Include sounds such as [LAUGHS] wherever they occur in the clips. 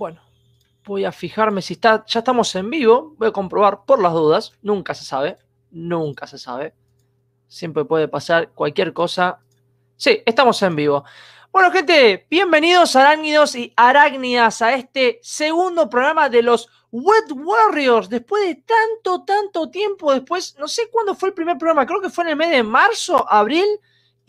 Bueno, voy a fijarme si está, ya estamos en vivo. Voy a comprobar por las dudas. Nunca se sabe. Nunca se sabe. Siempre puede pasar cualquier cosa. Sí, estamos en vivo. Bueno, gente, bienvenidos arácnidos y arácnidas a este segundo programa de los Wet Warriors. Después de tanto, tanto tiempo, después, no sé cuándo fue el primer programa, creo que fue en el mes de marzo, abril,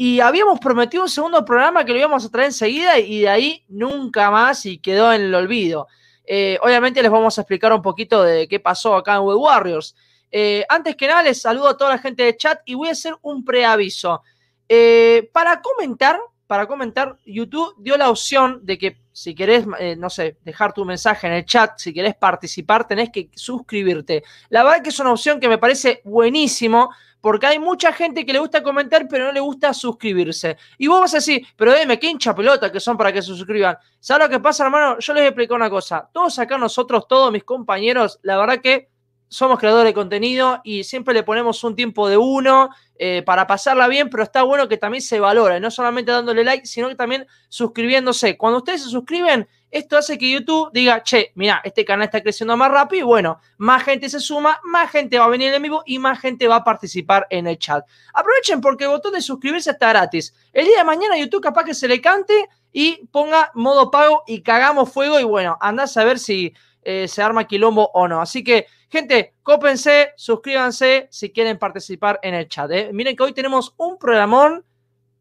y habíamos prometido un segundo programa que lo íbamos a traer enseguida y de ahí nunca más y quedó en el olvido. Eh, obviamente les vamos a explicar un poquito de qué pasó acá en Web Warriors. Eh, antes que nada, les saludo a toda la gente de chat y voy a hacer un preaviso. Eh, para comentar, para comentar, YouTube dio la opción de que si querés, no sé, dejar tu mensaje en el chat, si querés participar, tenés que suscribirte. La verdad que es una opción que me parece buenísimo porque hay mucha gente que le gusta comentar, pero no le gusta suscribirse. Y vos vas a decir, pero dime, qué hincha pelota que son para que se suscriban. ¿Sabes lo que pasa, hermano? Yo les voy a explicar una cosa. Todos acá nosotros, todos mis compañeros, la verdad que somos creadores de contenido y siempre le ponemos un tiempo de uno eh, para pasarla bien, pero está bueno que también se valore, no solamente dándole like, sino que también suscribiéndose. Cuando ustedes se suscriben, esto hace que YouTube diga, che, mira, este canal está creciendo más rápido y bueno, más gente se suma, más gente va a venir en vivo y más gente va a participar en el chat. Aprovechen porque el botón de suscribirse está gratis. El día de mañana YouTube capaz que se le cante y ponga modo pago y cagamos fuego y bueno, andás a ver si eh, se arma quilombo o no. Así que, gente, cópense, suscríbanse si quieren participar en el chat. ¿eh? Miren que hoy tenemos un programón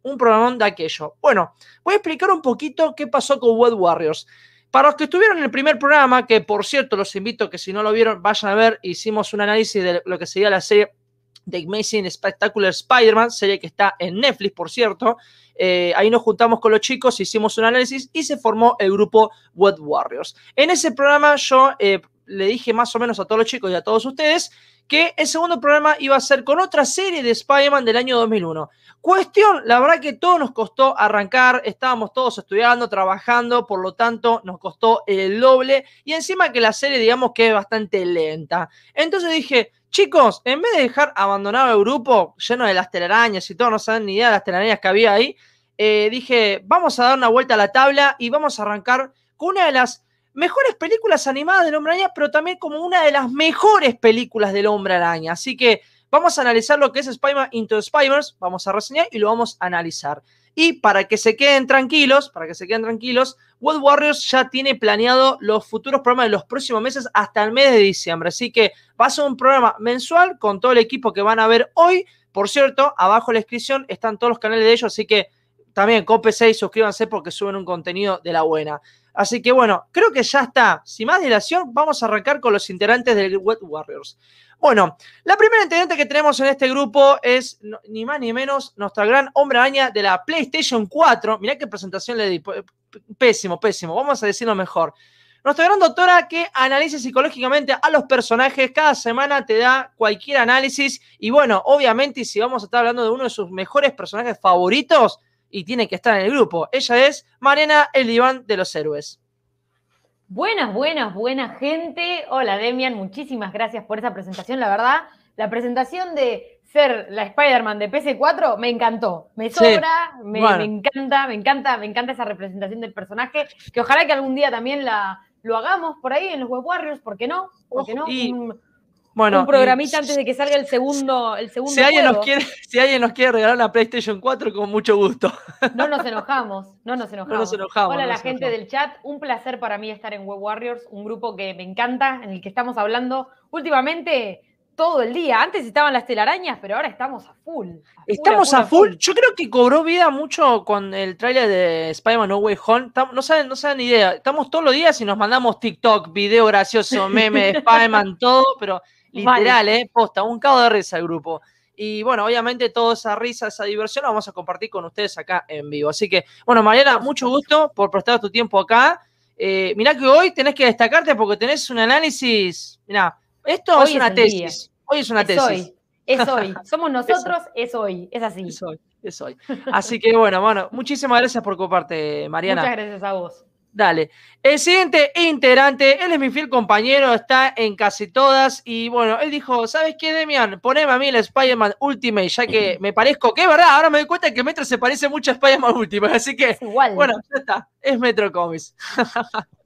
un programón de aquello. Bueno, voy a explicar un poquito qué pasó con Web Warriors. Para los que estuvieron en el primer programa, que por cierto los invito a que si no lo vieron vayan a ver, hicimos un análisis de lo que sería la serie The Amazing Spectacular Spider-Man, serie que está en Netflix, por cierto. Eh, ahí nos juntamos con los chicos, hicimos un análisis y se formó el grupo Web Warriors. En ese programa yo eh, le dije más o menos a todos los chicos y a todos ustedes que el segundo programa iba a ser con otra serie de Spider-Man del año 2001. Cuestión, la verdad que todo nos costó arrancar, estábamos todos estudiando, trabajando, por lo tanto nos costó el doble y encima que la serie digamos que es bastante lenta. Entonces dije, chicos, en vez de dejar abandonado el grupo lleno de las telarañas y todo, no saben ni idea de las telarañas que había ahí, eh, dije, vamos a dar una vuelta a la tabla y vamos a arrancar con una de las mejores películas animadas del Hombre Araña, pero también como una de las mejores películas del Hombre Araña. Así que vamos a analizar lo que es Spider-Man Into Spiders, vamos a reseñar y lo vamos a analizar. Y para que se queden tranquilos, para que se queden tranquilos, World Warriors ya tiene planeado los futuros programas de los próximos meses hasta el mes de diciembre. Así que va a ser un programa mensual con todo el equipo que van a ver hoy. Por cierto, abajo en la descripción están todos los canales de ellos, así que también cópese y suscríbanse porque suben un contenido de la buena. Así que bueno, creo que ya está. Sin más dilación, vamos a arrancar con los integrantes del Wet Warriors. Bueno, la primera integrante que tenemos en este grupo es ni más ni menos nuestra gran hombre araña de la PlayStation 4. Mirá qué presentación le di. Pésimo, pésimo. Vamos a decirlo mejor. Nuestra gran doctora que analiza psicológicamente a los personajes, cada semana te da cualquier análisis y bueno, obviamente si vamos a estar hablando de uno de sus mejores personajes favoritos, y tiene que estar en el grupo. Ella es Mariana El Diván de los Héroes. Buenas, buenas, buena gente. Hola Demian, muchísimas gracias por esa presentación. La verdad, la presentación de ser la Spider-Man de PC4 me encantó. Me sobra, me, encanta, me encanta, me encanta esa representación del personaje. Que ojalá que algún día también la, lo hagamos por ahí en los Web Warriors, ¿por qué no? ¿Por qué no? Bueno, un programita antes de que salga el segundo, el segundo si alguien, nos quiere, si alguien nos quiere regalar una PlayStation 4, con mucho gusto. No nos enojamos, no nos enojamos. Hola a la gente del chat, un placer para mí estar en Web Warriors, un grupo que me encanta, en el que estamos hablando últimamente todo el día. Antes estaban las telarañas, pero ahora estamos a full. estamos a full, Yo creo que cobró vida mucho con el tráiler de Spider-Man No Way Home. No saben, no saben ni idea. Estamos todos los días y nos mandamos TikTok, video gracioso, meme de [LAUGHS] Spider-Man, todo, pero Literal, ¿eh? Posta, un cago de risa el grupo. Y bueno, obviamente toda esa risa, esa diversión la vamos a compartir con ustedes acá en vivo. Así que, bueno, Mariana, mucho gusto por prestar tu tiempo acá. Eh, mirá que hoy tenés que destacarte porque tenés un análisis. Mirá, esto es una tesis. Hoy es una tesis. Hoy. Es hoy. [LAUGHS] Somos nosotros, es hoy. Es así. Es hoy. Es hoy. Así que bueno, bueno, muchísimas gracias por compartir, Mariana. Muchas gracias a vos. Dale. El siguiente integrante, él es mi fiel compañero, está en casi todas. Y bueno, él dijo: ¿Sabes qué, Demian? Poneme a mí el Spider-Man Ultimate, ya que me parezco, que es verdad, ahora me doy cuenta que Metro se parece mucho a Spider-Man Ultimate. Así que, igual. bueno, ya está. Es Metro Comics. [LAUGHS]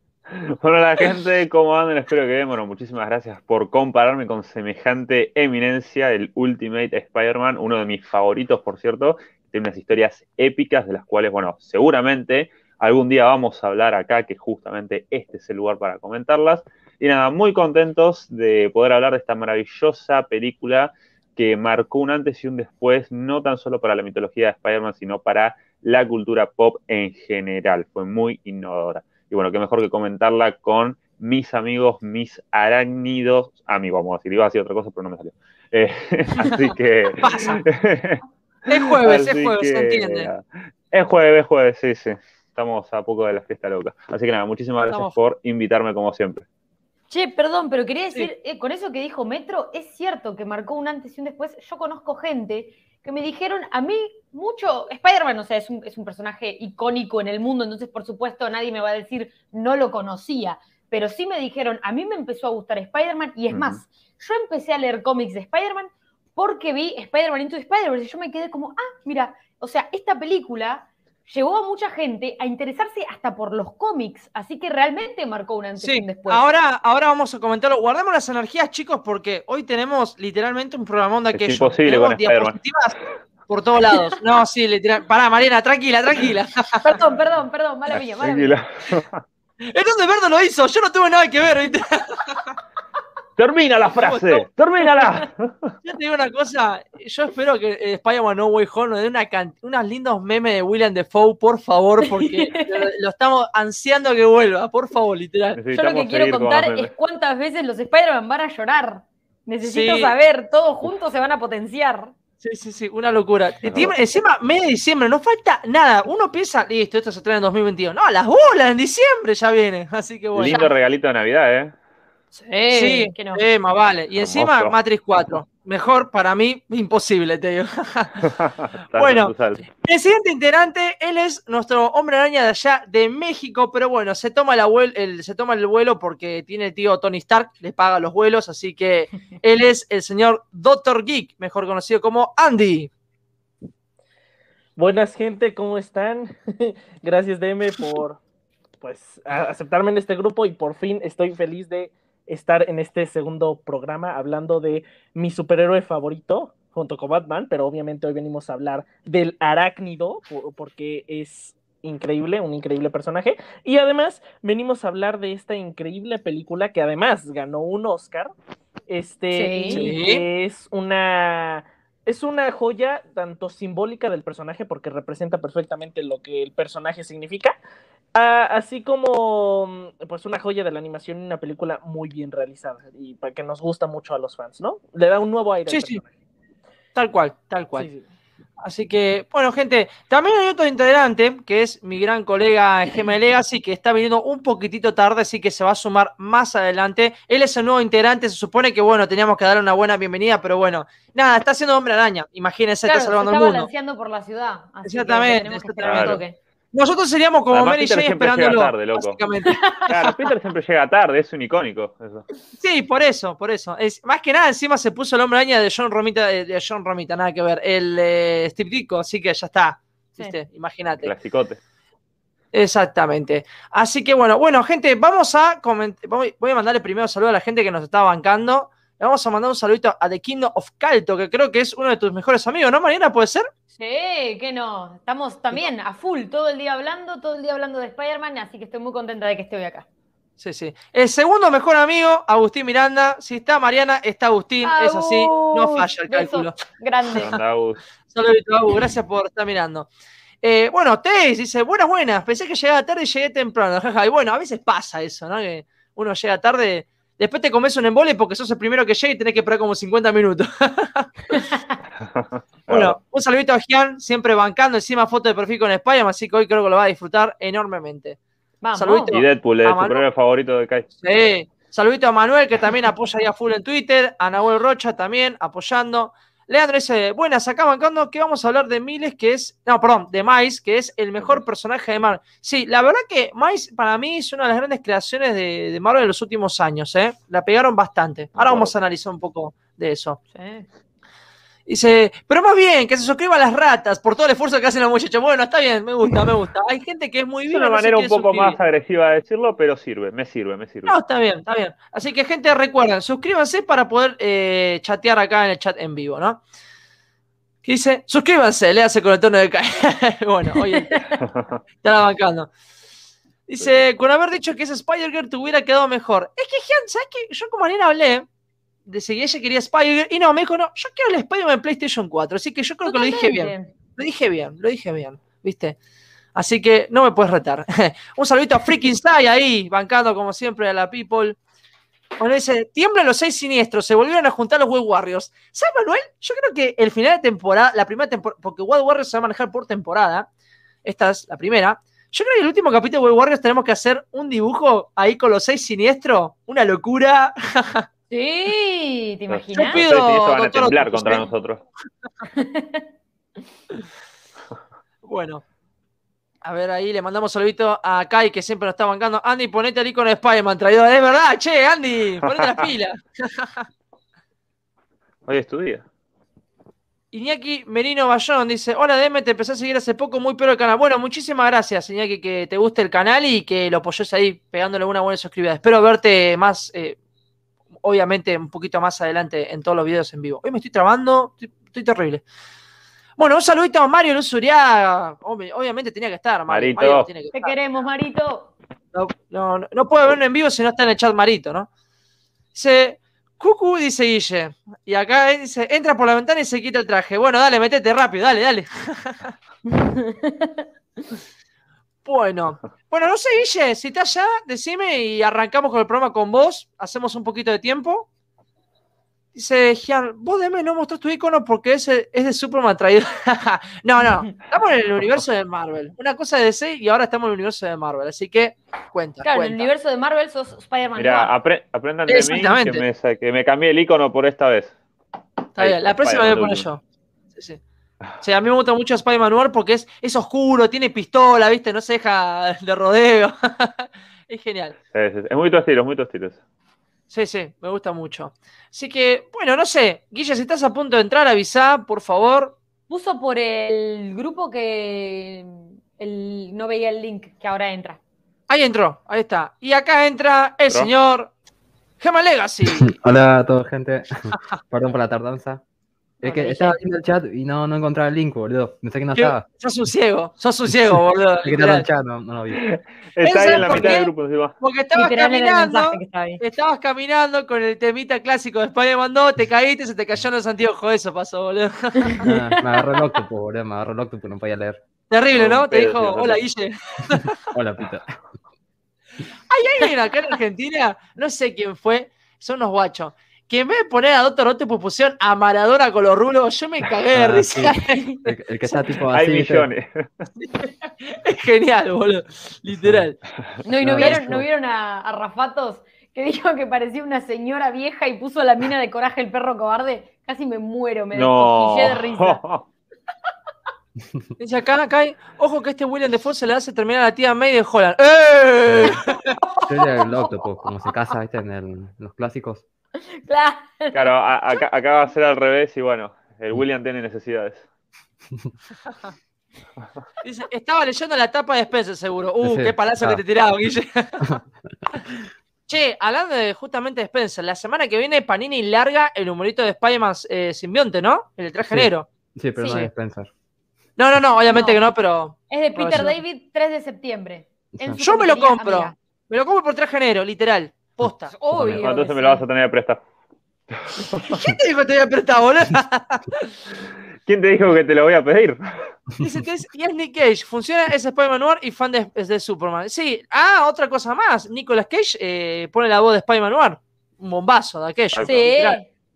Bueno, la gente, ¿cómo andan? Espero que bien. Bueno, muchísimas gracias por compararme con semejante eminencia, el Ultimate Spider-Man, uno de mis favoritos, por cierto. Tiene unas historias épicas de las cuales, bueno, seguramente algún día vamos a hablar acá, que justamente este es el lugar para comentarlas. Y nada, muy contentos de poder hablar de esta maravillosa película que marcó un antes y un después, no tan solo para la mitología de Spider-Man, sino para la cultura pop en general. Fue muy innovadora. Y bueno, qué mejor que comentarla con mis amigos, mis arácnidos, amigos, vamos a decir, iba a decir otra cosa, pero no me salió. Eh, [LAUGHS] así que... [LAUGHS] Pasa. [LAUGHS] Es jueves, es jueves, se entiende. Es jueves, es jueves, sí, sí. Estamos a poco de la fiesta loca. Así que nada, muchísimas gracias por invitarme como siempre. Che, perdón, pero quería decir, eh, con eso que dijo Metro, es cierto que marcó un antes y un después. Yo conozco gente que me dijeron, a mí mucho, Spider-Man, o sea, es un, es un personaje icónico en el mundo, entonces por supuesto nadie me va a decir, no lo conocía, pero sí me dijeron, a mí me empezó a gustar Spider-Man y es más, yo empecé a leer cómics de Spider-Man porque vi Spider-Man Into Spider-Verse y yo me quedé como, ah, mira, o sea, esta película llevó a mucha gente a interesarse hasta por los cómics, así que realmente marcó un antes y un después. Ahora, ahora vamos a comentarlo. Guardemos las energías, chicos, porque hoy tenemos literalmente un programón de aquellos. Es imposible con diapositivas por todos lados. No, sí, literal. Pará, Mariana, tranquila, tranquila. perdón, perdón, perdón, mala mía, mala mía. Entonces [LAUGHS] Berto lo hizo, yo no tuve nada que ver, ¿viste? [LAUGHS] Termina la frase, termínala. [LAUGHS] Yo te digo una cosa, yo espero que Spider-Man No Way Home nos dé una unos lindos memes de William Defoe, por favor, porque [LAUGHS] lo, estamos ansiando que vuelva, por favor, literal. Yo lo que quiero contar es cuántas veces los Spider-Man van a llorar. Necesito saber, todos juntos se van a potenciar. Sí, sí, sí, una locura. Encima, mes de diciembre, no falta nada. Uno piensa, listo, esto se trae en 2021. No, las bolas en diciembre ya vienen. Así que bueno. Lindo regalito de Navidad, ¿eh? Sí, que no. más vale. Y encima Matrix 4. Mejor para mí, imposible, te digo. [LAUGHS] bueno, el siguiente integrante, él es nuestro hombre araña de allá de México, pero bueno, se toma, el, se toma el vuelo porque tiene el tío Tony Stark, le paga los vuelos, así que [LAUGHS] él es el señor Dr. Geek, mejor conocido como Andy. Buenas gente, ¿cómo están? [LAUGHS] Gracias DM por pues aceptarme en este grupo y por fin estoy feliz de estar en este segundo programa hablando de mi superhéroe favorito junto con Batman, pero obviamente hoy venimos a hablar del arácnido porque es increíble, un increíble personaje. Y además venimos a hablar de esta increíble película que además ganó un Oscar. Este es una es una joya tanto simbólica del personaje porque representa perfectamente lo que el personaje significa, así como mm, pues una joya de la animación y una película muy bien realizada y que nos gusta mucho a los fans, ¿no? Le da un nuevo aire. Sí, sí. Tal cual, tal cual. Así que, bueno, gente, también hay otro integrante que es mi gran colega Gemma Legacy, que está viniendo un poquitito tarde, así que se va a sumar más adelante. Él es el nuevo integrante, se supone que, bueno, teníamos que darle una buena bienvenida, pero bueno, nada, está haciendo hombre araña. Imagínense, está salvando el mundo. Está balanceando por la ciudad. exactamente, exactamente. Nosotros seríamos como Mary Jane esperándolo. Tarde, loco. [LAUGHS] Claro, Peter siempre llega tarde, es un icónico. Sí, por eso, por eso. Es, más que nada, encima se puso el hombre araña de John Romita, de, John Romita, nada que ver. El eh, Steve Ditko, así que ya está. Imagínate. Clasicote. Exactamente. Así que bueno, bueno, gente, vamos a comentar. Voy a mandarle primero saludo a la gente que nos está bancando. Le vamos a mandar un saludito a The Kingdom of Calto, que creo que es uno de tus mejores amigos, ¿no, Mariana? ¿Puede ser? Sí, que no. Estamos también a full todo el día hablando, todo el día hablando de Spider-Man, así que estoy muy contenta de que esté hoy acá. Sí, sí. El segundo mejor amigo, Agustín Miranda. Si está Mariana, está Agustín. es así, no falla el cálculo. Grande. [LAUGHS] Saludito, Agus. Gracias por estar mirando. Eh, bueno, Tess dice, buenas, buenas. Pensé que llegaba tarde y llegué temprano. [LAUGHS] Y bueno, a veces pasa eso, ¿no? Que uno llega tarde Después te comes un embole porque sos el primero que llega y tenés que esperar como 50 minutos. [LAUGHS] bueno, un saludito a Gian, siempre bancando encima foto de perfil con Spider-Man, así que hoy creo que lo va a disfrutar enormemente. Vamos. Saludito y Deadpool es tu primer favorito de Kai. Sí. Saludito a Manuel, que también apoya ahí a full en Twitter. A Nahuel Rocha también apoyando. Leandro dice, buenas, acá bancando que vamos a hablar de Miles, que es, no, perdón, de Miles, que es el mejor personaje de Marvel. Sí, la verdad que Miles para mí es una de las grandes creaciones de, Marvel en los últimos años, ¿eh? La pegaron bastante. Ahora vamos a analizar un poco de eso. Dice, pero más bien, que se suscriban las ratas por todo el esfuerzo que hacen los muchachos. Bueno, está bien, me gusta, me gusta. Hay gente que es muy Es bien. una manera un poco más agresiva de decirlo, pero sirve, me sirve, me sirve. No, está bien, está bien. Así que, gente, recuerden, suscríbanse para poder eh, chatear acá en el chat en vivo, ¿no? Que dice, suscríbanse, le hace con el tono de caer. [LAUGHS] bueno, oye, [LAUGHS] está bancando. Dice, con haber dicho que ese Spider-Girl te hubiera quedado mejor. Es que, Gian, ¿sabes qué? Yo con Mariana hablé de si ella quería Spider-Girl y no, me dijo, no, yo quiero el Spider-Man en PlayStation 4. Así que yo creo que lo dije bien. Lo dije bien, lo dije bien, ¿viste? Así que no me puedes retar. [LAUGHS] Un saludito a Freaking Sai ahí, bancando como siempre a la People. Bueno, dice, tiemblan los seis siniestros, se volvieron a juntar los Wild Warriors. ¿Sabes, Manuel? Yo creo que el final de temporada, la primera temporada, porque Wild Warriors se va a manejar por temporada, esta es la primera. Yo creo que el último capítulo de Wild Warriors tenemos que hacer un dibujo ahí con los seis siniestros, una locura. [LAUGHS] Sí, ¿te Los imaginas? Los van a temblar contra nosotros. [LAUGHS] Bueno. A ver, ahí le mandamos saludito a Kai, que siempre nos está bancando. Andy, ponete al icono de Spider-Man, traidor. Es verdad, che, Andy, ponete las pilas. [LAUGHS] Hoy es tu día. Iñaki Merino Bayón dice: Hola, DM, te empecé a seguir hace poco, muy pero el canal. Bueno, muchísimas gracias, Iñaki, que te guste el canal y que lo apoyes ahí, pegándole una buena suscribida. Espero verte más, eh, obviamente, un poquito más adelante en todos los videos en vivo. Hoy me estoy trabando, estoy, estoy terrible. Bueno, un saludito a Mario Luz Uriaga. Obvi- Obviamente tenía que estar, Mario. Marito. Mario tiene que Te queremos, Marito. No, no, no, no puede verlo en vivo si no está en el chat Marito, ¿no? Dice, Cucu, dice Guille. Y acá eh, dice, entra por la ventana y se quita el traje. Bueno, dale, metete rápido, dale, dale. [LAUGHS] Bueno, bueno, no sé, Guille, si estás allá, decime y arrancamos con el programa con vos. Hacemos un poquito de tiempo. Dice Gian, vos deme no mostrás tu icono porque ese es de Superman traído. [LAUGHS] no, no, estamos en el universo de Marvel. Una cosa de DC y ahora estamos en el universo de Marvel. Así que cuenta. Claro, en el universo de Marvel sos Spider-Man. Mira, apre- aprendan de mí que me, sa- que me cambié el icono por esta vez. Está Ahí, bien, la próxima voy a poner yo. Sí, sí. Sí, a mí me gusta mucho Spider-Man Noir porque es, es oscuro, tiene pistola, ¿viste? No se deja [LAUGHS] de rodeo. [LAUGHS] es genial. Es muy tu estilo, es muy tu estilo. Sí, sí, me gusta mucho. Así que, bueno, no sé. Guille, si estás a punto de entrar, avisá, por favor. Puso por el grupo que el, no veía el link que ahora entra. Ahí entró, ahí está. Y acá entra el ¿Entró? señor Gema Legacy. [LAUGHS] Hola a toda gente. Perdón por la tardanza. Es que estaba viendo el chat y no, no encontraba el link, boludo. Pensé que no estaba. Sos un ciego, sos un ciego, [LAUGHS] boludo. Que estaba en el chat, no, no lo vi. [LAUGHS] Está ahí en la mitad del grupo encima. Porque estabas caminando. Estabas caminando con el temita clásico de Spider-Man 2, te caíste, se te cayó en los anteojos, eso pasó, boludo. Ah, [LAUGHS] me agarró el octopus, boludo. Me agarró el octopus, no podía leer. Terrible, No, Te dijo, hola. Guille. Hola, puta. Hay alguien acá en Argentina, no sé quién fue, son unos guachos, que en vez de poner a Doctor Octopus pusieron a Maradona con los rulos, yo me cagué de Ah, risa. [LAUGHS] El, el que está tipo Hay así. ¿viste? millones. [LAUGHS] es genial, boludo. Literal. No, y no, No, vieron, no. ¿no vieron a, a Rafatos que dijo que parecía una señora vieja y puso la mina de coraje el perro cobarde? Casi me muero, me No. de risa. [LAUGHS] Dice acá, acá hay, ojo que este William Defoe se le hace terminar a la tía May de Holland. ¡Eh! Yo el octopus, como se casa, ¿viste? En, el- en los clásicos. [LAUGHS] Claro. Claro, a- acá, acá va a ser al revés y bueno, el William tiene necesidades. [LAUGHS] Dice, estaba leyendo la tapa de Spencer, seguro. Uh, Sí, qué palazo ah. que te tiraba, Guille. [LAUGHS] che, hablando de, justamente de Spencer, la semana que viene Panini larga el humorito de Spider-Man eh, simbionte, ¿no? El traje Sí. negro. Sí, pero Sí. no es Spencer. No, no, no, obviamente No. que no, pero Es de Peter David, 3 de septiembre. Yo me lo compro. amiga. Me lo compro por traje negro, literal. Posta. Obvio. Entonces me lo vas a tener que prestar. [LAUGHS] ¿Quién te dijo que te voy a prestar, boludo? [LAUGHS] ¿Quién te dijo que te lo voy a pedir? [LAUGHS] Dice que es, y es Nick Cage. Funciona, es Spider-Man Noir y fan de, es de Superman. Sí, ah, otra cosa más. Nicolas Cage eh, pone la voz de Spider-Man Noir. Un bombazo de aquello. Sí.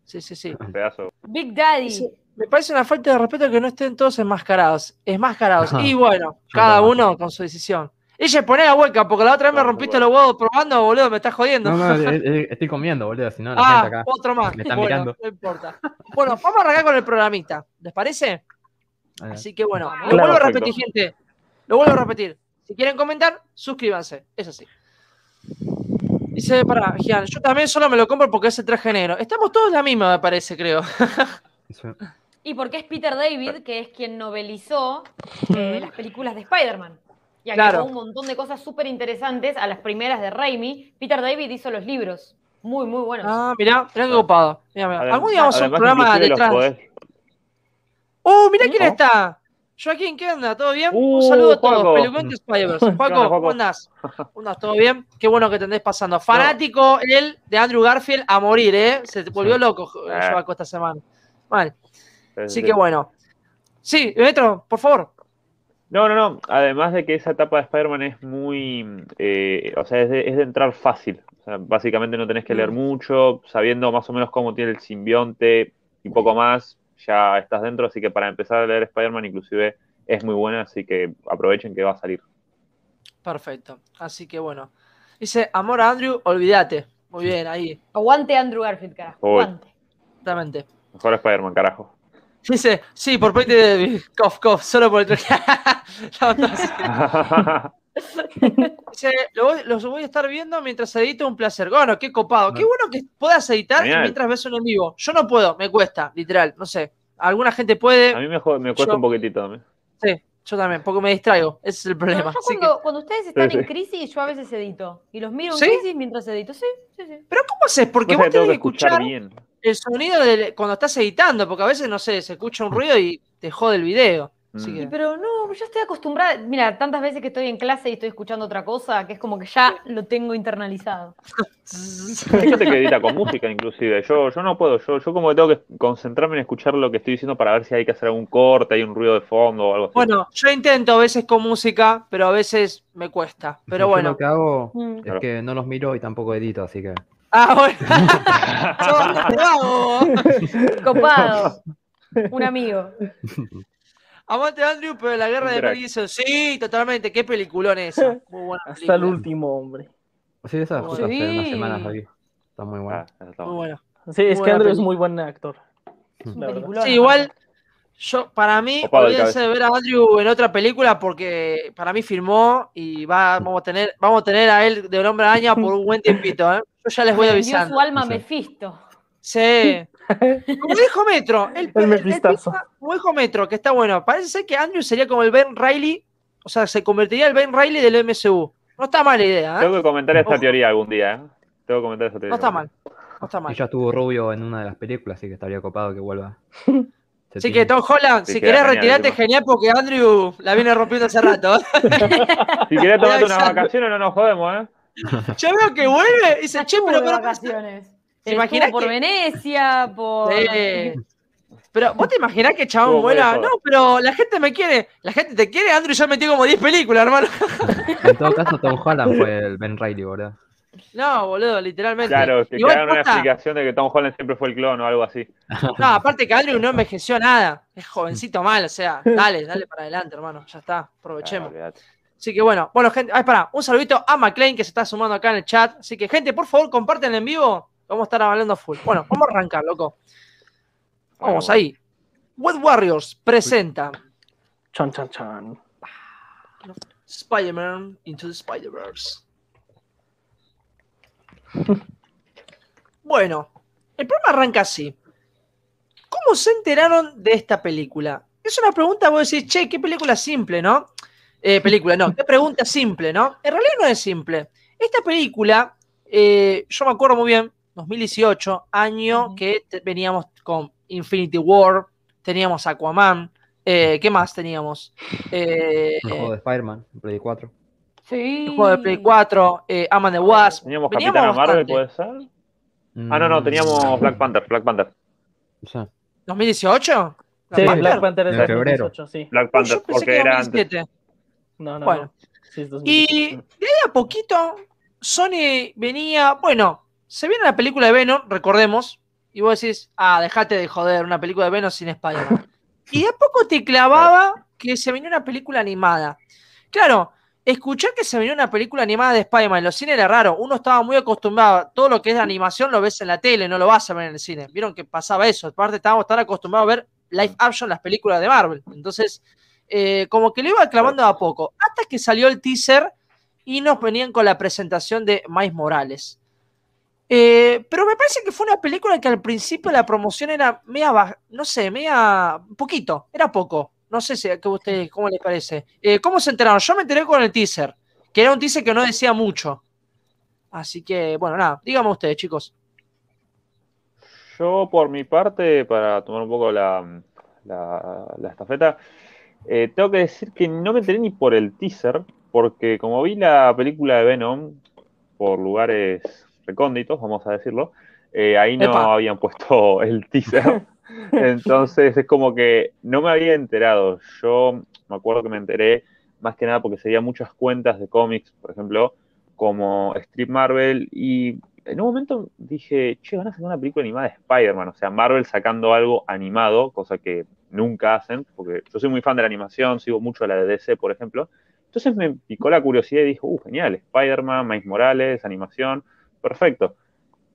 Sí, sí, sí. Pedazo. Big Daddy. Dice, Me parece una falta de respeto que no estén todos enmascarados. Enmascarados. Ajá. Y bueno, Yo cada uno con su decisión. Ella pone la hueca, porque la otra vez me rompiste los huevos probando, boludo, me estás jodiendo. No, no, [LAUGHS] eh, eh, estoy comiendo, boludo. Si no, la ah, gente acá. otro más. me están Bueno, mirando. no importa. Bueno, vamos a arrancar con el programita. ¿Les parece? Así que bueno, lo Claro, vuelvo a perfecto. repetir, gente. Lo vuelvo a repetir. Si quieren comentar, suscríbanse. Es así. Dice, para, Gian, yo también solo me lo compro porque es el traje negro. Estamos todos la misma, me parece, creo. [LAUGHS] eso- Y porque es Peter David, que es quien novelizó eh, las películas de Spider-Man. Y agregó Claro. un montón de cosas súper interesantes a las primeras de Raimi. Peter David hizo los libros. Muy, muy buenos. Ah, mirá, mirá qué copado. Mirá, mirá. Algún día vamos a hacer un programa detrás. ¡Oh, mirá quién ¿No? está! Joaquín, ¿qué onda? ¿Todo bien? Uh, un saludo a todos. Spider-Verse. onda, Juaco? ¿cómo andás? ¿Cómo andás? ¿Todo bien? Qué bueno que te andés pasando. Fanático él de Andrew Garfield a morir, ¿eh? Se te volvió Sí. loco eh. Joaco esta semana. Mal. Sí, Así sí. que bueno. Sí, Metro, por favor. No, no, no. Además de que esa etapa de Spider-Man es muy. eh, o sea, es de, es de entrar fácil. O sea, básicamente no tenés que leer Mm. mucho, sabiendo más o menos cómo tiene el simbionte y poco más, ya estás dentro. Así que para empezar a leer Spider-Man, inclusive es muy buena. Así que aprovechen que va a salir. Perfecto. Así que bueno. Dice, amor a Andrew, olvídate. Muy bien, ahí. Aguante Andrew Garfield, carajo. Aguante. Exactamente. Mejor Spider-Man, carajo. Dice, sí, por parte de Cof, cof, solo por el entonces, [LAUGHS] [LAUGHS] Dice, lo voy- los voy a estar viendo mientras edito un placer. Bueno, qué copado. Qué bueno que puedas editar Genial. mientras ves un en vivo. Yo no puedo, me cuesta, literal. No sé. Alguna gente puede. a mí me, me cuesta Yo- un poquitito también. Sí, yo también, porque me distraigo. Ese es el No, problema. yo que- cuando, cuando ustedes están Sí, en crisis, yo a veces edito. Y los miro en ¿Sí? crisis mientras edito. Sí, sí, sí. Pero ¿cómo haces? Porque vos tenés que que escuchar escuchar bien. El sonido de cuando estás editando, porque a veces, no sé, se escucha un ruido y te jode el video. Así Mm. que- Pero no, yo estoy acostumbrada. Mira, tantas veces que estoy en clase y estoy escuchando otra cosa, que es como que ya lo tengo internalizado. Hay gente que edita con música, inclusive. Yo, yo no puedo. Yo, yo como que tengo que concentrarme en escuchar lo que estoy diciendo para ver si hay que hacer algún corte, hay un ruido de fondo o algo así. Bueno, yo intento a veces con música, pero a veces me cuesta. Pero Yo bueno. lo que hago Mm. es Claro. que no los miro y tampoco edito, así que. Ah, vago. [LAUGHS] Copado. Un amigo. Amante de Andrew, pero la guerra de Gibson. Sí, totalmente. Qué peliculón esa. [LAUGHS] Muy buena Hasta el película. último, hombre. Sí, esa justo hace unas Sí. semanas la vi. Está muy Ah, buena. está Muy buena. Sí, es que Andrew es peli. muy buen actor. Es un peliculón, Sí, igual, yo, para mí, olvídense de ver a Andrew en otra película porque para mí firmó y va, vamos, a tener, vamos a tener a él de hombre araña por un buen tiempito. ¿eh? Yo ya les voy avisando. su alma Sí. Mephisto. Sí. Como dijo Metro, el, [LAUGHS] El mefistazo. como dijo Metro, que está bueno. Parece ser que Andrew sería como el Ben Riley, o sea, se convertiría el Ben Riley del MCU. No está mala idea, ¿eh? Tengo que comentar esta Ojo. teoría algún día, ¿eh? Tengo que comentar esta teoría. No está mal. No está mal. Y ya estuvo rubio en una de las películas, así que estaría copado que vuelva. Se Así tiene- que Tom Holland, Sí, si querés genial, retirarte, genial, porque Andrew la viene rompiendo hace rato. ¿eh? [LAUGHS] [LAUGHS] Si querés tomarte unas avisando. vacaciones, no nos jodemos, ¿eh? Yo veo que vuelve y dice, che, pero, pero, vacaciones. ¿te imaginas por que- Venecia, por. Sí. Pero vos te imaginás que el chabón vuela. No, pero la gente me quiere. La gente te quiere. Andrew ya metió como 10 películas, hermano. En todo caso, Tom Holland fue el Ben Riley, boludo. No, boludo, literalmente. Claro, que Igual hagan una explicación de que Tom Holland siempre fue el clon o algo así. No, aparte que Andrew no envejeció nada. Es jovencito mal, o sea, dale, dale para adelante, hermano. Ya está, aprovechemos. Claro. Así que bueno, bueno, gente, ay, pará, un saludito a McLean que se está sumando acá en el chat. Así que, gente, por favor, comparten en vivo. Vamos a estar hablando full. Bueno, vamos a arrancar, loco. Vamos ahí. Wet Warriors presenta Chan, chan, chan. Spider-Man Into the Spider-Verse. Bueno, el programa arranca así. ¿Cómo se enteraron de esta película? Es una pregunta, vos decís, che, qué película simple, ¿no? Eh, película, no, qué pregunta simple, ¿no? En realidad no es simple. Esta película, eh, yo me acuerdo muy bien, 2018, año Ujú. que te- veníamos con Infinity War, teníamos Aquaman, eh, ¿qué más teníamos? Eh, El juego de Spider-Man, Play 4. Sí. el juego de Play 4, eh, Aman the Wasp. Teníamos Capitana Marvel, bastante. ¿puede ser? Ah, no, no, Mm, teníamos Black Panther, Black Panther. sé. ¿2018? Sí, Black Black Panther. Panther es En febrero. 2018, sí. Black Uy, Panther, yo pensé porque que era antes. 2017. No, no, Bueno. no. Sí, es Y 2018. de ahí a poquito, Sony venía. Bueno, se viene la película de Venom, recordemos. Y vos decís, ah, dejate de joder, una película de Venom sin Spider-Man. [LAUGHS] y de a poco te clavaba que se venía una película animada. Claro, escuchar que se venía una película animada de Spider-Man en los cines era raro. Uno estaba muy acostumbrado, todo lo que es de animación lo ves en la tele, no lo vas a ver en el cine. Vieron que pasaba eso. Aparte, estábamos tan acostumbrados a ver live action las películas de Marvel. Entonces, eh, como que lo iba clavando a poco. Hasta que salió el teaser y nos venían con la presentación de Miles Morales. Eh, pero me parece que fue una película que al principio la promoción era media, baja- no sé, media, poquito, era poco. No sé si, que ustedes, ¿cómo les parece? Eh, ¿Cómo se enteraron? Yo me enteré con el teaser, que era un teaser que no decía mucho. Así que, bueno, nada, díganme ustedes, chicos. Yo, por mi parte, para tomar un poco la, la- la estafeta, eh, tengo que decir que no me enteré ni por el teaser, porque como vi la película de Venom por lugares recónditos, vamos a decirlo, eh, ahí no Epa. habían puesto [LAUGHS] el teaser. [LAUGHS] Entonces es como que no me había enterado. Yo me acuerdo que me enteré más que nada porque seguía muchas cuentas de cómics, por ejemplo, como Strip Marvel, y en un momento dije, che, van a sacar una película animada de Spider-Man, o sea, Marvel sacando algo animado, cosa que nunca hacen, porque yo soy muy fan de la animación, sigo mucho la de DC, por ejemplo. Entonces me picó la curiosidad y dije, uh, genial, Spider-Man, Miles Morales, animación, perfecto.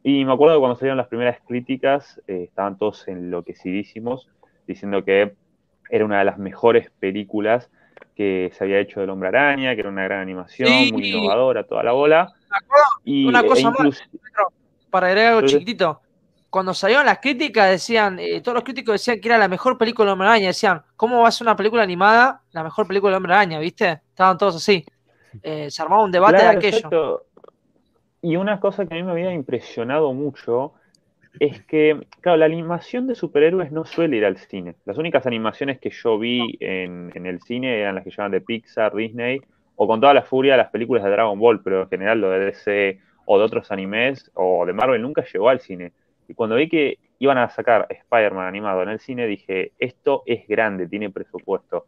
Y me acuerdo cuando salieron las primeras críticas, eh, estaban todos enloquecidísimos, diciendo que era una de las mejores películas que se había hecho del Hombre Araña, que era una gran animación, Sí. muy innovadora, toda la bola. Y, Una e cosa más. incluso- para agregar algo chiquitito. Cuando salieron las críticas, decían, eh, todos los críticos decían que era la mejor película de Hombre Araña. Decían, ¿cómo va a ser una película animada la mejor película de Hombre Araña? ¿Viste? Estaban todos así. Eh, se armaba un debate Claro, de aquello. exacto. Y una cosa que a mí me había impresionado mucho es que, claro, la animación de superhéroes no suele ir al cine. Las únicas animaciones que yo vi en, en el cine eran las que llaman de Pixar, Disney, o con toda la furia las películas de Dragon Ball, pero en general lo de DC o de otros animes o de Marvel nunca llegó al cine. Y cuando vi que iban a sacar Spider-Man animado en el cine, dije, esto es grande, tiene presupuesto.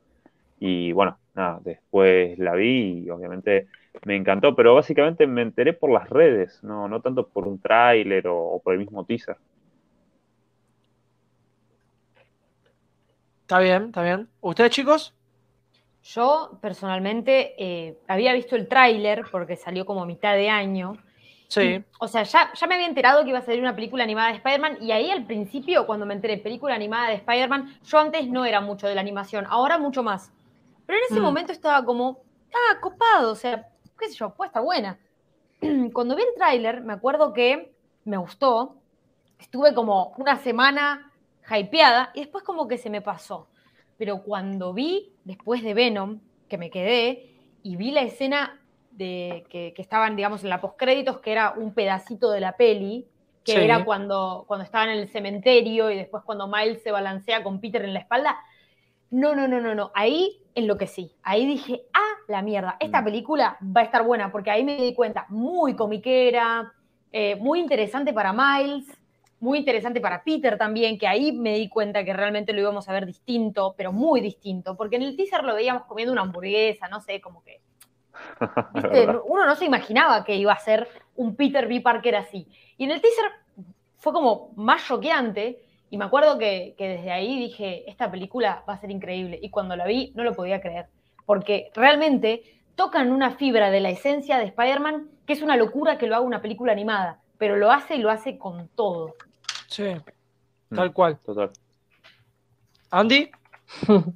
Y bueno, nada, después la vi y obviamente me encantó, pero básicamente me enteré por las redes, no, no tanto por un tráiler o, o por el mismo teaser. Está bien, está bien. ¿Ustedes, chicos? Yo personalmente eh, había visto el tráiler porque salió como a mitad de año. Sí. O sea, ya, ya me había enterado que iba a salir una película animada de Spider-Man y ahí al principio, cuando me enteré película animada de Spider-Man, yo antes no era mucho de la animación, ahora mucho más. Pero en ese Mm. momento estaba como, ah, copado, o sea, qué sé yo, puede estar buena. [CLEARS THROAT] Cuando vi el tráiler, me acuerdo que me gustó, estuve como una semana hypeada y después como que se me pasó. Pero cuando vi, después de Venom, que me quedé, y vi la escena de que, que estaban, digamos, en la postcréditos, que era un pedacito de la peli, que Sí. era cuando, cuando estaban en el cementerio y después cuando Miles se balancea con Peter en la espalda. No, no, no, no, no. Ahí enloquecí. Ahí dije, ah, la mierda, esta Mm. película va a estar buena, porque ahí me di cuenta, muy comiquera, eh, muy interesante para Miles, muy interesante para Peter también, que ahí me di cuenta que realmente lo íbamos a ver distinto, pero muy distinto, porque en el teaser lo veíamos comiendo una hamburguesa, no sé, como que. [LAUGHS] Uno no se imaginaba que iba a ser un Peter B. Parker así. Y en el teaser fue como más choqueante. Y me acuerdo que, que desde ahí dije, esta película va a ser increíble. Y cuando la vi, no lo podía creer. Porque realmente tocan una fibra de la esencia de Spider-Man que es una locura que lo haga una película animada. Pero lo hace y lo hace con todo. Sí. Tal cual. Total. Andy. [LAUGHS]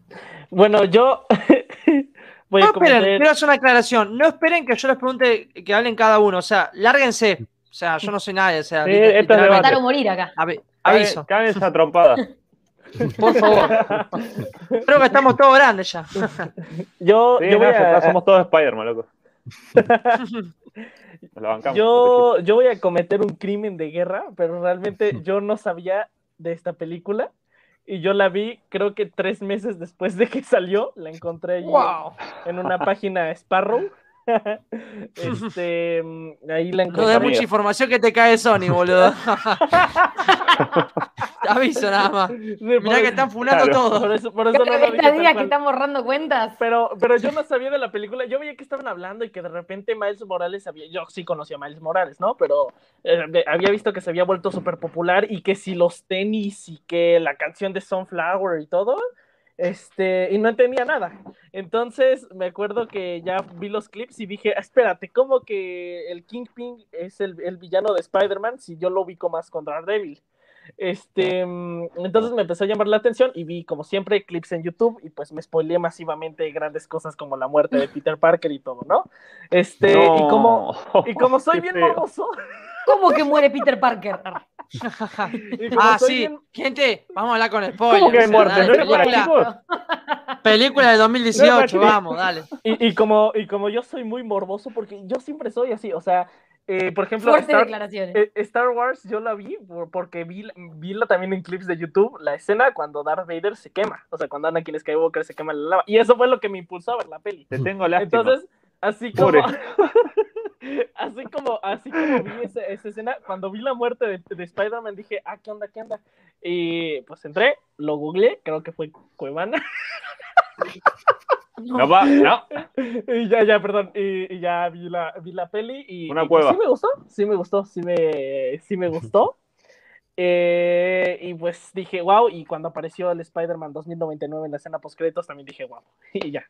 Bueno, yo [LAUGHS] voy No a esperen, quiero hacer una aclaración. No esperen que yo les pregunte que hablen cada uno. O sea, lárguense. O sea, yo no soy nadie. O sea, Sí, esto es. Matar o morir acá. Avi- aviso, Caben esa trompada. [LAUGHS] por favor. Creo que estamos todos grandes ya. [LAUGHS] Yo, Sí, yo voy a, somos todos Spider-Man, loco. [LAUGHS] Bancamos. yo, yo voy a cometer un crimen de guerra, pero realmente yo no sabía de esta película. Y yo la vi, creo que tres meses después de que salió, la encontré wow. en una página Sparrow. [LAUGHS] [LAUGHS] este, mm, ahí la No encontré. de Amigo. mucha información que te cae Sony, boludo. [LAUGHS] Te aviso nada más. Sí, Mirá que están funando Claro. todo. Por eso, por eso no lo dije que están borrando cuentas. Pero, pero yo no sabía de la película. Yo veía que estaban hablando y que de repente Miles Morales había. Yo sí conocía a Miles Morales, ¿no? Pero eh, había visto que se había vuelto súper popular y que si los tenis y que la canción de Sunflower y todo. Este, y no entendía nada. Entonces me acuerdo que ya vi los clips y dije, "Ah, espérate, ¿cómo que el Kingpin es el, el villano de Spider-Man si yo lo ubico más con Daredevil? Este, mm, entonces me empezó a llamar la atención y vi, como siempre, clips en YouTube y pues me spoileé masivamente grandes cosas como la muerte de Peter Parker y todo, ¿no? Este, y como, y como soy [LAUGHS] qué bien feo. morboso, ¿Cómo que muere Peter Parker? [LAUGHS] Ah, sí. bien- Gente, vamos a hablar con spoilers. ¿Cómo que hay muerte? dale, ¿No era para película, chicos? película de No era 2018, para chicos. vamos, dale. Y, y como, y como yo soy muy morboso, porque yo siempre soy así, o sea, eh, por ejemplo, Star, eh, Star Wars yo la vi por- porque vi, vi la- también en clips de YouTube la escena cuando Darth Vader se quema, o sea, cuando Anakin Skywalker se quema la lava. Y eso fue lo que me impulsó a ver la peli. Te tengo lástima. Entonces, así como. [LAUGHS] [LAUGHS] así como, así como vi esa, esa escena, cuando vi la muerte de, de Spider-Man dije, ah, ¿qué onda, qué onda? Y pues entré, lo googleé, creo que fue Cuevana, [LAUGHS] no, va, no. [LAUGHS] y ya, ya, perdón, y, y ya vi la, vi la peli y, Una y, pues, cueva. sí me gustó, sí me gustó, sí me, sí me gustó. Eh, y pues dije, wow, y cuando apareció el Spider-Man 2099 en la escena post-créditos también dije, wow, y ya.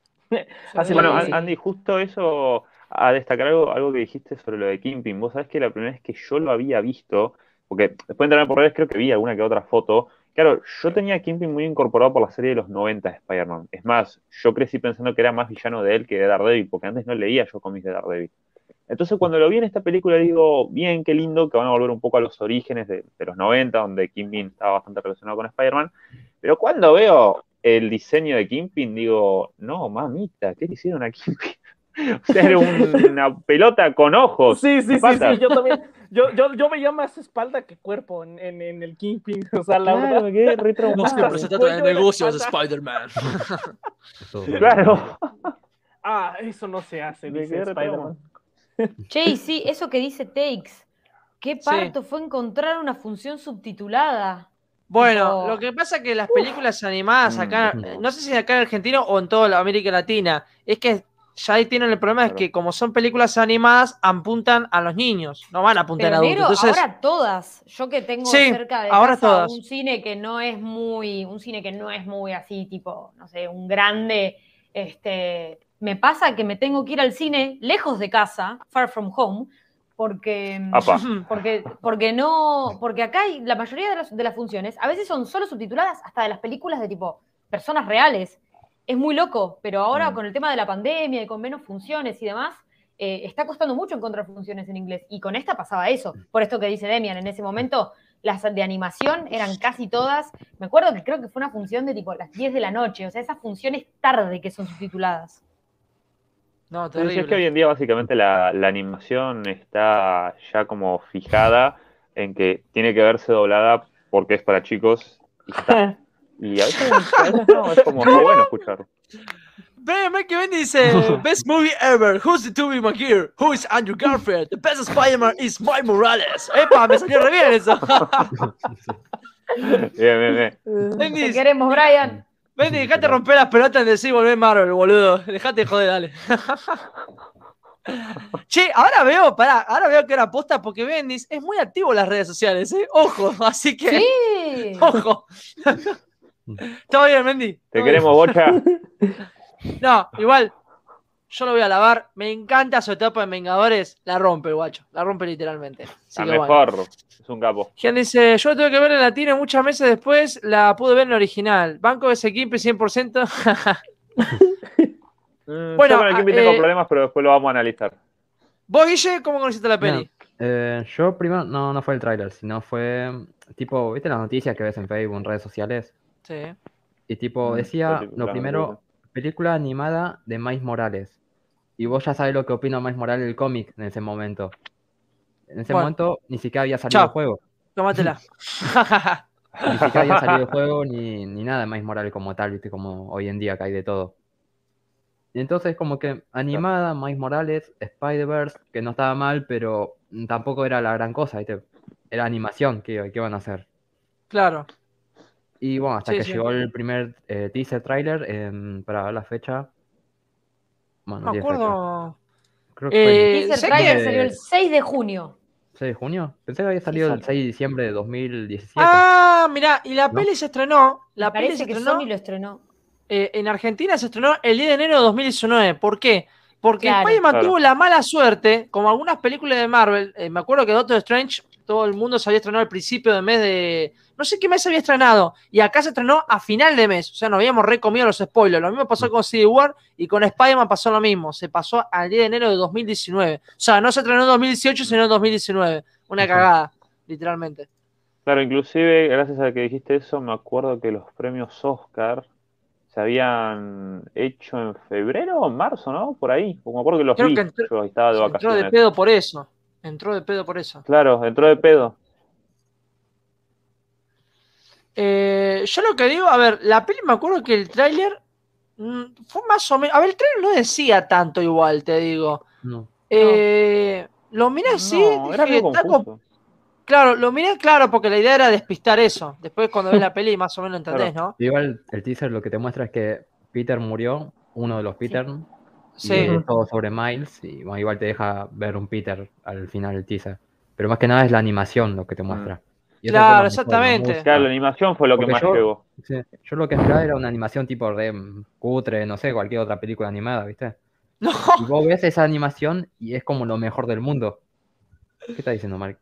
Así Bueno. Andy, justo eso, a destacar algo, algo que dijiste sobre lo de Kimping. Vos sabés que la primera vez que yo lo había visto, porque después de entrar por redes creo que vi alguna que otra foto. Claro, yo tenía a Kimping muy incorporado por la serie de los 90 de Spider-Man. Es más, yo crecí pensando que era más villano de él que de Daredevil, porque antes no leía yo cómics de Daredevil. Entonces cuando lo vi en esta película digo, bien, qué lindo, que van a volver un poco a los orígenes de, de los 90, donde Kingpin estaba bastante relacionado con Spider-Man. Pero cuando veo el diseño de Kingpin, digo, no, mamita, ¿qué le hicieron a Kingpin? [LAUGHS] Un- una pelota con ojos. Sí, sí, sí, sí, yo también. Yo, yo, yo veía más espalda que cuerpo en, en, en el Kingpin. O sea, la Claro, verdad. siempre Siempre se trata de negocios de. Spider-Man. [LAUGHS] Claro. Ah, eso no se hace, dice Spider-Man. Che, y sí, eso que dice Takes. ¿Qué parto fue encontrar una función subtitulada? Bueno, lo que pasa es que las películas animadas acá, Mm. no sé si acá en Argentina o en toda la América Latina, es que ya ahí tienen el problema es que como son películas animadas, apuntan a los niños, no van a apuntar Pero a adultos. Entonces, ahora todas. Yo que tengo Sí, cerca de ahora casa todas. un cine que no es muy, un cine que no es muy así, tipo, no sé, un grande, este, me pasa que me tengo que ir al cine lejos de casa, far from home, porque, Apa. [LAUGHS] porque, porque no, porque acá hay, la mayoría de las, de las funciones a veces son solo subtituladas hasta de las películas de tipo personas reales. Es muy loco, pero ahora Mm. con el tema de la pandemia y con menos funciones y demás, eh, está costando mucho encontrar funciones en inglés. Y con esta pasaba eso. Por esto que dice Demian, en ese momento las de animación eran casi todas. Me acuerdo que creo que fue una función de tipo las 10 de la noche. O sea, esas funciones tarde que son subtituladas. no, Sí, sí, es que hoy terrible. en día básicamente la, la animación está ya como fijada en que tiene que verse doblada porque es para chicos y ya está. [LAUGHS] Y a veces, a veces no, es como muy bueno escuchar. Ve, ve que Ben dice, [LAUGHS] best movie ever, who's the Tobey Maguire, who is Andrew Garfield, the best Spider-Man is Mike Morales. Epa, me salió re bien eso. [LAUGHS] Bien, bien, bien. Te Bendis, queremos, Brian. Bendy, dejate romper las pelotas en decir volver Marvel, boludo. Dejate de joder, dale. [LAUGHS] Che, ahora veo, pará, ahora veo que era posta porque Bendis es muy activo en las redes sociales, ¿eh? Ojo, así que, Sí. ojo. Todo bien, Bendy. Te todo bien. queremos, Bocha. [LAUGHS] No, igual, yo lo voy a lavar. Me encanta su etapa en Vengadores. La rompe, guacho. La rompe literalmente. Así La que bueno. mejor. Es un capo. Gian dice, yo tuve que ver en latino muchas meses después, la pude ver en original. Banco de ese 100%. [LAUGHS] Mm, Bueno, yo con el tengo eh, problemas, pero después lo vamos a analizar. ¿Vos, Guille, cómo conociste la peli? Eh, yo primero, no, no fue el tráiler, sino fue tipo, ¿viste las noticias que ves en Facebook, en redes sociales? Sí. Y tipo, Mm, decía lo primero, película animada de Miles Morales. Y vos ya sabés lo que opina Miles Morales del cómic en ese momento. En ese Bueno. momento ni siquiera había salido Chao. el juego. Tómatela. [LAUGHS] Ni siquiera había salido el juego ni, ni nada de Miles Morales como tal, viste, como hoy en día que hay de todo. Y entonces como que animada, Miles Morales, Spider-Verse, que no estaba mal, pero tampoco era la gran cosa, viste. Era animación que, que iban a hacer. claro. Y bueno, hasta Sí, que sí. llegó el primer eh, teaser trailer, em, para ver la fecha. Bueno, No me fecha. acuerdo. Creo que fue Eh, el Teaser sé trailer que- salió el 6 de junio. 6 de junio. Pensé que había salido el sale. 6 de diciembre de 2017. Ah, mirá, y la ¿No? peli se estrenó. La Me peli se parece que estrenó. Sony lo estrenó. eh, en Argentina se estrenó el 10 de enero de 2019. ¿Por qué? Porque Claro. Spider-Man Claro. tuvo la mala suerte, como algunas películas de Marvel. eh, me acuerdo que Doctor Strange, todo el mundo se había estrenado al principio de mes de. No sé qué mes se había estrenado. Y acá se estrenó a final de mes. O sea, nos habíamos recomido los spoilers. Lo mismo pasó con Civil War y con Spider-Man pasó lo mismo. Se pasó al 10 de enero de 2019. O sea, no se estrenó en 2018, sino en 2019. Una cagada, literalmente. Claro, inclusive, gracias a que dijiste eso, me acuerdo que los premios Oscar se habían hecho en febrero o en marzo, ¿no? Por ahí. Porque me acuerdo que los Creo vi. que entró- Yo estaba de Entró de vacaciones. pedo por eso. Entró de pedo por eso. Claro, entró de pedo. Eh, yo lo que digo, a ver, la peli me acuerdo que el tráiler mm, fue más o menos. A ver, el tráiler no decía tanto igual, te digo. No. Eh, lo miré así, No, dije, claro, lo miré claro porque la idea era despistar eso. Después cuando ves la peli más o menos entendés, ¿no? Igual el teaser lo que te muestra es que Peter murió, uno de los Peter, Sí. Y es todo sobre Miles, y bueno, igual te deja ver un Peter al final del teaser. Pero más que nada es la animación lo que te muestra. Y eso Claro, la exactamente. música. Claro, la animación fue lo que más yo-. Sí, Yo lo que esperaba era una animación tipo de cutre, no sé, cualquier otra película animada, ¿viste? [LAUGHS] No, Y vos ves esa animación y es como lo mejor del mundo. ¿Qué estás diciendo, Mark?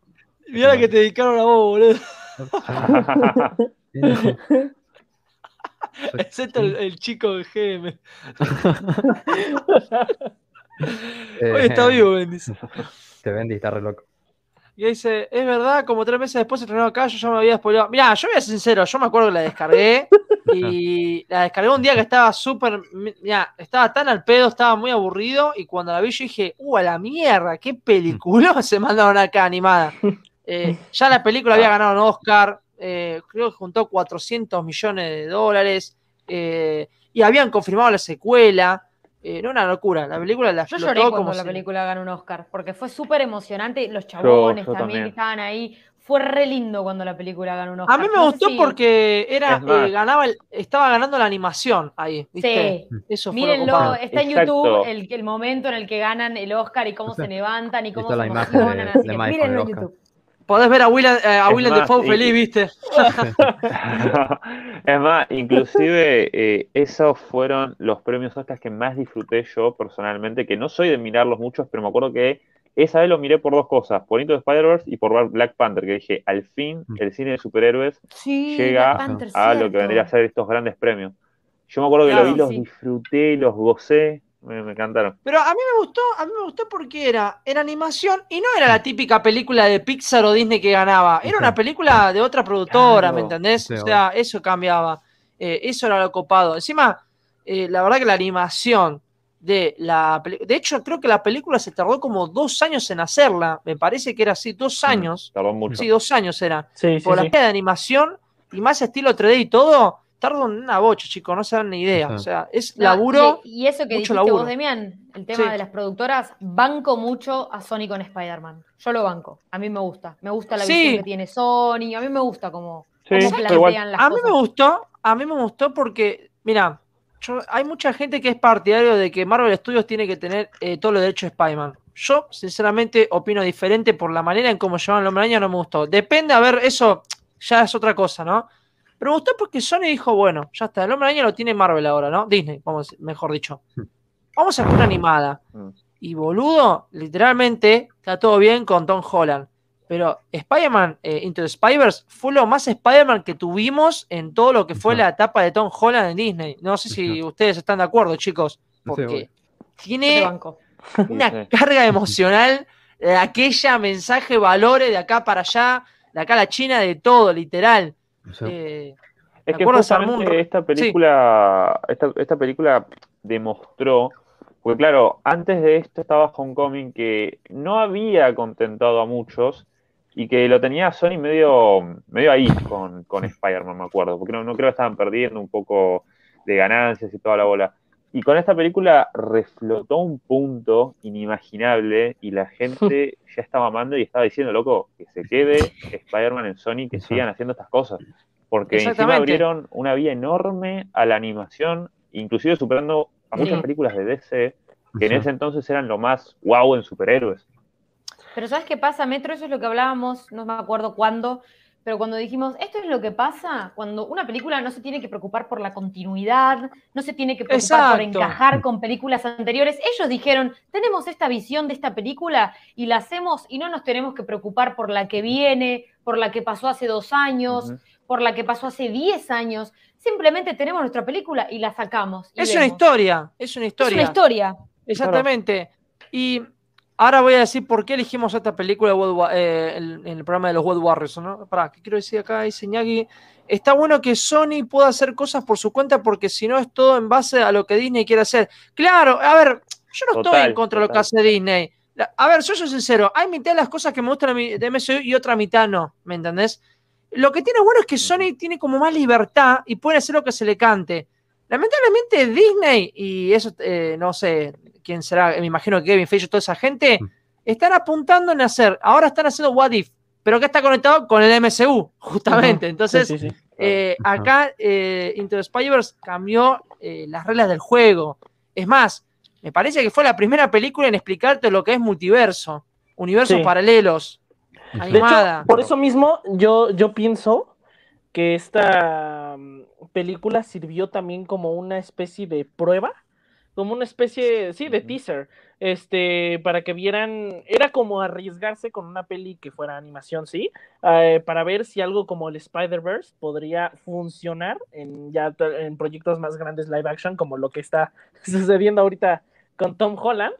mirá la que te dedicaron a vos, boludo. [LAUGHS] [LAUGHS] Excepto el, el chico de GM. [LAUGHS] Eh, Hoy está vivo, Bendis. [LAUGHS] Te vendí, está re loco. Y dice, es verdad, como tres meses después se estrenó acá, yo ya me había spoileado. Mirá, yo voy a ser sincero, yo me acuerdo que la descargué [LAUGHS] y la descargué un día que estaba súper, mirá, estaba tan al pedo, estaba muy aburrido y cuando la vi yo dije, uh, a la mierda, qué película se mandaron acá animada. Eh, ya la película había ganado un Oscar, eh, creo que juntó 400 millones de dólares eh, y habían confirmado la secuela. Eh, no una locura, la película la Yo lloré cuando como la si- película ganó un Oscar, porque fue súper emocionante. Los chabones yo también, también. que estaban ahí. Fue re lindo cuando la película ganó un Oscar. A mí me No gustó si- porque era, eh, ganaba el- estaba ganando la animación ahí, ¿viste? Sí. Eso fue lo Mírenlo, está en Exacto. YouTube el, el momento en el que ganan el Oscar y cómo O sea, se levantan y cómo se la imagen de- emocionan. así de que Mike con el mírenlo en. YouTube. Podés ver a William, eh, a más, Defoe y- feliz, ¿viste? [LAUGHS] es más, inclusive eh, esos fueron los premios Oscar que más disfruté yo personalmente, que no soy de mirarlos muchos, pero me acuerdo que esa vez lo miré por dos cosas, por Into the Spider-Verse y por Black Panther, que dije, al fin Mm. el cine de superhéroes Sí, Llega Panther, a lo que vendría a ser estos grandes premios. Yo me acuerdo que Claro, lo vi, los sí. disfruté, los gocé, me, me encantaron. Pero a mí me gustó, a mí me gustó porque era en animación y no era la típica película de Pixar o Disney que ganaba, era una película de otra productora, Claro. ¿me entendés? Sí, o sea, eso cambiaba, Eh, eso era lo copado. Encima, eh, la verdad que la animación de la de hecho creo que la película se tardó como dos años en hacerla, me parece que era así, dos años, Tardó mucho. sí, dos años era. Sí, sí, Por la sí. de animación y más estilo 3D y todo, tarda una bocha, chicos, no se dan ni idea. O sea, es No, laburo. Y, y eso que mucho dijiste laburo. vos, Demian, el tema Sí. de las productoras, banco mucho a Sony con Spider-Man. Yo lo banco. A mí me gusta. Me gusta la Sí. visión que tiene Sony. A mí me gusta cómo, Sí, cómo plantean las A mí me cosas. gustó, a mí me gustó porque, mira, yo, hay mucha gente que es partidario de que Marvel Studios tiene que tener eh, todos los derechos de Spider-Man. Yo, sinceramente, opino diferente por la manera en cómo llevan el hombre araña, no me gustó. Depende, a ver, eso ya es otra cosa, ¿no? Pero me gustó porque Sony dijo, bueno, ya está, el hombre araña lo tiene Marvel ahora, ¿no? Disney, vamos, mejor dicho. Vamos a hacer una animada. Mm. Y boludo, literalmente, está todo bien con Tom Holland. Pero Spider-Man eh, Into the Spider-Verse fue lo más Spider-Man que tuvimos en todo lo que fue Ujú. la etapa de Tom Holland en Disney. No sé si ustedes están de acuerdo, chicos, porque tiene una Sí, sí. carga emocional de aquella mensaje, valores de acá para allá, de acá a la China, de todo, literal. O sea, Eh, Es que justamente esta película, esta, esta película demostró, porque claro, antes de esto estaba Homecoming que no había contentado a muchos y que lo tenía Sony medio, medio ahí con, con Spider-Man, me acuerdo, porque no, no creo que estaban perdiendo un poco de ganancias y toda la bola. Y con esta película reflotó un punto inimaginable y la gente [LAUGHS] ya estaba amando y estaba diciendo, loco, que se quede Spider-Man en Sony, que sigan haciendo estas cosas. Porque encima abrieron una vía enorme a la animación, inclusive superando a muchas películas de DC, que en ese entonces eran lo más wow en superhéroes. Pero ¿sabes qué pasa, Metro? Eso es lo que hablábamos, no me acuerdo cuándo, pero cuando dijimos, esto es lo que pasa cuando una película no se tiene que preocupar por la continuidad, no se tiene que preocupar por encajar con películas anteriores. Ellos dijeron, tenemos esta visión de esta película y la hacemos y no nos tenemos que preocupar por la que viene, por la que pasó hace dos años, por la que pasó hace diez años. Simplemente tenemos nuestra película y la sacamos. y es una historia, es una Es historia. una historia. Exactamente. Y ahora voy a decir por qué elegimos esta película eh, en el programa de los World Warriors, ¿no? Pará, ¿qué quiero decir acá? Dice Ñagui, Está bueno que Sony pueda hacer cosas por su cuenta porque si no es todo en base a lo que Disney quiere hacer. Claro, a ver, yo no estoy en contra de lo que hace Disney. A ver, yo soy sincero, hay mitad de las cosas que me gustan de MCU y otra mitad no, ¿me entendés? Lo que tiene bueno es que Sony tiene como más libertad y puede hacer lo que se le cante. Lamentablemente Disney, y eso eh, no sé quién será, me imagino que Kevin Feige y toda esa gente, Mm. están apuntando en hacer, ahora están haciendo What If, pero que está conectado con el MCU, justamente. Entonces, Sí, sí, sí. eh, acá eh, Into the Spider-Verse cambió eh, las reglas del juego. Es más, me parece que fue la primera película en explicarte lo que es multiverso, universos paralelos, De animada. hecho, por eso mismo yo, yo pienso que esta película sirvió también como una especie de prueba, como una especie, sí, de teaser, este, para que vieran, era como arriesgarse con una peli que fuera animación, sí, eh, para ver si algo como el Spider-Verse podría funcionar en ya en proyectos más grandes live action, como lo que está [LAUGHS] sucediendo ahorita con Tom Holland.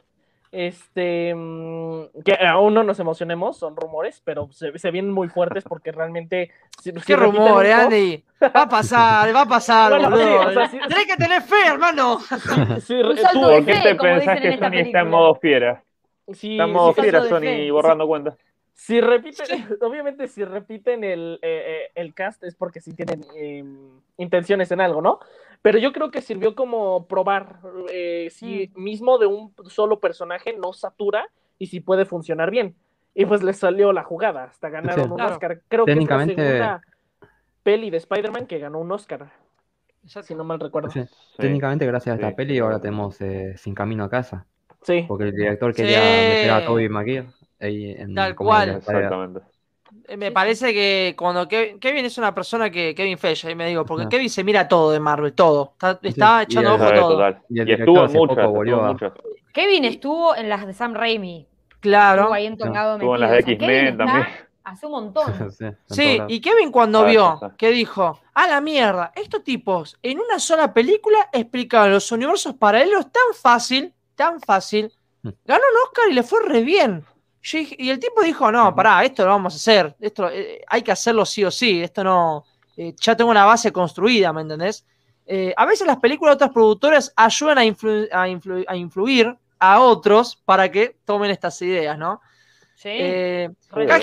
Este, mm, que aún no nos emocionemos, son rumores, pero se, se vienen muy fuertes porque realmente. si- ¿Qué rumor, eh, esto- Andy? Va a pasar, va a pasar, Bueno, boludo. sí, o sea, sí- Tenés que tener fe, hermano. tú- ¿Por qué te pensás que Sony está en modo fiera? si- Está en modo fiera Sony fe. borrando cuentas. Si repiten, [LAUGHS] obviamente si repiten el, eh, eh, el cast es porque sí tienen eh, intenciones en algo, ¿no? Pero yo creo que sirvió como probar eh, si mismo de un solo personaje no satura y si puede funcionar bien. Y pues les salió la jugada, hasta ganaron Sí. un Claro. Oscar. Creo que es la segunda peli de Spider-Man que ganó un Oscar, si no mal recuerdo. Sí. Sí, Sí. Técnicamente, gracias a esta Sí, peli, ahora tenemos eh, Sin Camino a Casa. sí. Porque el director Sí. quería meter a Toby en Tal cual. Exactamente. Eh, Me Sí, parece que cuando Kevin, Kevin es una persona que Kevin Feige, ahí me digo, porque Ajá. Kevin se mira todo de Marvel, todo. Está, está y echando el- ojo todo. total. Y Y estuvo en muchas. Kevin estuvo en las de Sam Raimi. Claro. Estuvo ahí entonado Estuvo en las de O sea, Kevin X-Men también. Hace un montón. [LAUGHS] Sí, y Kevin cuando Ah, vio, que dijo, a la mierda, estos tipos en una sola película explicaban los universos paralelos tan fácil, tan fácil, Mm. ganó un Oscar y le fue re bien. Yo dije- y el tipo dijo, no, pará, esto lo vamos a hacer, esto eh, hay que hacerlo sí o sí, esto no, eh, ya tengo una base construida, ¿me entendés? Eh, a veces las películas de otros productores ayudan a, influ- a influ- a influir a otros para que tomen estas ideas, ¿no? Sí. Eh,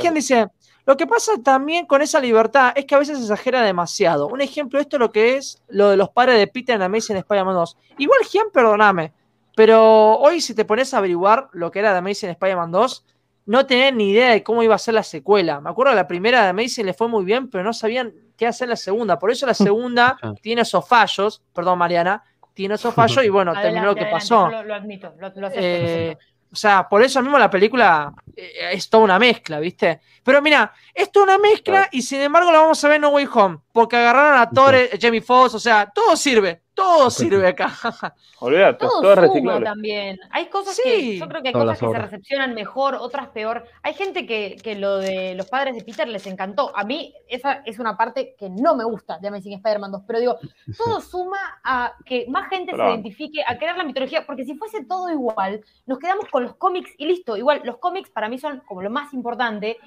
quien dice, lo que pasa también con esa libertad es que a veces se exagera demasiado. Un ejemplo de esto es lo que es lo de los padres de Peter en Amazing Spider-Man 2. Igual, Gian, perdóname, pero hoy si te pones a averiguar lo que era de Amazing Spider-Man 2, no tenían ni idea de cómo iba a ser la secuela. Me acuerdo la primera de Amazing le fue muy bien, pero no sabían qué hacer la segunda. Por eso la [LAUGHS] segunda tiene esos fallos, perdón Mariana, tiene esos fallos y bueno, terminó lo que Adelante, pasó. Lo, lo admito, lo, lo acepto, Eh, o sea, por eso mismo la película eh, es toda una mezcla, ¿viste? Pero mira, es toda una mezcla y sin embargo la vamos a ver en No Way Home, porque agarraron a Thor, eh, Jamie Foxx, o sea, todo sirve, todo sirve acá. [LAUGHS] Olvídate, Todo todo es suma también. Hay cosas Sí. que yo creo que hay Todas cosas que se recepcionan mejor, otras peor. Hay gente que, que lo de los padres de Peter les encantó. A mí esa es una parte que no me gusta de Amazing Spider-Man 2, pero digo, todo suma a que más gente se identifique, a crear la mitología, porque si fuese todo igual, nos quedamos con los cómics y listo. Igual, los cómics para mí son como lo más importante.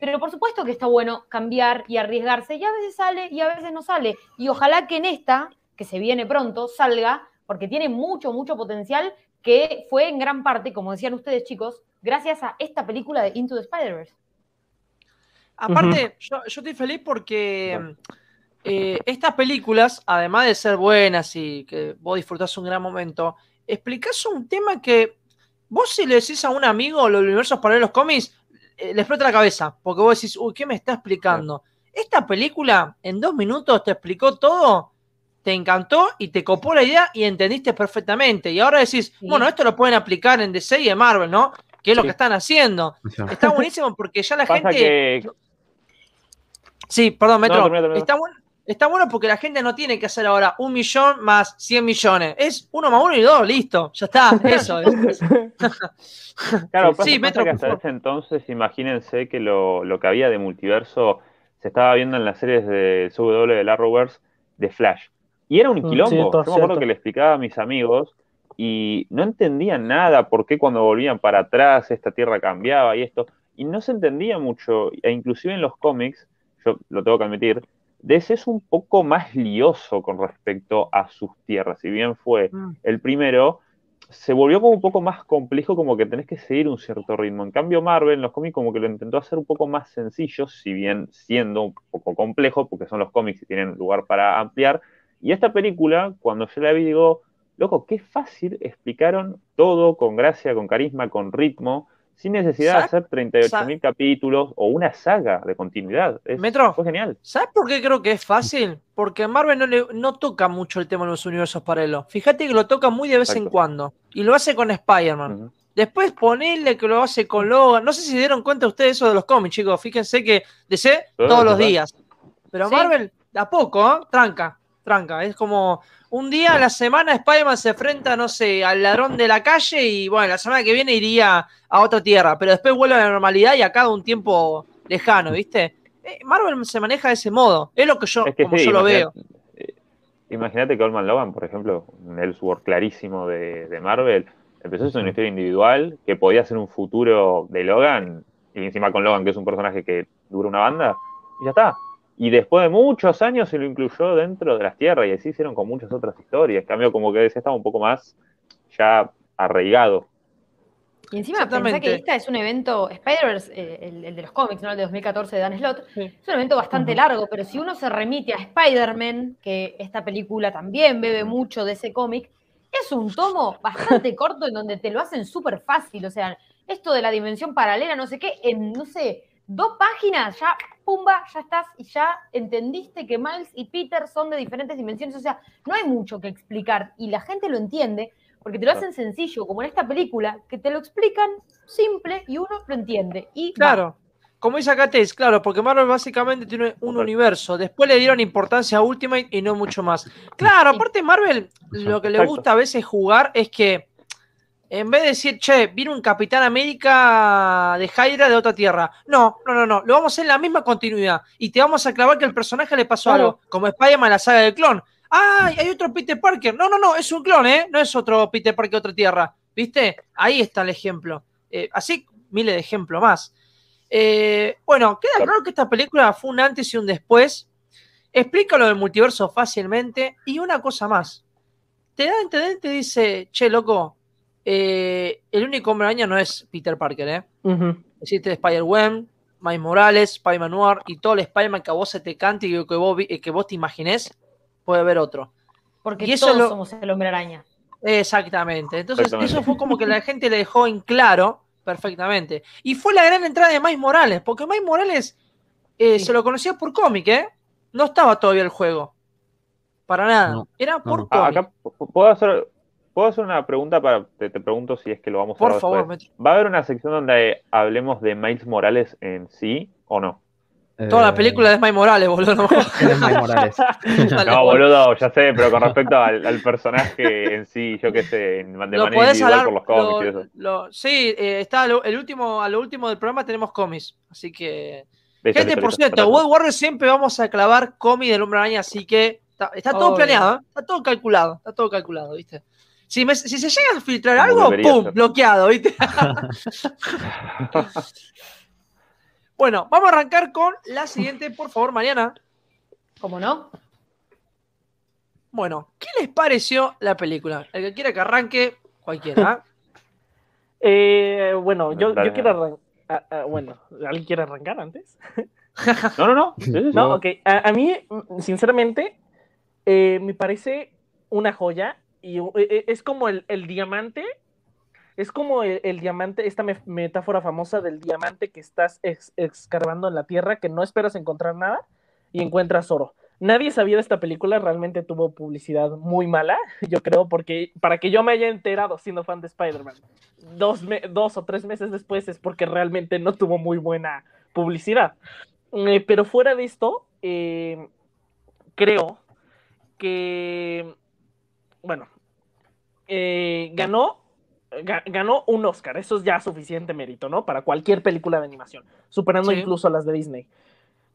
Pero por supuesto que está bueno cambiar y arriesgarse, y a veces sale y a veces no sale. Y ojalá que en esta, que se viene pronto, salga, porque tiene mucho, mucho potencial, que fue en gran parte, como decían ustedes chicos, gracias a esta película de Into the Spider-Verse. Aparte, yo, yo estoy feliz porque eh, estas películas, además de ser buenas y que vos disfrutás un gran momento, explicás un tema que vos si le decís a un amigo los universos paralelos cómics, eh, le explota la cabeza, porque vos decís, uy, ¿qué me está explicando? Esta película en dos minutos te explicó todo, te encantó y te copó la idea y entendiste perfectamente. Y ahora decís, Sí. bueno, esto lo pueden aplicar en DC y en Marvel, ¿no? Que es lo que están haciendo. Está buenísimo porque ya la Pasa gente... que Sí, perdón, Metro. Está, bueno, está bueno porque la gente no tiene que hacer ahora un millón más 100 millones. Es uno más uno y dos, listo. Ya está. [LAUGHS] Eso es. Claro, pasa, sí, pasa Metro, que hasta ese entonces, imagínense que lo, lo que había de multiverso se estaba viendo en las series de CW del Arrowverse de Flash. Y era un Mm, quilombo. cierto, Yo me acuerdo cierto. que le explicaba a mis amigos y no entendían nada, por qué cuando volvían para atrás esta tierra cambiaba y esto, y no se entendía mucho, e inclusive en los cómics, yo lo tengo que admitir, DC es un poco más lioso con respecto a sus tierras, si bien fue Mm. el primero, se volvió como un poco más complejo, como que tenés que seguir un cierto ritmo. En cambio, Marvel en los cómics como que lo intentó hacer un poco más sencillo, si bien siendo un poco complejo, porque son los cómics y tienen lugar para ampliar. Y esta película, cuando yo la vi, digo, loco, qué fácil explicaron todo con gracia, con carisma, con ritmo, sin necesidad de hacer 38.000 capítulos o una saga de continuidad. Es- Metro. Fue genial. ¿Sabes por qué creo que es fácil? Porque Marvel no, le, no toca mucho el tema de los universos paralelos. Fíjate que lo toca muy de vez en cuando. Y lo hace con Spider-Man. Después ponele que lo hace con Logan. No sé si se dieron cuenta ustedes eso de los cómics, chicos. Fíjense que DC Todo, todos los días. Pero Sí. Marvel, de a poco, ¿eh? Tranca, tranca. Es como un día a la semana Spider-Man se enfrenta, no sé, al ladrón de la calle y bueno, la semana que viene iría a otra tierra. Pero después vuelve a la normalidad y a cada un tiempo lejano, ¿viste? Eh, Marvel se maneja de ese modo. Es lo que yo, Es que como sí, yo lo veo. eh, Imagínate que Olman Logan, por ejemplo, un Ellsworth clarísimo de, de Marvel, empezó a ser una historia individual que podía ser un futuro de Logan, y encima con Logan, que es un personaje que dura una banda, y ya está. Y después de muchos años se lo incluyó dentro de las tierras, y así hicieron con muchas otras historias. En cambio, como que decía, estaba un poco más ya arraigado. Y encima pensá que esta es un evento, Spider-Verse, eh, el, el de los cómics, ¿no? El de 2014 de Dan Slott, Sí. es un evento bastante largo, pero si uno se remite a Spider-Man, que esta película también bebe mucho de ese cómic, es un tomo bastante corto en donde te lo hacen súper fácil. O sea, esto de la dimensión paralela, no sé qué, en, no sé, dos páginas, ya, pumba, ya estás y ya entendiste que Miles y Peter son de diferentes dimensiones. O sea, no hay mucho que explicar y la gente lo entiende porque te lo hacen sencillo, como en esta película, que te lo explican simple y uno lo entiende. Y va. Claro. Como dice acá Tess, claro, porque Marvel básicamente tiene un universo. Después le dieron importancia a Ultimate y no mucho más. Claro, aparte Marvel, lo que le gusta a veces jugar es que en vez de decir, che, viene un Capitán América de Hydra de otra tierra. No, no, no, no. Lo vamos a hacer en la misma continuidad. Y te vamos a clavar que el personaje le pasó Claro. algo. Como Spider-Man en la saga del clon. ¡Ay! Hay otro Peter Parker. No, no, no, es un clon, ¿eh? No es otro Peter Parker de otra tierra. ¿Viste? Ahí está el ejemplo. Eh, así, miles de ejemplos más. Eh, bueno, queda Claro. claro que esta película fue un antes y un después. Explica lo del multiverso fácilmente. Y una cosa más. Te da a entender, te dice, che, loco, eh, el único hombre araña no es Peter Parker, ¿eh? Existe Spider-Man, Miles Morales, Spider-Man Noir y todo el Spider-Man que a vos se te cante y que vos, que vos te imaginés, puede haber otro. Porque y eso todos lo- somos el hombre araña. Exactamente. Entonces, Exactamente. eso fue como que la gente le dejó en claro perfectamente. Y fue la gran entrada de Miles Morales, porque Miles Morales eh, Sí. se lo conocía por cómic, ¿eh? No estaba todavía el juego. Para nada. No, Era por no. Ah, cómic. acá puedo hacer, puedo hacer una pregunta para, te, te pregunto si es que lo vamos a por favor, después. Metro. ¿Va a haber una sección donde hablemos de Miles Morales en sí o no? Toda la Eh, película de Miles Morales, boludo. no. [LAUGHS] es Miles Morales. [LAUGHS] No, boludo. ya sé, pero con respecto al, al personaje en sí, yo qué sé, en- de Lo manera individual hablar. por los cómics y lo- eso. lo- sí, eh, está lo- el último, a lo último del programa tenemos cómics. Así que. Listo, Gente, listo, por listo, cierto. World Warrior siempre vamos a clavar cómic del hombre araña, así que está, está todo planeado, ¿eh? está todo calculado, está todo calculado, ¿viste? Si, me- si se llega a filtrar Como algo, ¡pum! ser. bloqueado, ¿viste? [LAUGHS] [LAUGHS] bueno, vamos a arrancar con la siguiente, por favor, Mariana. ¿Cómo no? Bueno, ¿qué les pareció la película? El que quiera que arranque, cualquiera. ¿eh? [LAUGHS] Eh, bueno, yo, yo quiero arrancar. bueno, ¿alguien quiere arrancar antes? No, no, no. sí. No, ok. A, a mí, sinceramente, eh, me parece una joya y e- e- es como el, diamante. Es como el, diamante, esta me- metáfora famosa del diamante que estás ex- escarbando en la tierra, que no esperas encontrar nada y encuentras oro. Nadie sabía de esta película, realmente tuvo publicidad muy mala, [LAUGHS] yo creo, porque para que yo me haya enterado siendo fan de Spider-Man dos, dos o tres meses después es porque realmente no tuvo muy buena publicidad. Eh, pero fuera de esto, eh, creo que, bueno, eh, ganó, ga- ganó un Oscar, eso es ya suficiente mérito, ¿no? Para cualquier película de animación, superando Sí. incluso a las de Disney.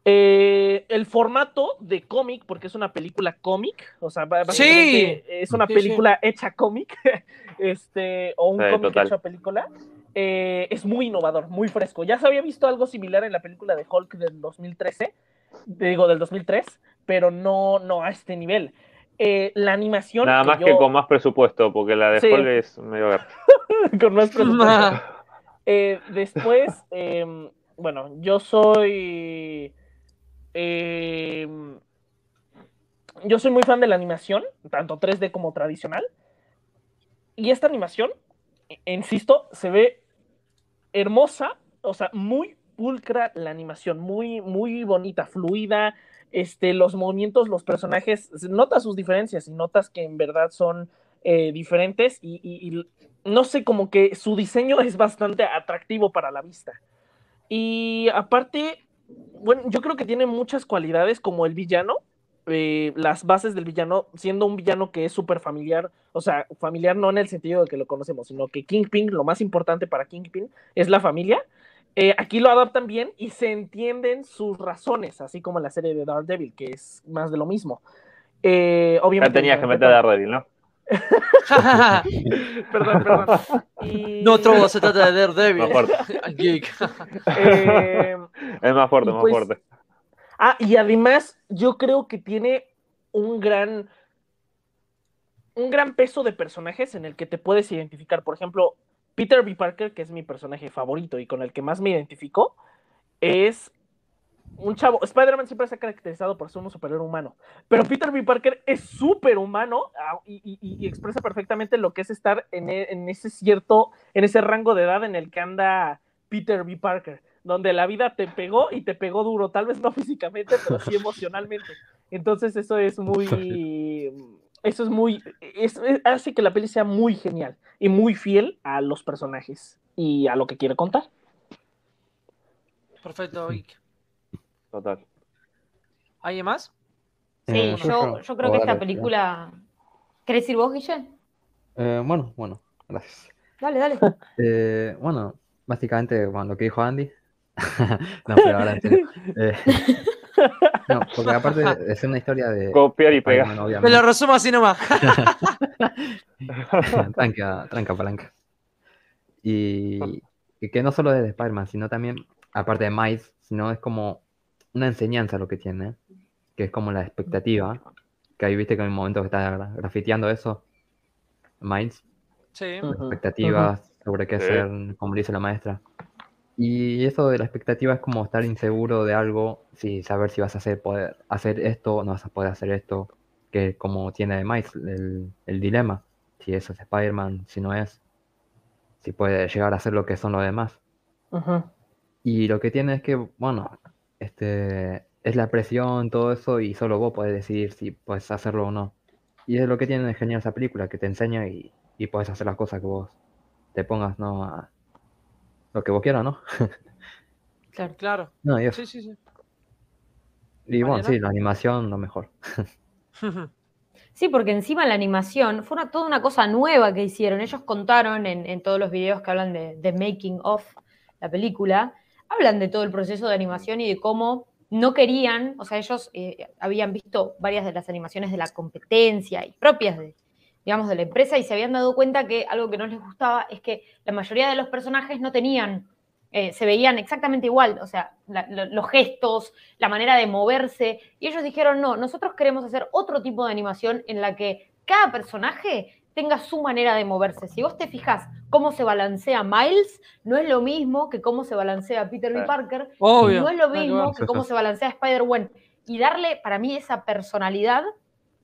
Eh, el formato de cómic, porque es una película cómic, o sea, ba- Sí. básicamente es una Sí, película hecha cómic, [LAUGHS] este, o un cómic hecho a película, eh, es muy innovador, muy fresco. Ya se había visto algo similar en la película de Hulk del 2013, digo, del 2003, pero no, no a este nivel. Eh, la animación... Nada más que con más presupuesto, porque la de Sí. Es medio [LAUGHS] con más presupuesto. [LAUGHS] Eh, después, em, bueno, yo soy. yo soy muy fan de la animación, tanto 3D como tradicional. Y esta animación, e- insisto, se ve hermosa, o sea, muy pulcra la animación, muy, muy bonita, fluida. Este, los movimientos, los personajes, notas sus diferencias y notas que en verdad son eh, diferentes y, no sé, como que su diseño es bastante atractivo para la vista. Y aparte, bueno, yo creo que tiene muchas cualidades como el villano, eh, las bases del villano, siendo un villano que es súper familiar, o sea, familiar no en el sentido de que lo conocemos, sino que Kingpin, lo más importante para Kingpin es la familia. Eh, aquí lo adaptan bien y se entienden sus razones, así como en la serie de Daredevil, que es más de lo mismo. Eh, Ya obviamente, tenías que meter a Daredevil, ¿no? [LAUGHS] Perdón, perdón. [LAUGHS] Y- no todo se trata de Daredevil. Más fuerte. [LAUGHS] Geek. Eh, Es más fuerte, más pues- fuerte. Ah, y además yo creo que tiene un gran un gran peso de personajes en el que te puedes identificar. Por ejemplo, Peter B. Parker, que es mi personaje favorito y con el que más me identifico, es un chavo. Spider-Man siempre se ha caracterizado por ser un superhéroe humano, pero Peter B. Parker es súper humano ah, y, y- y expresa perfectamente lo que es estar en, e- en ese cierto, en ese rango de edad en el que anda Peter B. Parker, donde la vida te pegó y te pegó duro, tal vez no [LAUGHS] físicamente, pero sí emocionalmente. Entonces eso es muy, eso es muy, es- es- hace que la peli sea muy genial y muy fiel a los personajes y a lo que quiere contar. Perfecto, Geek. Total. ¿Alguien más? Sí, Eh, yo, yo creo que dale, esta película. ¿Querés decir vos, Guille? Eh, bueno, bueno, gracias. Dale, dale. [LAUGHS] Eh, bueno, básicamente bueno, lo que dijo Andy. [LAUGHS] no, pero ahora en serio. [LAUGHS] No, porque aparte de ser una historia de. Copiar y pegar. Me lo resumo así nomás. [LAUGHS] tranca, tranca palanca. Y, y que no solo es de Spider-Man, sino también, aparte de Miles, sino es como una enseñanza lo que tiene, que es como la expectativa, que ahí viste que en el momento que está gra- grafiteando eso, Miles, Sí. Expectativas sobre qué Sí. hacer, como dice la maestra. Y eso de la expectativa es como estar inseguro de algo, si saber si vas a hacer, poder hacer esto o no vas a poder hacer esto, que como tiene Miles el, el dilema, si eso es Spider-Man, si no es, si puede llegar a ser lo que son los demás. Y lo que tiene es que, bueno, este, es la presión, todo eso, y solo vos podés decidir si puedes hacerlo o no. Y es lo que tiene de genial esa película, que te enseña y, y puedes hacer las cosas que vos te pongas, ¿no? A lo que vos quieras, ¿no? [LAUGHS] Claro. Claro. No, y eso. Sí, sí, sí. Y bueno, sí, la animación, lo mejor. [LAUGHS] Sí, porque encima la animación fue una- toda una cosa nueva que hicieron. Ellos contaron en, en todos los videos que hablan de, de making of la película, hablan de todo el proceso de animación y de cómo no querían, o sea, ellos eh, habían visto varias de las animaciones de la competencia y propias de, digamos, de la empresa y se habían dado cuenta que algo que no les gustaba es que la mayoría de los personajes no tenían, eh, se veían exactamente igual, o sea, la- los gestos, la manera de moverse, y ellos dijeron, no, nosotros queremos hacer otro tipo de animación en la que cada personaje tenga su manera de moverse. Si vos te fijas cómo se balancea Miles, no es lo mismo que cómo se balancea Peter B. Parker, Obvio. no es lo mismo que cómo se balancea Spider-Man. Y darle, para mí, esa personalidad,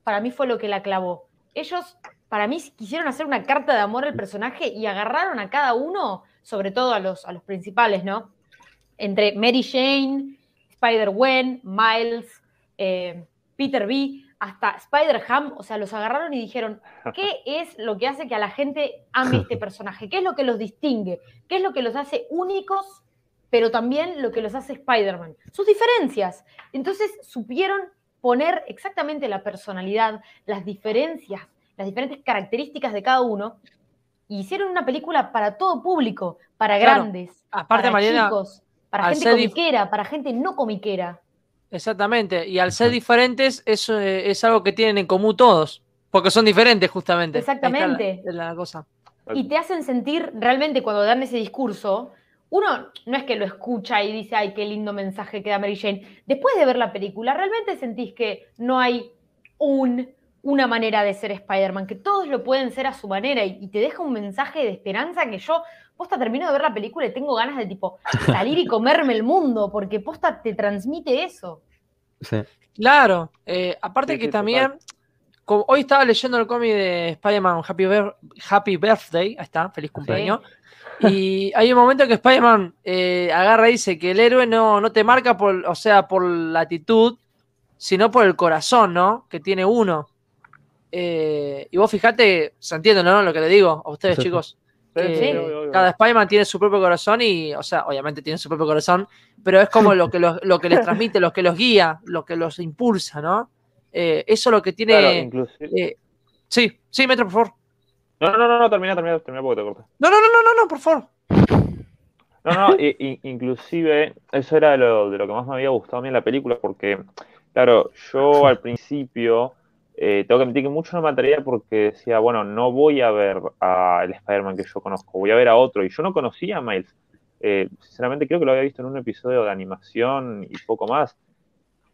para mí fue lo que la clavó. Ellos, para mí, quisieron hacer una carta de amor al personaje y agarraron a cada uno, sobre todo a los, a los principales, ¿no? Entre Mary Jane, Spider-Gwen, Miles, eh, Peter B., hasta Spider-Ham, o sea, los agarraron y dijeron, ¿qué [LAUGHS] es lo que hace que a la gente ame este personaje? ¿Qué es lo que los distingue? ¿Qué es lo que los hace únicos, pero también lo que los hace Spider-Man? Sus diferencias. Entonces supieron poner exactamente la personalidad, las diferencias, las diferentes características de cada uno. Y hicieron una película para todo público, para Claro. grandes, Aparte, para Mariana, chicos, para gente comiquera, para gente no comiquera. Exactamente. Y al ser diferentes, eso eh, es algo que tienen en común todos. Porque son diferentes, justamente. Está la- Exactamente. la cosa. Y te hacen sentir realmente cuando dan ese discurso, uno no es que lo escucha y dice, ay, qué lindo mensaje que da Mary Jane. Después de ver la película, realmente sentís que no hay un, una manera de ser Spider-Man, que todos lo pueden ser a su manera y, y te deja un mensaje de esperanza que yo, posta, termino de ver la película y tengo ganas de tipo [LAUGHS] salir y comerme el mundo, porque posta te transmite eso. Sí. Claro. eh, aparte Sí, que sí, también, como hoy estaba leyendo el cómic de Spider-Man Happy, Happy Birthday, ahí está, feliz cumpleaños. Y hay un momento que Spider-Man eh, agarra y dice que el héroe no, no te marca por, o sea, por la actitud, sino por el corazón, ¿no? Que tiene uno. Eh, y vos fijate, se entiende, ¿no? Lo que le digo a ustedes, Sí, chicos. Sí, cada Spider-Man tiene su propio corazón y, o sea, obviamente tiene su propio corazón, pero es como lo que, los, lo que les transmite, lo que los guía, lo que los impulsa, ¿no? Eh, eso lo que tiene... Claro, inclusive. eh, sí, sí, Metro, por favor. No, no, no, no, termina, termina, termina porque te corté. No, no, no, no, no, no, por favor. No, no, inclusive eso era de lo, de lo que más me había gustado a mí en la película, porque, claro, yo al principio eh, tengo que admitir que mucho no me atraía porque decía, bueno, no voy a ver al Spider-Man que yo conozco, voy a ver a otro, y yo no conocía a Miles. Eh, sinceramente creo que lo había visto en un episodio de animación y poco más.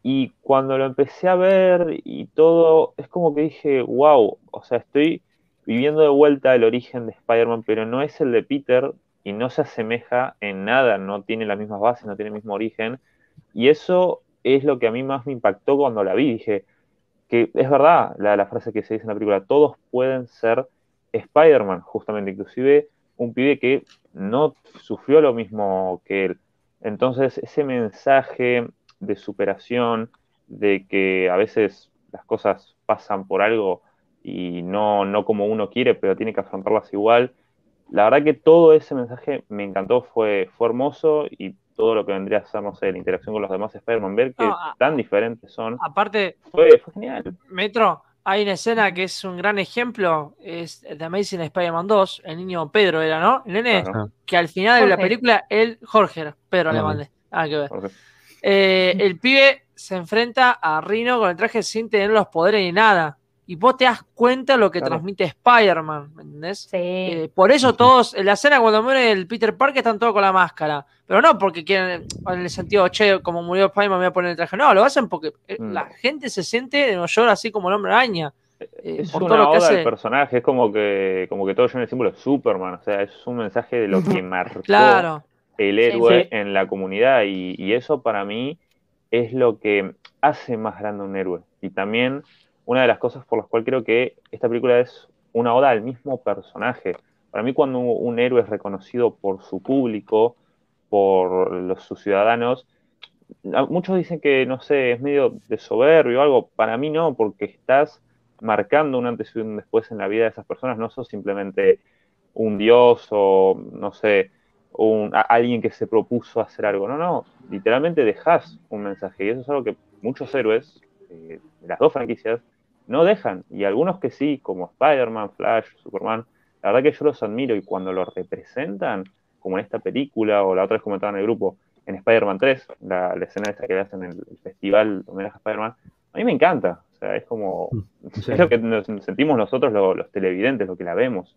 Y cuando lo empecé a ver y todo, es como que dije, wow, o sea, estoy viviendo de vuelta el origen de Spider-Man, pero no es el de Peter y no se asemeja en nada, no tiene las mismas bases, no tiene el mismo origen. Y eso es lo que a mí más me impactó cuando la vi. Dije que es verdad la, frase que se dice en la película, todos pueden ser Spider-Man, justamente, inclusive un pibe que no sufrió lo mismo que él. Entonces, ese mensaje de superación, de que a veces las cosas pasan por algo y no, no como uno quiere, pero tiene que afrontarlas igual. La verdad que todo ese mensaje me encantó, fue, fue hermoso y todo lo que vendría a ser, no sé, la interacción con los demás Spider-Man, ver que No, a- tan diferentes son, Aparte, fue, fue genial. Metro, hay una escena que es un gran ejemplo, es The Amazing Spider-Man 2, el niño Pedro era, ¿no? El nene, Claro, que al final de la Jorge. película, él, Jorge era, Pedro le Ah, mandé, nada que ver. Eh, el pibe se enfrenta a Rino con el traje sin tener los poderes ni nada. Y vos te das cuenta de lo que Claro. transmite Spider-Man, ¿me entendés? Sí. Eh, por eso todos, en la escena cuando muere el Peter Parker están todos con la máscara. Pero no porque quieren, en el sentido, che, como murió Spider-Man me voy a poner el traje. No, lo hacen porque eh, Mm. la gente se siente de Nueva York así como el hombre araña. Eh, Es por una todo lo que oda hace. al personaje, es como que, como que todo lleva el símbolo de Superman, o sea, es un mensaje de lo que [LAUGHS] marcó Claro. el héroe sí. en la comunidad y, y eso para mí es lo que hace más grande un héroe. Y también una de las cosas por las cuales creo que esta película es una oda al mismo personaje. Para mí cuando un héroe es reconocido por su público, por los, sus ciudadanos, muchos dicen que, no sé, es medio de soberbio o algo. Para mí no, porque estás marcando un antes y un después en la vida de esas personas, no sos simplemente un dios o, no sé, un, alguien que se propuso hacer algo. No, no, literalmente dejas un mensaje. Y eso es algo que muchos héroes eh, las dos franquicias no dejan. Y algunos que sí, como Spider-Man, Flash, Superman, la verdad que yo los admiro y cuando lo representan, como en esta película o la otra vez comentaba en el grupo, en Spider-Man 3, la, la escena esta que hacen en el, el festival de homenaje a Spider-Man, a mí me encanta. O sea, es como. [LAUGHS] Sí. Es lo que nos sentimos nosotros, lo- los televidentes, lo que la vemos.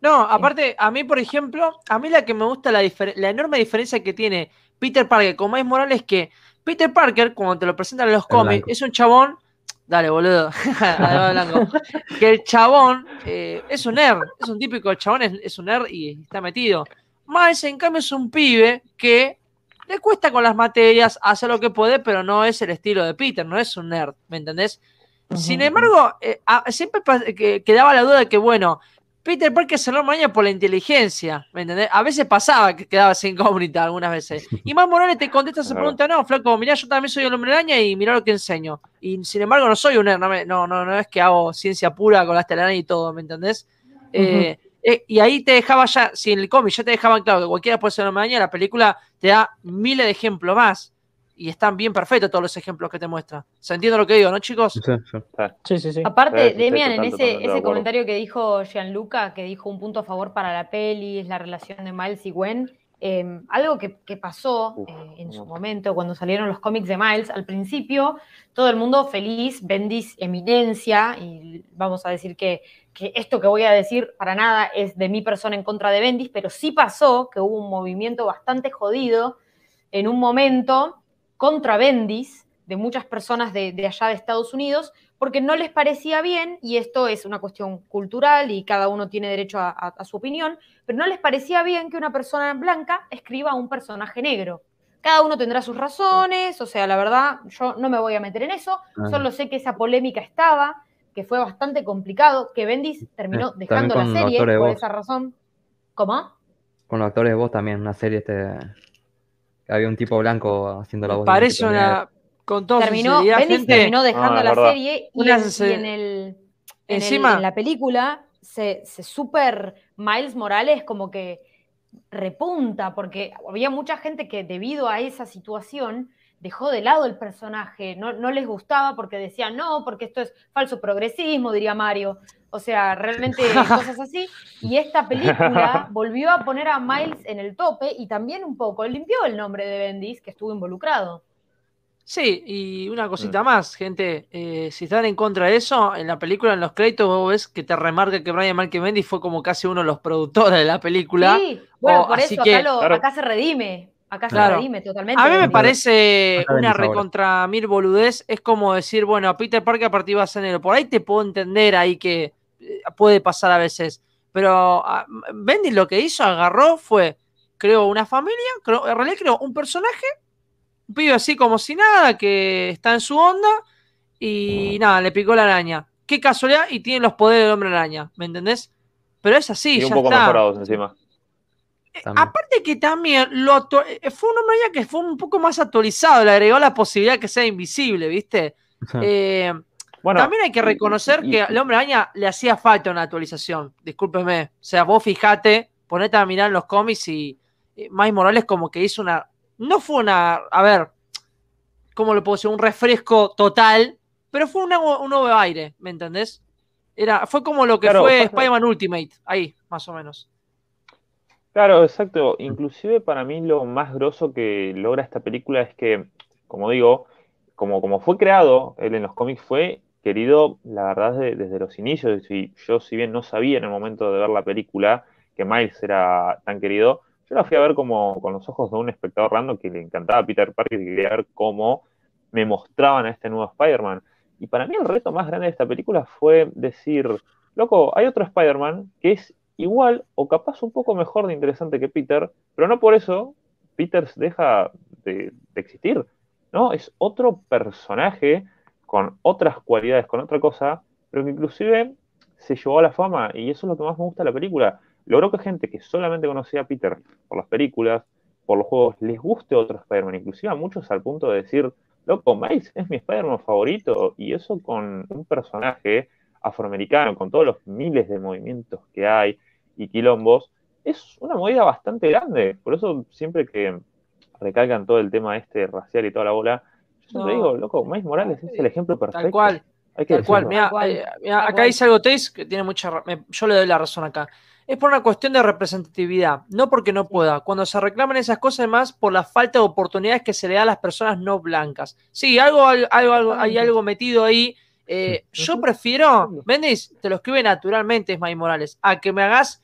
No, aparte, a mí, por ejemplo, a mí la que me gusta, la, difer- la enorme diferencia que tiene Peter Parker con Miles Morales es que Peter Parker, cuando te lo presentan en los cómics, es un chabón. Dale, boludo. [LAUGHS] Blanco. que el chabón eh, es un nerd, es un típico chabón, es, es un nerd y está metido. Miles, en cambio, es un pibe que le cuesta con las materias, hace lo que puede, pero no es el estilo de Peter, no es un nerd, ¿me entendés? Sin embargo, eh, a- siempre que- quedaba la duda de que, bueno, Peter Parker se lo mañana por la inteligencia, ¿me entendés? A veces pasaba que quedaba sin incógnita algunas veces. Y más Morales te contesta esa Claro. pregunta, no, flaco, mirá, yo también soy el hombre araña y mirá lo que enseño. Y sin embargo no soy un nerd, no, me- no, no, no es que hago ciencia pura con las telarañas y todo, ¿me entendés? Eh, eh, y ahí te dejaba ya, si en el cómic ya te dejaban claro que cualquiera puede ser un hombre araña, la película te da miles de ejemplos más. Y están bien perfectos todos los ejemplos que te muestra. ¿Se entiende lo que digo, no, chicos? Sí, sí. Sí, sí, sí. Aparte, Demian, en ese, ese comentario que dijo Gianluca, que dijo un punto a favor para la peli, es la relación de Miles y Gwen, eh, algo que, que pasó eh, en su momento cuando salieron los cómics de Miles, al principio todo el mundo feliz, Bendis eminencia, y vamos a decir que, que esto que voy a decir para nada es de mi persona en contra de Bendis, pero sí pasó que hubo un movimiento bastante jodido en un momento contra Bendis de muchas personas de, de allá de Estados Unidos, porque no les parecía bien, y esto es una cuestión cultural y cada uno tiene derecho a, a- a su opinión, pero no les parecía bien que una persona blanca escriba a un personaje negro. Cada uno tendrá sus razones, o sea, la verdad, yo no me voy a meter en eso, Ah. solo sé que esa polémica estaba, que fue bastante complicado, que Bendis terminó Eh, dejando la serie por esa razón. ¿Cómo? Con los actores de voz también, una serie este. Había un tipo blanco haciendo la voz. Parece una. Con toda terminó, gente, terminó dejando Ah, la serie y, Una en, se- y en el, en el- Encima- en la película se, se super Miles Morales como que repunta, porque había mucha gente que debido a esa situación dejó de lado el personaje, no, no les gustaba porque decían, no, porque esto es falso progresismo, diría Mario. O sea, realmente cosas así. Y esta película [LAUGHS] volvió a poner a Miles en el tope y también un poco limpió el nombre de Bendis, que estuvo involucrado. Sí, y una cosita más, gente. eh, si están en contra de eso, en la película, en los créditos, vos ves que te remarca que Brian Malkemendi fue como casi uno de los productores de la película. Sí, bueno, Oh, por así eso que- acá, lo- Claro. acá se redime. Acá Claro. se redime totalmente. A mí me Bendis. parece una recontra mil boludez. Es como decir, bueno, a Peter Parker a partir de enero. Por ahí te puedo entender ahí que puede pasar a veces. Pero ah, Bendis lo que hizo, agarró, fue, creó una familia, creó- en realidad creó un personaje, un pibe así como si nada, que está en su onda, y nada, le picó la araña. Qué casualidad, y tiene los poderes del hombre araña, ¿me entendés? Pero es así, y un ya poco está. mejorados encima. También. Aparte que también lo eh, fue un hombre araña que fue un poco más actualizado, le agregó la posibilidad que sea invisible, ¿viste? [LAUGHS] Eh, Bueno, también hay que reconocer y- que al hombre araña le hacía falta una actualización, discúlpeme. O sea, vos fijate, ponete a mirar los cómics y eh, Miles Morales como que hizo una... No fue una... A ver, ¿cómo lo puedo decir? Un refresco total, pero fue una- un nuevo aire, ¿me entendés? Era, fue como lo que Claro, fue Spider-Man Ultimate, ahí, más o menos. Claro, exacto. Inclusive para mí lo más grosso que logra esta película es que, como digo, como, como fue creado, él en los cómics fue querido, la verdad, de- desde los inicios. Y yo, si bien no sabía en el momento de ver la película que Miles era tan querido, yo la fui a ver como con los ojos de un espectador random que le encantaba a Peter Parker y quería ver cómo me mostraban a este nuevo Spider-Man. Y para mí el reto más grande de esta película fue decir, loco, hay otro Spider-Man que es igual o capaz un poco mejor de interesante que Peter, pero no por eso Peter deja de, de existir, ¿no? Es otro personaje con otras cualidades, con otra cosa, pero que inclusive se llevó a la fama y eso es lo que más me gusta de la película. Logró que gente que solamente conocía a Peter por las películas, por los juegos, les guste otro Spider-Man, inclusive a muchos al punto de decir, loco, Miles es mi Spider-Man favorito, y eso con un personaje afroamericano, con todos los miles de movimientos que hay y quilombos, es una movida bastante grande. Por eso siempre que recalcan todo el tema este racial y toda la bola, yo No. digo, loco, Miles Morales es el ejemplo perfecto. Tal cual. Hay que Tal cual, eh, mirá, tal acá cual. dice algo Teis que tiene mucha yo le doy la razón acá. Es por una cuestión de representatividad, no porque no pueda. Cuando se reclaman esas cosas, más por la falta de oportunidades que se le da a las personas no blancas. Sí, algo, algo, hay algo metido ahí. Eh, yo prefiero, Bendis, te lo escribe naturalmente, Ismael Morales, a que me hagas,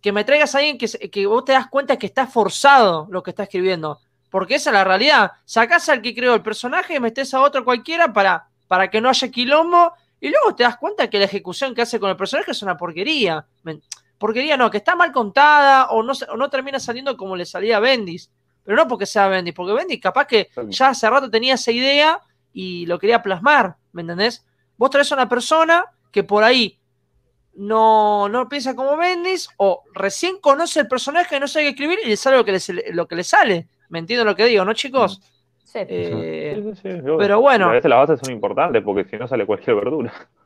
que me traigas a alguien que, que vos te das cuenta que está forzado lo que está escribiendo. Porque esa es la realidad. Sacás al que creó el personaje y metés a otro cualquiera para, para que no haya quilombo. Y luego te das cuenta que la ejecución que hace con el personaje es una porquería. Porquería no, que está mal contada o no, o no termina saliendo como le salía a Bendis. Pero no porque sea Bendis, porque Bendis capaz que ya hace rato tenía esa idea y lo quería plasmar, ¿me entendés? Vos traes a una persona que por ahí no, no piensa como Bendis o recién conoce el personaje y no sabe escribir y le sale lo que le, lo que le sale. ¿Me entienden lo que digo, no, chicos? Sí. Eh, Sí, sí, sí, yo- pero bueno. A veces las bases son importantes porque si no sale cualquier verdura. [LAUGHS]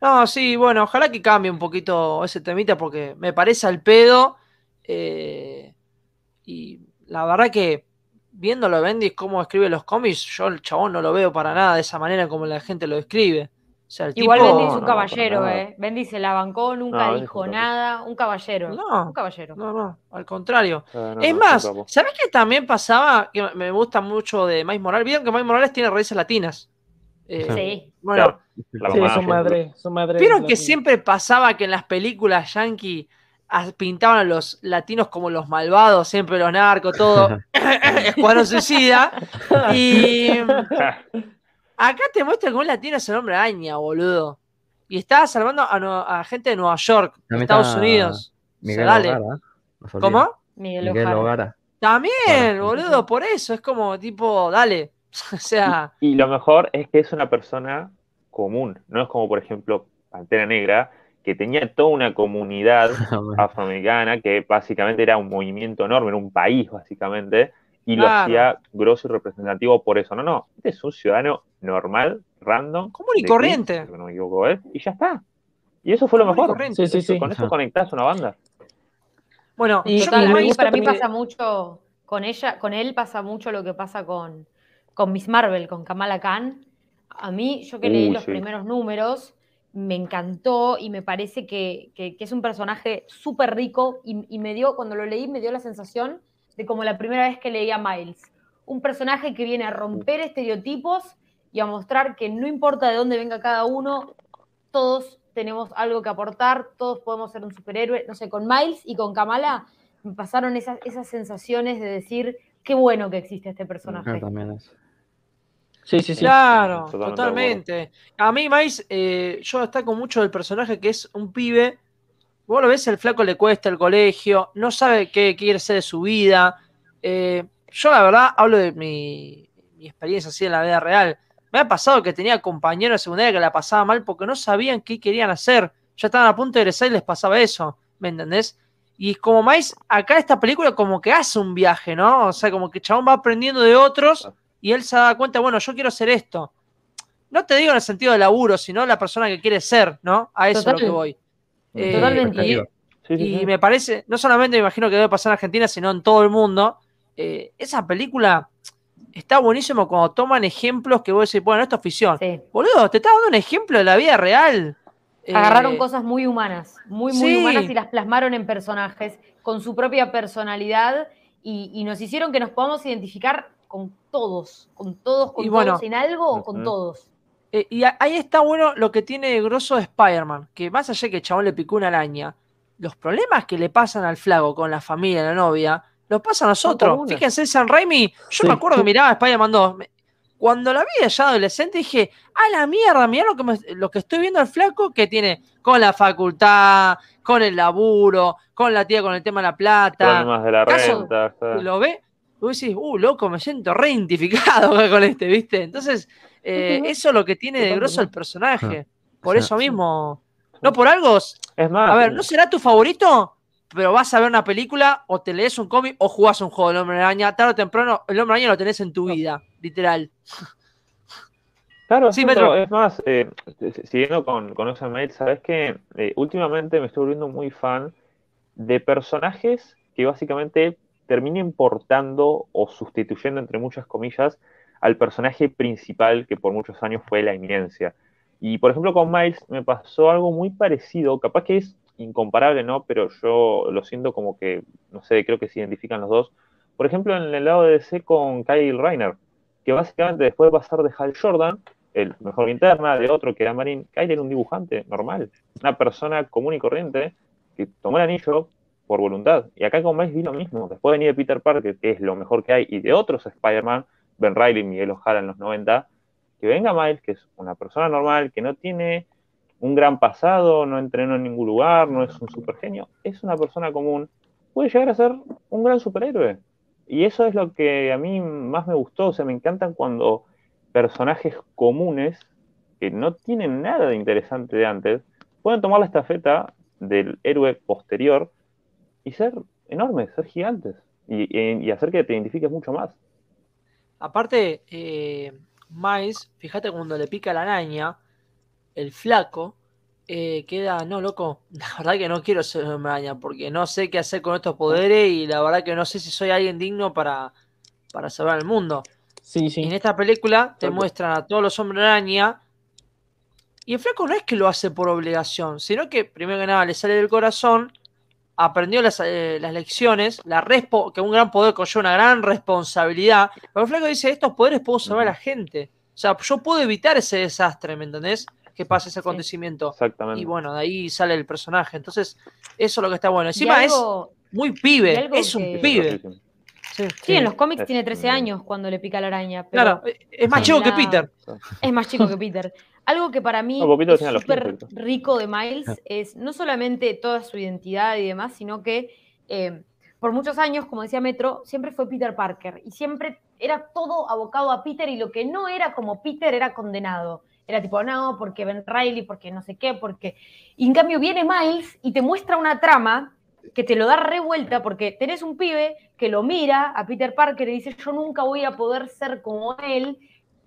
No, sí, bueno, ojalá que cambie un poquito ese temita porque me parece al pedo. eh, y la verdad que viéndolo Bendis cómo escribe los cómics, yo el chabón no lo veo para nada de esa manera como la gente lo describe. O sea, el Igual tipo- Bendy es un no, caballero. ¿eh? Bendy se la bancó, nunca No, dijo nada. Un caballero. No. Un caballero. No, no, al contrario. No, es no, más. ¿sabés qué también pasaba? Que me gusta mucho de Miles Morales. Vieron que Miles Morales tiene raíces latinas. Eh, Sí. Bueno, Claro. La Sí, su madre, su madre. ¿vieron que latina. siempre pasaba que en las películas yankee pintaban a los latinos como los malvados, siempre los narcos, todo? [LAUGHS] [LAUGHS] Escuadrón suicida. Y [LAUGHS] acá te muestra que un latino es el hombre araña, boludo. Y estaba salvando a, no- a gente de Nueva York, de Estados Unidos. O sea, Miguel dale. Ogara. no se olviden. ¿Cómo? Miguel, Miguel. También, Claro. boludo, por eso es como tipo, dale. [LAUGHS] O sea, Y lo mejor es que es una persona común, no es como por ejemplo Pantera Negra, que tenía toda una comunidad [LAUGHS] afroamericana que básicamente era un movimiento enorme, era un país básicamente, y lo hacía grosso y representativo por eso. No, no, este es un ciudadano normal, random, Común y corriente. No me equivoco, ¿eh? y ya está. Y eso fue lo Común mejor. corriente. Sí, sí, sí. Con eso conectás una banda. bueno, Y- Total, a me mí- para mí pasa mucho con ella, con él pasa mucho lo que pasa con, con Miss Marvel, con Kamala Khan. A mí, yo que leí Uy, los sí. primeros números, me encantó y me parece que, que- que es un personaje súper rico y, y me dio, cuando lo leí, me dio la sensación de como la primera vez que leía a Miles. Un personaje que viene a romper estereotipos y a mostrar que no importa de dónde venga cada uno, todos tenemos algo que aportar, todos podemos ser un superhéroe. No sé, con Miles y con Kamala me pasaron esas, esas sensaciones de decir, qué bueno que existe este personaje. También es. Sí, sí, sí. Claro, totalmente. A mí, Miles, eh, yo destaco mucho del personaje que es un pibe. Vos lo ves, el flaco le cuesta el colegio, no sabe qué quiere ser de su vida. Eh, yo, la verdad, hablo de mi, mi experiencia así en la vida real. Me ha pasado que tenía compañeros de secundaria que la pasaba mal porque no sabían qué querían hacer. Ya estaban a punto de egresar y les pasaba eso. ¿Me entendés? Y como Miles, acá esta película como que hace un viaje, ¿no? O sea, como que el chabón va aprendiendo de otros y él se da cuenta, bueno, yo quiero hacer esto. No te digo en el sentido de laburo, sino la persona que quiere ser, ¿no? A eso es lo que voy. Eh, Totalmente. y- Sí, sí, y sí. me parece, no solamente me imagino que debe pasar en Argentina, sino en todo el mundo. eh, esa película está buenísimo cuando toman ejemplos que vos decís, bueno, esto es ficción. Sí. Boludo, te está dando un ejemplo de la vida real. Agarraron Eh, cosas muy humanas, muy, muy sí. humanas y las plasmaron en personajes con su propia personalidad y, y nos hicieron que nos podamos identificar con todos, con todos, con Y bueno, todos en algo o con todos. Eh, y ahí está bueno lo que tiene de grosso de Spider-Man, que más allá de que el chabón le picó una araña, los problemas que le pasan al flaco con la familia, la novia, los pasa a nosotros. Fíjense, San Raimi, yo Sí. me acuerdo que miraba Spider-Man 2. me- Cuando la vi ya adolescente dije, a la mierda, mirá lo que, me- lo que estoy viendo al flaco que tiene con la facultad, con el laburo, con la tía con el tema de la plata. Problemas de la caso- renta. está. Lo ve, vos decís, uh, loco, me siento reidentificado con este, ¿viste? Entonces, eh, eso es lo que tiene de grosso el personaje. Por Sí. eso mismo. No por algo. Es más, A ver, no será tu favorito, pero vas a ver una película, o te lees un cómic, o jugás un juego del Hombre Araña. Tarde o temprano, el Hombre Araña lo tenés en tu vida, literal. Claro, Sí, Metro. es más, eh, siguiendo con, con mail, sabes que últimamente me estoy volviendo muy fan de personajes que básicamente terminen portando o sustituyendo, entre muchas comillas, al personaje principal que por muchos años fue la eminencia. Y por ejemplo, con Miles me pasó algo muy parecido, capaz que es incomparable, ¿no? Pero yo lo siento como que, no sé, creo que se identifican los dos. Por ejemplo, en el lado de DC con Kyle Reiner, que básicamente después de pasar de Hal Jordan, el mejor linterna, de otro que era Marín, Kyle era un dibujante normal, una persona común y corriente que tomó el anillo por voluntad. Y acá con Miles vi lo mismo. Después de venir de Peter Parker, que es lo mejor que hay, y de otros Spider-Man, Ben Reilly, Miguel Ojara en los 90, que venga Miles, que es una persona normal, que no tiene un gran pasado, no entrenó en ningún lugar, no es un super genio, es una persona común, puede llegar a ser un gran superhéroe. Y eso es lo que a mí más me gustó, o sea, me encantan cuando personajes comunes, que no tienen nada de interesante de antes, pueden tomar la estafeta del héroe posterior y ser enormes, ser gigantes, y hacer que te identifiques mucho más. Aparte, eh, Miles, fíjate cuando le pica la araña, el flaco eh, queda, no, loco, [LAUGHS] la verdad que no quiero ser un hombre araña porque no sé qué hacer con estos poderes y la verdad que no sé si soy alguien digno para, para salvar el mundo. Sí, Y en sí. esta película te muestran a todos los hombres araña Y el flaco no es que lo hace por obligación, sino que primero que nada le sale del corazón, aprendió las, eh, las lecciones, la respo que un gran poder conlleva una gran responsabilidad. Pero el flaco dice, estos poderes puedo salvar a la gente. O sea, yo puedo evitar ese desastre, ¿me entendés? Que pase ese acontecimiento. Exactamente. Y bueno, de ahí sale el personaje. Entonces, eso es lo que está bueno. Encima algo- es muy pibe, es un que- pibe. Sí, Sí, en los cómics Es tiene 13 un- años cuando le pica la araña. Pero Claro, es más chico que Peter. Es más chico que Peter. Algo que para mí No, es súper 15, rico de Miles es no solamente toda su identidad y demás, sino que eh, por muchos años, como decía Metro, siempre fue Peter Parker y siempre era todo abocado a Peter y lo que no era como Peter era condenado. Era tipo, no, porque Ben Riley, porque no sé qué, porque... Y en cambio viene Miles y te muestra una trama que te lo da revuelta porque tenés un pibe que lo mira a Peter Parker y dice, yo nunca voy a poder ser como él.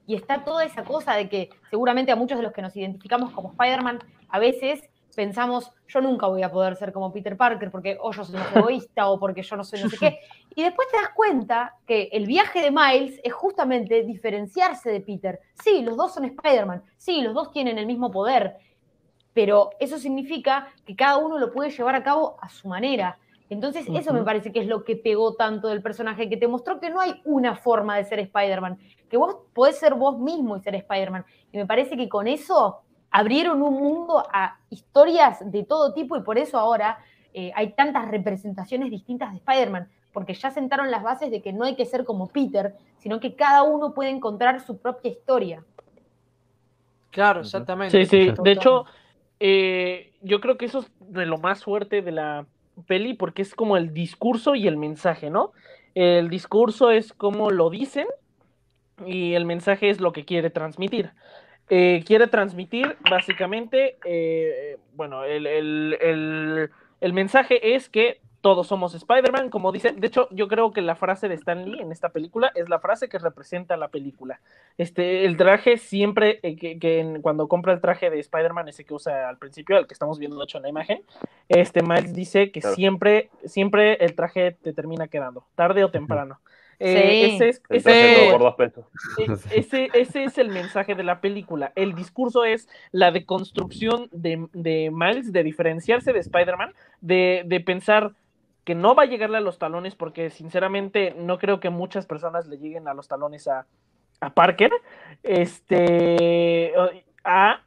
Y está toda esa cosa de que seguramente a muchos de los que nos identificamos como Spider-Man, a veces pensamos, yo nunca voy a poder ser como Peter Parker porque o yo soy más [LAUGHS] egoísta o porque yo no soy no sé qué. [LAUGHS] Y después te das cuenta que el viaje de Miles es justamente diferenciarse de Peter. Sí, los dos son Spider-Man, sí, los dos tienen el mismo poder, pero eso significa que cada uno lo puede llevar a cabo a su manera. Entonces, eso me parece que es lo que pegó tanto del personaje, que te mostró que no hay una forma de ser Spider-Man, que vos podés ser vos mismo y ser Spider-Man. Y me parece que con eso abrieron un mundo a historias de todo tipo y por eso ahora eh, hay tantas representaciones distintas de Spider-Man, porque ya sentaron las bases de que no hay que ser como Peter, sino que cada uno puede encontrar su propia historia. Claro, exactamente. Sí, sí. De hecho, eh, yo creo que eso es de lo más fuerte de la peli porque es como el discurso y el mensaje, ¿no? El discurso es como lo dicen y el mensaje es lo que quiere transmitir. Eh, quiere transmitir básicamente, eh, bueno, el, el- el- el mensaje es que todos somos Spider-Man, como dice, de hecho yo creo que la frase de Stan Lee en esta película es la frase que representa la película. Este, el traje siempre, eh, que, cuando compra el traje de Spider-Man, ese que usa al principio, el que estamos viendo de hecho en la imagen, este Miles dice que Claro. siempre, siempre el traje te termina quedando, tarde o temprano. Eh, Sí. ese es, El ese traje es todo como- por dos pesos. [LAUGHS] ese, ese es el mensaje de la película. El discurso es la deconstrucción de, de Miles, de diferenciarse de Spider-Man, de, de pensar que no va a llegarle a los talones, porque sinceramente no creo que muchas personas le lleguen a los talones a, a Parker, este, a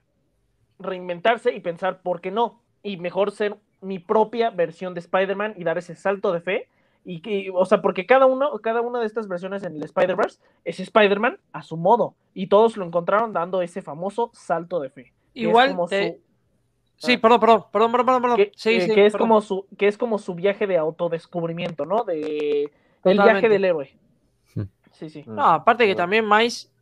reinventarse y pensar, ¿por qué no? Y mejor ser mi propia versión de Spider-Man y dar ese salto de fe. Y que, o sea, porque cada uno, cada una de estas versiones en el Spider-Verse es Spider-Man a su modo. Y todos lo encontraron dando ese famoso salto de fe. Igual como te- su- Sí, Ah. perdón, perdón, perdón, perdón, perdón, perdón. que, Sí, eh, sí, que es perdón. como su, que es como su viaje de autodescubrimiento, ¿no? De el viaje del héroe. Sí, sí. No, aparte que también Miles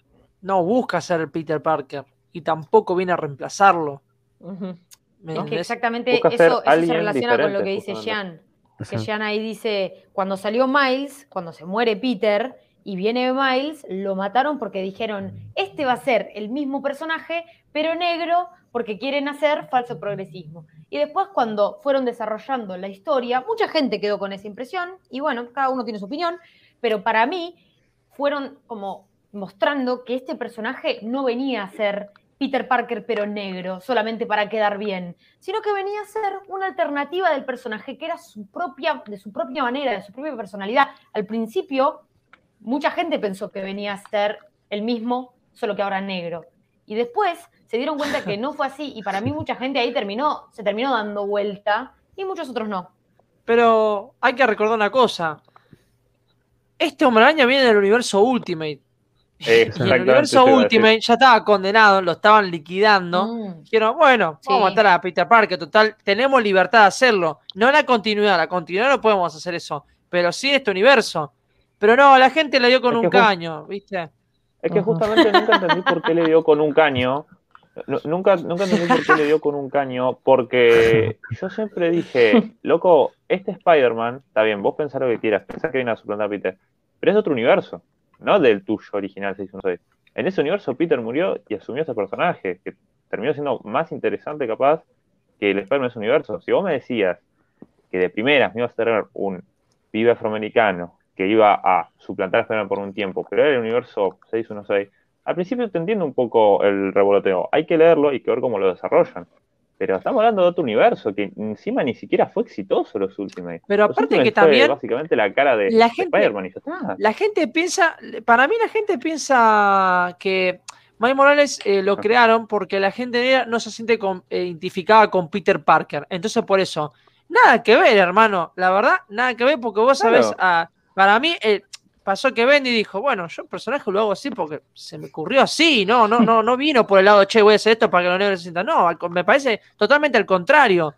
no busca ser Peter Parker y tampoco viene a reemplazarlo. Ujú. ¿me Es que entendés? exactamente eso, eso se relaciona con lo que dice Jean. Que Sí. Jean ahí dice, cuando salió Miles, cuando se muere Peter y viene Miles, lo mataron porque dijeron, este va a ser el mismo personaje, pero negro, porque quieren hacer falso progresismo. Y después cuando fueron desarrollando la historia, mucha gente quedó con esa impresión, y bueno, cada uno tiene su opinión, pero para mí fueron como mostrando que este personaje no venía a ser Peter Parker pero negro, solamente para quedar bien, sino que venía a ser una alternativa del personaje que era su propia, de su propia manera, de su propia personalidad. Al principio, mucha gente pensó que venía a ser el mismo, solo que ahora negro. Y después se dieron cuenta que no fue así, y para mí mucha gente ahí terminó, se terminó dando vuelta, y muchos otros no. Pero hay que recordar una cosa. Este Hombre Araña viene del universo Ultimate. Y el universo. Ultimate ya estaba condenado, lo estaban liquidando. Mm. Dijeron, bueno, Sí. vamos a matar a Peter Parker, total, tenemos libertad de hacerlo. No la continuidad, la continuidad no podemos hacer eso, pero sí este universo. Pero no, la gente le dio con Es un caño, ¿viste? Es que justamente [LAUGHS] nunca entendí por qué le dio con un caño. Nu- Nunca, nunca entendí por qué le dio con un caño, porque yo siempre dije, loco, este Spider-Man, está bien, vos pensás lo que quieras, pensás que viene a suplantar a Peter, pero es de otro universo, no del tuyo original 616. En ese universo Peter murió y asumió ese personaje, que terminó siendo más interesante capaz que el Spider-Man de ese universo. Si vos me decías que de primeras me ibas a tener un pibe afroamericano que iba a suplantar a Spider-Man por un tiempo, pero era el universo 616, al principio te entiendo un poco el revoloteo. Hay que leerlo y que ver cómo lo desarrollan. Pero estamos hablando de otro universo que encima ni siquiera fue exitoso los Ultimate. Pero Los aparte Ultimate que también básicamente la cara de, la gente- Spider-Man y ya está. La gente piensa, para mí la gente piensa que Miles Morales eh, lo crearon porque la gente no se siente con- eh, identificada con Peter Parker. Entonces por eso, nada que ver, hermano. La verdad, nada que ver porque vos Claro. sabés, ah, para mí eh, pasó que Bendy dijo, bueno, yo el personaje lo hago así porque se me ocurrió así, no, no, no, no vino por el lado, che, voy a hacer esto para que los negros se sientan. No, me parece totalmente al contrario.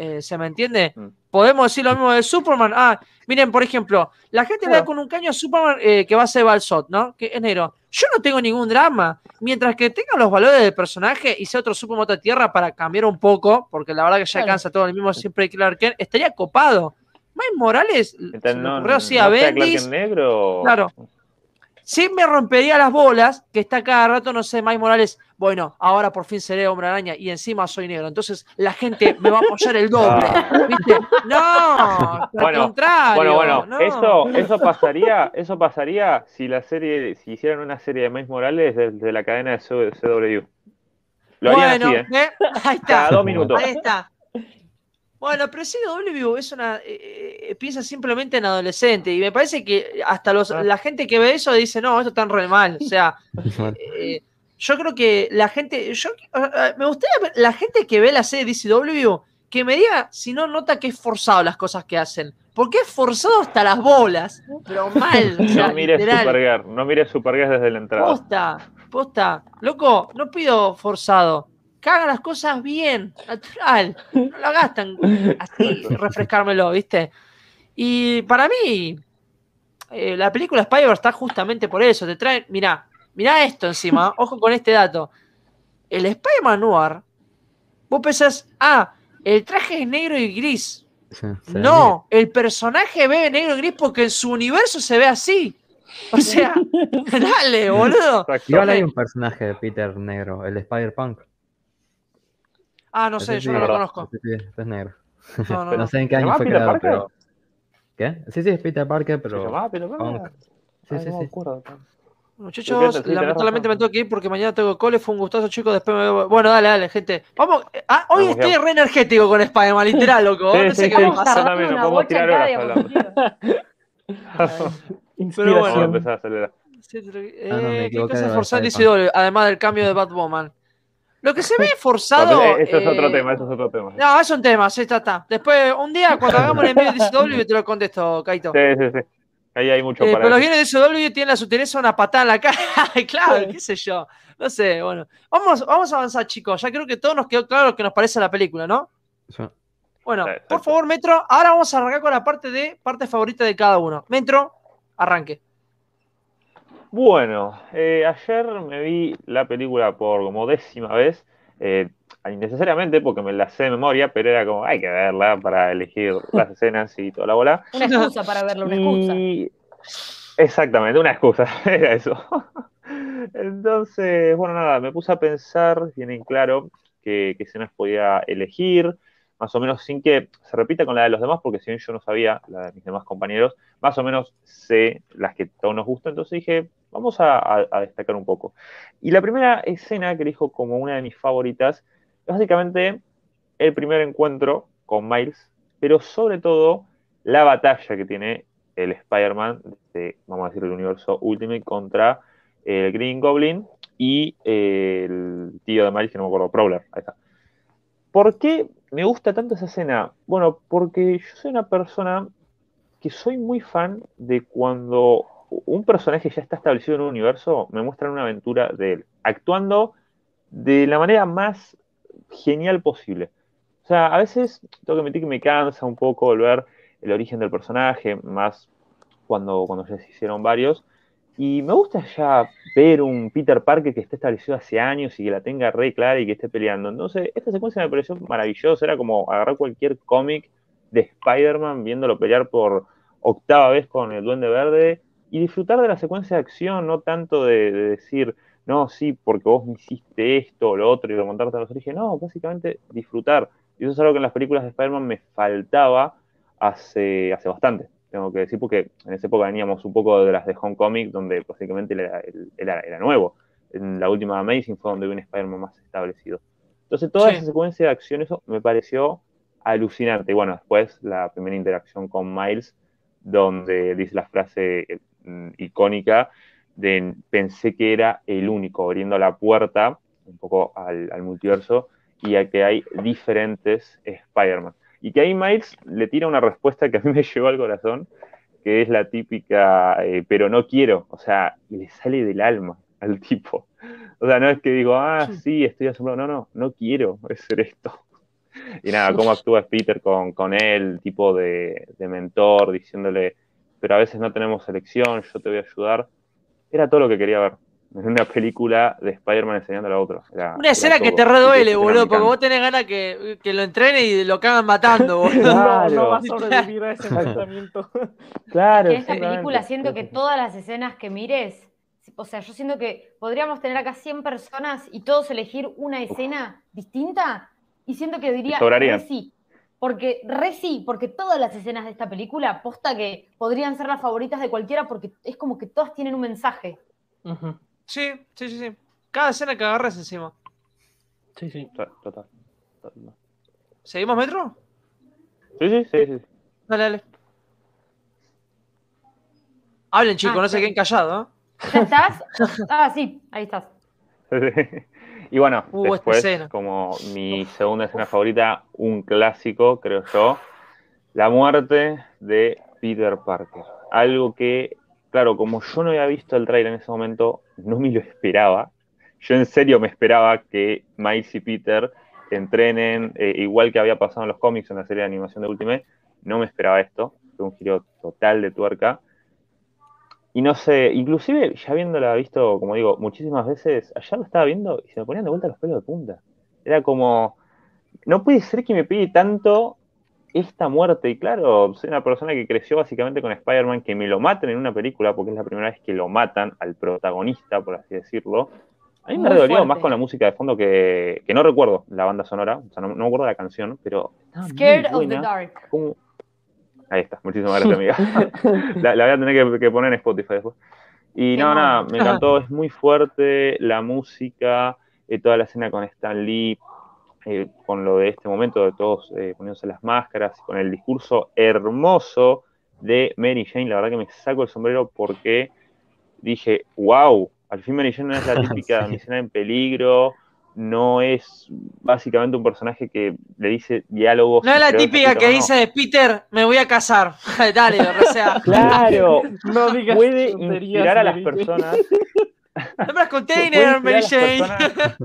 Eh, ¿Se me entiende? Mm. Podemos decir lo mismo de Superman. Ah, miren, por ejemplo, la gente le da con un caño a Superman eh, que va a ser Balsot, ¿no? Que es negro. Yo no tengo ningún drama. Mientras que tenga los valores del personaje y sea otro Superman de tierra para cambiar un poco, porque la verdad que ya Claro. cansa todo el mismo siempre Clark Kent, estaría copado. Miles Morales, Entonces, se me no, ocurrió así no a Bendis. Negro. Claro. Sí me rompería las bolas que está cada rato, no sé, Miles Morales, bueno, ahora por fin seré hombre araña y encima soy negro. Entonces la gente me va a apoyar el doble. Ah. ¿Viste? No, al Bueno, contrario. Bueno, bueno, no. eso, eso pasaría, eso pasaría si la serie, si hicieran una serie de Miles Morales desde la cadena de CW. Lo harían bueno, así, ¿eh? ¿eh? Ahí está. Cada dos minutos. Ahí está. Bueno, pero CW es una. eh, eh, piensa simplemente en adolescente. Y me parece que hasta los, Ah. la gente que ve eso dice, no, esto está re mal. O sea, [LAUGHS] eh, yo creo que la gente. Yo, eh, me gustaría ver la gente que ve la serie DCW que me diga si no nota que es forzado las cosas que hacen. Porque es forzado hasta las bolas. Pero [LAUGHS] mal. o sea, No mires. Supergirl, no mires Supergirl desde la entrada. Posta, posta. Loco, no pido forzado. Que hagan las cosas bien, natural. No lo hagas tan así, refrescármelo, ¿viste? Y para mí, eh, la película Spider está justamente por eso. Te traen, mirá, mirá esto encima, [LAUGHS] ojo con este dato. El Spider-Man Noir, vos pensás, ah, el traje es negro y gris. Sí, No, el personaje ve negro y gris porque en su universo se ve así. O sea, [LAUGHS] [LAUGHS] dale, boludo. Igual hay un personaje de Peter negro, el Spider-Punk. Ah, no sé, yo sí, no lo conozco. Ese sí, es negro. No, no, [LAUGHS] Pero no. no sé en qué ¿Se año llama fue Peter creado, Parker? pero. ¿Qué? Sí, sí, es Peter Parker, ¿Se pero. llamaba Peter Parker? Sí, Ay, sí, no me sí. acuerdo. Muchachos, Sí, lamentablemente razón. me tengo que ir porque mañana tengo cole. Fue un gustazo, chicos. Después me veo- Bueno, dale, dale, gente. Vamos. Ah, hoy Vamos, estoy ya. re energético con Spider-Man, literal, loco. Sí, no sé sí, qué sí. me Vamos pasa. También, una podemos tirar horas hablando. diapositiva. Vamos a [LAUGHS] empezar a acelerar. Sí, pero- Ah, no, eh, ¿Qué equivoqué cosa de es forzar Spider-Man. DCW? Además del cambio de Batwoman. Lo que se ve [LAUGHS] forzado. eh, eso es otro eh, tema, eso es otro tema. No, es un tema, sí, está, está. Después, un día, cuando [LAUGHS] hagamos el envío de DCW, te lo contesto, Kaito. Sí, sí, sí. Ahí hay mucho Eh, para pero los bienes de SW tienen la sutileza una patada en la cara. [LAUGHS] claro, qué sé yo. No sé, bueno. Vamos, vamos a avanzar, chicos. Ya creo que todos nos quedó claro lo que nos parece la película, ¿no? Sí. Bueno, Sí, por favor, Metro, ahora vamos a arrancar con la parte de parte favorita de cada uno. Metro, arranque. Bueno, eh, ayer me vi la película por como décima vez, eh, innecesariamente porque me la sé de memoria, pero era como, hay que verla para elegir las escenas y toda la bola. Una excusa para verlo, una excusa. Y exactamente, una excusa, [LAUGHS] era eso. Entonces, bueno, nada, me puse a pensar bien en claro qué, qué escenas podía elegir, más o menos sin que se repita con la de los demás, porque si bien yo no sabía la de mis demás compañeros, más o menos sé las que todos nos gustan, entonces dije, vamos a, destacar un poco. Y la primera escena que elijo como una de mis favoritas es básicamente el primer encuentro con Miles, pero sobre todo la batalla que tiene el Spider-Man de, vamos a decir, el universo Ultimate contra el Green Goblin y eh, el tío de Miles, que no me acuerdo, Prowler, ahí está. ¿Por qué me gusta tanto esa escena? Bueno, porque yo soy una persona que soy muy fan de cuando un personaje ya está establecido en un universo, me muestran una aventura de él, actuando de la manera más genial posible. O sea, a veces tengo que admitir que me cansa un poco volver el origen del personaje, más cuando, cuando ya se hicieron varios. Y me gusta ya ver un Peter Parker que esté establecido hace años y que la tenga re clara y que esté peleando. Entonces, esta secuencia me pareció maravillosa. Era como agarrar cualquier cómic de Spider-Man viéndolo pelear por octava vez con el Duende Verde y disfrutar de la secuencia de acción, no tanto de, de decir, no, sí, porque vos me hiciste esto o lo otro y remontarte a los orígenes. No, básicamente disfrutar. Y eso es algo que en las películas de Spider-Man me faltaba hace, hace bastante, tengo que decir, porque en esa época veníamos un poco de las de Homecoming, donde básicamente era, era- era nuevo. en la última Amazing fue donde vi un Spider-Man más establecido. Entonces, toda Sí. esa secuencia de acción, eso me pareció alucinante. Y bueno, después la primera interacción con Miles, donde dice la frase mm, icónica de pensé que era el único, abriendo la puerta un poco al, al multiverso y a que hay diferentes Spider-Man. Y que ahí Miles le tira una respuesta que a mí me llegó al corazón, que es la típica, eh, pero no quiero, o sea, le sale del alma al tipo. O sea, no es que digo, ah, sí, estoy asombrado, no, no, no quiero ser esto. Y nada, cómo actúa Peter con, con él, tipo de, de mentor, diciéndole, pero a veces no tenemos elección, yo te voy a ayudar. Era todo lo que quería ver. En una película de Spider-Man enseñándole a otro. Era- Una escena era que te reduele, boludo, porque vos tenés ganas que, que lo entrene y lo cagan matando, boludo. No, [LAUGHS] Claro. no va a sobrevivir a ese enfrentamiento. [LAUGHS] Claro, en esta película siento que todas las escenas que mires, o sea, yo siento que podríamos tener acá 100 personas y todos elegir una escena distinta y siento que diría sí. Porque re sí, porque todas las escenas de esta película, posta que podrían ser las favoritas de cualquiera porque es como que todas tienen un mensaje. Sí, sí, sí, sí. Cada escena que agarres encima. Sí, sí. Total, total. total. ¿Seguimos, Metro? Sí, sí, sí, sí. Dale, dale. Hablen, chicos, Ah, no se sí. queden callados. ¿eh? ¿Ya estás? Ah, sí, ahí estás. [LAUGHS] Y bueno, Uh, después, escena. como mi segunda escena favorita, un clásico, creo yo, la muerte de Peter Parker. Algo que, claro, como yo no había visto el trailer en ese momento, no me lo esperaba. Yo en serio me esperaba que Miles y Peter entrenen, eh, igual que había pasado en los cómics en la serie de animación de Ultimate, no me esperaba esto, fue un giro total de tuerca. Y no sé, inclusive ya habiéndola visto, como digo, muchísimas veces, ayer lo estaba viendo y se me ponían de vuelta los pelos de punta. Era como, no puede ser que me pegue tanto esta muerte. Y claro, soy una persona que creció básicamente con Spider-Man, que me lo maten en una película, porque es la primera vez que lo matan al protagonista, por así decirlo. A mí me fuerte. más con la música de fondo que, que no recuerdo la banda sonora, o sea, no, no me acuerdo la canción, pero Scared of the. Dark. Ahí está, muchísimas gracias, amiga. [LAUGHS] la, la voy a tener que, que poner en Spotify después. Y no, nada, me encantó, es muy fuerte la música, eh, toda la escena con Stan Lee, eh, con lo de este momento de todos eh, poniéndose las máscaras, con el discurso hermoso de Mary Jane, la verdad que me saco el sombrero porque dije, wow, al fin Mary Jane no es la [LAUGHS] típica Sí. damisela en peligro, no es básicamente un personaje que le dice diálogos. No es la típica que no. dice, Peter, me voy a casar. [LAUGHS] Dale, o sea, [LAUGHS] Claro, [LAUGHS] No digas puede inspirar a las personas. puede las container, inspirar Mary a las Jane. personas-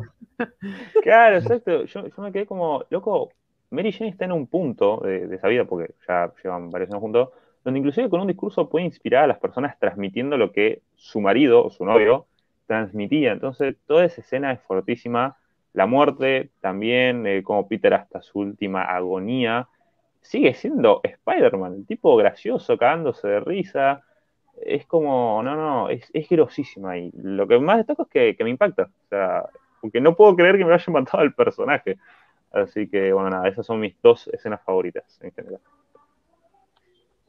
Claro, exacto. Yo, yo me quedé como, loco, Mary Jane está en un punto de, de esa vida, porque ya llevan varios años juntos, donde inclusive con un discurso puede inspirar a las personas transmitiendo lo que su marido o su novio transmitía. Entonces, toda esa escena es fortísima. La muerte también, eh, como Peter hasta su última agonía, sigue siendo Spider-Man, el tipo gracioso, cagándose de risa. Es como, no, no, es, es grosísima. Y lo que más destaco es que, me impacta. O sea, porque no puedo creer que me haya matado al personaje. Así que, bueno, nada, esas son mis dos escenas favoritas en general.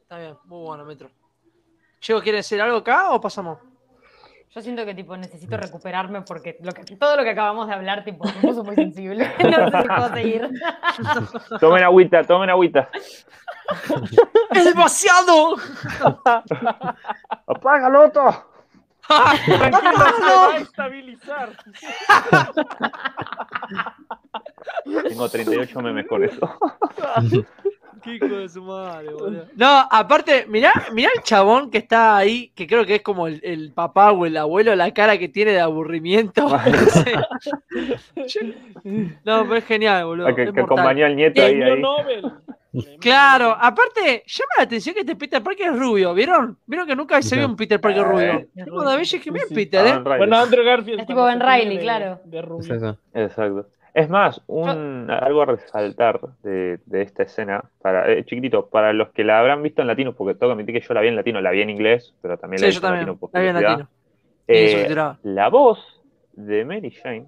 Está bien, muy bueno, Metro. Chico, ¿quiere decir algo acá o pasamos? Yo siento que tipo necesito recuperarme porque lo que, todo lo que acabamos de hablar tipo me puso muy sensible. [LAUGHS] No sé si puedo seguir. [LAUGHS] Tomen agüita, tomen agüita. [LAUGHS] ¡Es demasiado! ¡Apágalo, Otto! Tranquilo, se va a estabilizar. Tengo 38 memes con eso. Qué hijo de su madre, boludo. No, aparte, mirá, mirá el chabón que está ahí, que creo que es como el, el papá o el abuelo, la cara que tiene de aburrimiento. [LAUGHS] [LAUGHS] no, pero es genial, boludo. Ah, que, es que acompañó al nieto ahí. Premio ahí. Nobel. [LAUGHS] Claro, aparte, llama la atención que este Peter Parker es rubio, ¿vieron? ¿Vieron que nunca se vio un Peter Parker rubio? Eh, cuando bien sí. Peter, ¿eh? Ah, Riley. Bueno, Andrew Garfield. Es tipo Ben de- claro. De rubio. Exacto. Es más, un, algo a resaltar de, de esta escena, para, eh, chiquitito, para los que la habrán visto en latino, porque tengo que admitir que yo la vi en latino, la vi en inglés, pero también la Sí, vi yo en también. latino. La vi en latino. Eh, la voz de Mary Jane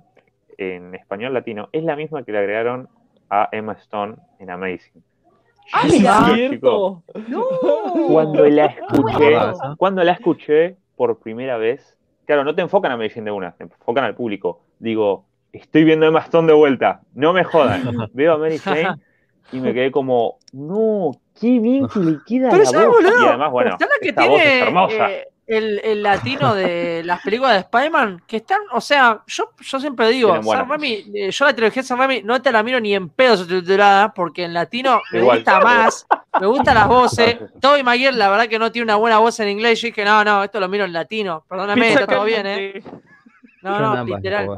en español latino es la misma que le agregaron a Emma Stone en Amazing. Ah, Yo Sí, mira. es cierto. Cuando la escuché, cuando la escuché por primera vez, claro, no te enfocan a Mary Jane de una, te enfocan al público. Digo, estoy viendo Emma Stone de vuelta, no me jodan. [LAUGHS] Veo a Mary Jane y me quedé como, no, qué bien que le queda Pero la ¿sabes, voz. boludo? Y además, bueno, ¿Sabes la que esta voz es tiene hermosa. eh, el, el latino de las películas de Spider-Man? Que están, o sea, yo, yo siempre digo. Sam Raimi, eh, yo la trilogía de Sam Raimi no te la miro ni en pedo subtitulada, porque en latino me Igual. gusta más, me gustan las voces. Toby Maguire, la verdad que no tiene una buena voz en inglés. Yo dije, no, no, esto lo miro en latino. Perdóname, está todo bien, ¿eh? No, no, literal.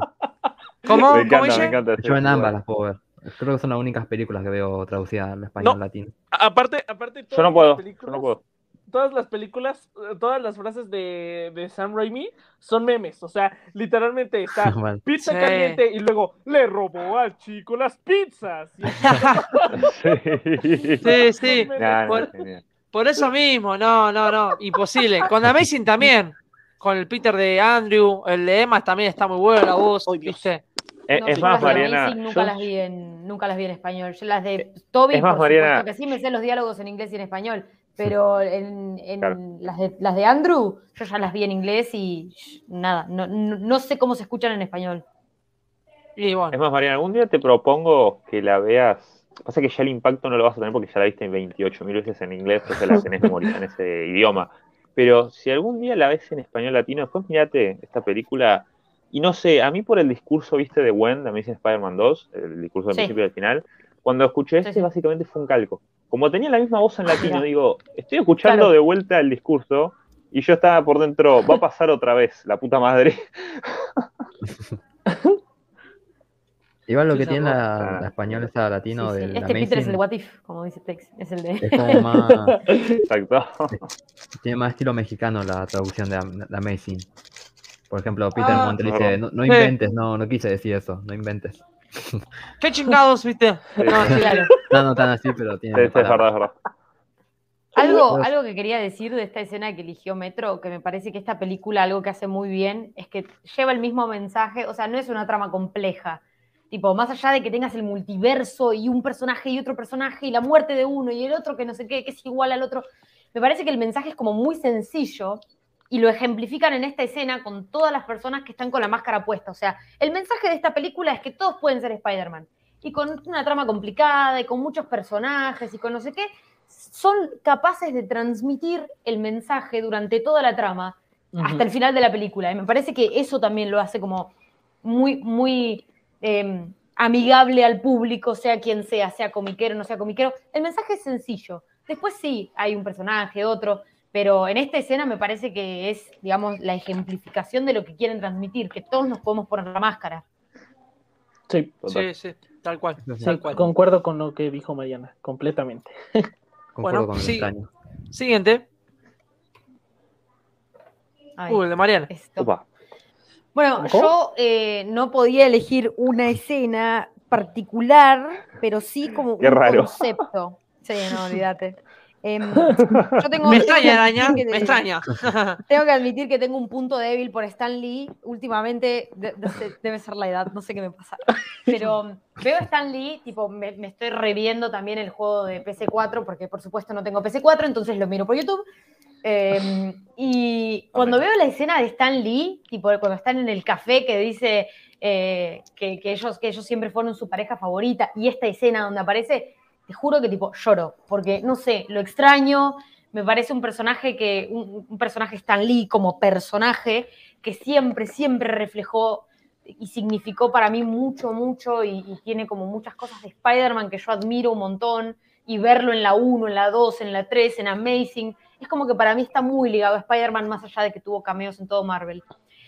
¿Cómo? Me ¿Cómo encanta, me encanta. Yo en ambas las puedo ver. Creo que son las únicas películas que veo traducidas al español No. latino. Aparte, aparte Yo no puedo, las yo películas, no puedo. todas las películas, eh, todas las frases de, de Sam Raimi son memes. O sea, literalmente está [LAUGHS] pizza Sí. caliente y luego le robó al chico las pizzas. [LAUGHS] Sí. Sí, no, Por- eso mismo, no, no, no, imposible. Con Amazing también, con el Peter de Andrew, el de Emma también está muy bueno la voz, Dios. ¿viste? Es, No, es más, Mariana. Nunca yo- las vi en, nunca las vi en español. Yo las de Toby, Es más, por Mariana- supuesto que sí, me sé los diálogos en inglés y en español. Pero en, en Claro. las, de, las de Andrew, yo ya las vi en inglés y nada, no, no, no sé cómo se escuchan en español. Y bueno, Es más, Mariana, algún día te propongo que la veas. Pasa que ya el impacto no lo vas a tener porque ya la viste 28 mil veces en inglés, entonces la tenés memorizada en ese idioma. Pero si algún día la ves en español latino, después mirate esta película. Y no sé, a mí por el discurso, viste, de Gwen, de Amazing Spider-Man 2, el discurso del Sí. principio y del final, cuando escuché Sí, este, sí. básicamente fue un calco. Como tenía la misma voz en latino, Mira. digo, estoy escuchando Claro. de vuelta el discurso y yo estaba por dentro, va a pasar otra vez, la puta madre. [LAUGHS] Igual lo que tiene la, Ah. la española esa latino Sí, sí. del Este Peter es el Amazing What If, como dice Tex, es el de... es como más, [LAUGHS] Exacto. [LAUGHS] tiene más estilo mexicano la traducción de, de Amazing. Por ejemplo, Peter Ah. Dice, no, no Sí. inventes, no, no quise decir eso, no inventes. ¿qué chingados, viste? No, sí, Claro. No, no tan así, pero tiene sí, es verdad, es verdad. Algo, algo que quería decir de esta escena que eligió Metro, que me parece que esta película algo que hace muy bien es que lleva el mismo mensaje, o sea, no es una trama compleja. Tipo, más allá de que tengas el multiverso y un personaje y otro personaje y la muerte de uno y el otro que no sé qué, que es igual al otro, me parece que el mensaje es como muy sencillo y lo ejemplifican en esta escena con todas las personas que están con la máscara puesta. O sea, el mensaje de esta película es que todos pueden ser Spider-Man. Y con una trama complicada y con muchos personajes y con no sé qué, son capaces de transmitir el mensaje durante toda la trama hasta el final de la película. Y me parece que eso también lo hace como muy, muy eh, amigable al público, sea quien sea, sea comiquero, no sea comiquero. El mensaje es sencillo. Después sí, hay un personaje, otro, pero en esta escena me parece que es, digamos, la ejemplificación de lo que quieren transmitir, que todos nos podemos poner la máscara. Sí, sí, sí, tal cual, Sí, tal cual. concuerdo con lo que dijo Mariana, completamente. [LAUGHS] Concuerdo Bueno, con el sí. extraño. Siguiente, Ay, uh, el de Mariana. Bueno, ¿Cómo? yo eh, no podía elegir una escena particular, pero sí como Qué un raro. concepto. Sí, no, olvídate. [LAUGHS] Em, [LAUGHS] yo tengo, Me extraña, que me extraña. [LAUGHS] Tengo que admitir que tengo un punto débil por Stan Lee. Últimamente de- de- debe ser la edad, no sé qué me pasa. Pero [LAUGHS] veo a Stan Lee, tipo, me, me estoy reviendo también el juego de PC4, porque por supuesto no tengo PC4, entonces lo miro por YouTube. Eh, y cuando veo la escena de Stan Lee, tipo cuando están en el café que dice eh, que, que ellos, que ellos siempre fueron su pareja favorita, y esta escena donde aparece, te juro que tipo lloro, porque no sé, lo extraño, me parece un personaje que, un, personaje Stan Lee como personaje, que siempre, siempre reflejó y significó para mí mucho, mucho, y, y tiene como muchas cosas de Spider-Man que yo admiro un montón, y verlo en la 1, en la 2, en la 3, en Amazing, es como que para mí está muy ligado a Spider-Man, más allá de que tuvo cameos en todo Marvel.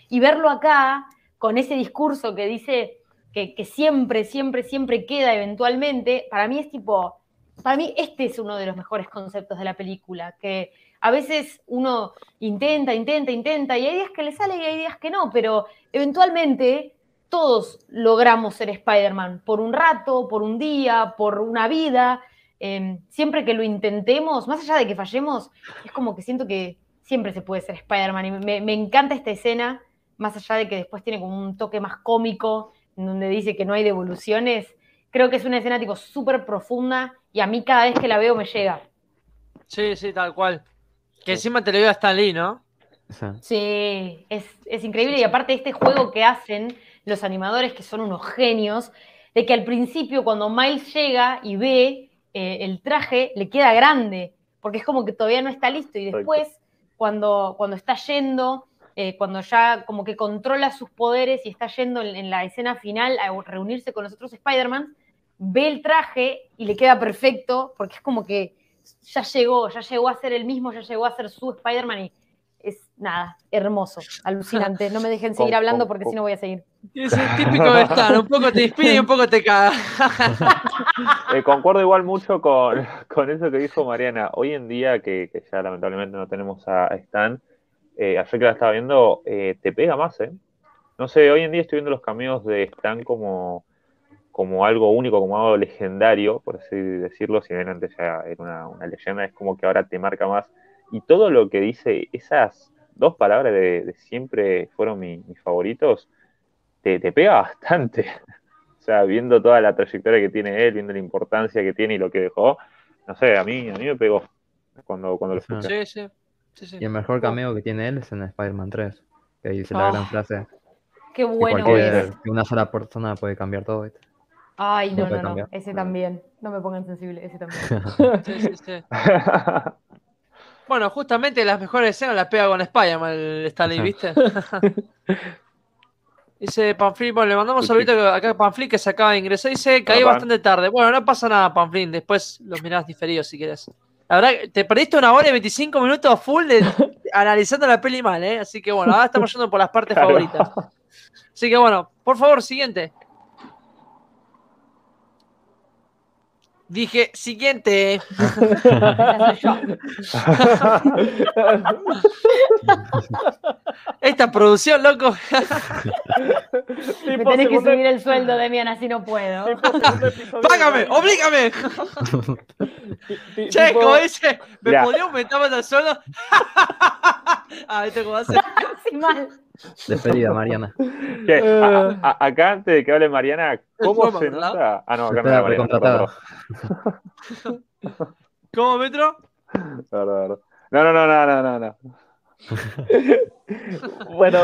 Y verlo acá, con ese discurso que dice que, siempre, siempre, siempre queda eventualmente, para mí es tipo, para mí este es uno de los mejores conceptos de la película, que a veces uno intenta, intenta, intenta, y hay días que le sale y hay días que no, pero eventualmente todos logramos ser Spider-Man, por un rato, por un día, por una vida, eh, siempre que lo intentemos, más allá de que fallemos, es como que siento que siempre se puede ser Spider-Man, y me, me encanta esta escena, más allá de que después tiene como un toque más cómico, donde dice que no hay devoluciones, creo que es una escena tipo súper profunda, y a mí cada vez que la veo me llega. Sí, sí, tal cual. Que encima te lo dio a Stan Lee, ¿no? Sí, es, es increíble. Y aparte este juego que hacen los animadores, que son unos genios, de que al principio cuando Miles llega y ve eh, el traje, le queda grande, porque es como que todavía no está listo. Y después, cuando, cuando está yendo, eh, cuando ya como que controla sus poderes y está yendo en, en la escena final a reunirse con los otros Spider-Man, ve el traje y le queda perfecto, porque es como que ya llegó, ya llegó a ser el mismo, ya llegó a ser su Spider-Man y es nada, hermoso, [LAUGHS] alucinante. No me dejen seguir hablando porque si no voy a seguir. Es el típico de Stan, un poco te inspira y un poco te caga. [LAUGHS] Eh, concuerdo igual mucho con, [LAUGHS] con eso que dijo Mariana. Hoy en día, que, que ya lamentablemente no tenemos a, a Stan, eh, ayer que la estaba viendo, eh, te pega más, ¿eh? No sé, hoy en día estoy viendo los cameos de Stan como, como algo único, como algo legendario, por así decirlo. Si bien antes ya era una, una leyenda, es como que ahora te marca más. Y todo lo que dice, esas dos palabras de, de siempre fueron mi- mis favoritos, te, te pega bastante. [LAUGHS] O sea, viendo toda la trayectoria que tiene él, viendo la importancia que tiene y lo que dejó, no sé, a mí, a mí me pegó cuando, cuando lo escuché. Sí, sí. Sí, sí. y el mejor cameo que tiene él es en Spider-Man 3, que dice la Oh, gran frase, Qué bueno que una sola persona puede cambiar todo. ¿viste? Ay, no, No no. Ese también. No me pongan sensible, ese también. [LAUGHS] Sí, sí, sí. [LAUGHS] Bueno, justamente las mejores escenas las pega con Spider-Man, el Stanley, ¿viste? [LAUGHS] Dice Panflin, bueno, le mandamos Sí, saludito acá a Panflin que se acaba de ingresar. Dice, caí Ah, Pan. bastante tarde. Bueno, no pasa nada, Panflin, después los mirás diferidos si querés. La verdad, te perdiste una hora y 25 minutos full de, [LAUGHS] analizando la peli mal, ¿eh? Así que bueno, ahora estamos [LAUGHS] yendo por las partes Claro. favoritas. Así que bueno, por favor, siguiente. Dije, siguiente. [LAUGHS] Esta producción, loco. Me tenés que subir el sueldo, Demian, así no puedo. [LAUGHS] de ¡Págame! ¡Oblígame! Che, como dice, ¿me Ya. podría aumentar más el sueldo? [LAUGHS] ah, ¿viste cómo hace? Así mal. Despedida, Mariana. [LAUGHS] Che, a- a- acá antes de que hable Mariana, ¿cómo ¿Puedo se nota? Ah, no, acá no Mariana. [LAUGHS] ¿Cómo, Metro? Perdón, perdón. No, no, no, no, no, no, no. Bueno,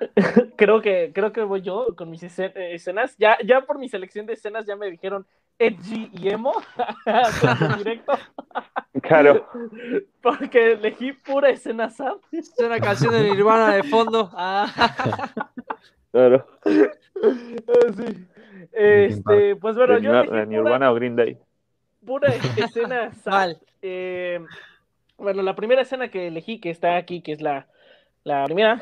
[LAUGHS] creo que, creo que voy yo con mis escen- escenas. Ya, ya por mi selección de escenas ya me dijeron edgy y emo. [LAUGHS] [LAUGHS] Directo. Claro. [LAUGHS] Porque elegí pura escena sad. Es una canción de Nirvana de fondo. Ah, claro. Ah, sí. Este, pues bueno, yo Nirvana, elegí pura, o Green Day. pura escena sad. Eh, bueno, la primera escena que elegí, que está aquí, que es la, la primera,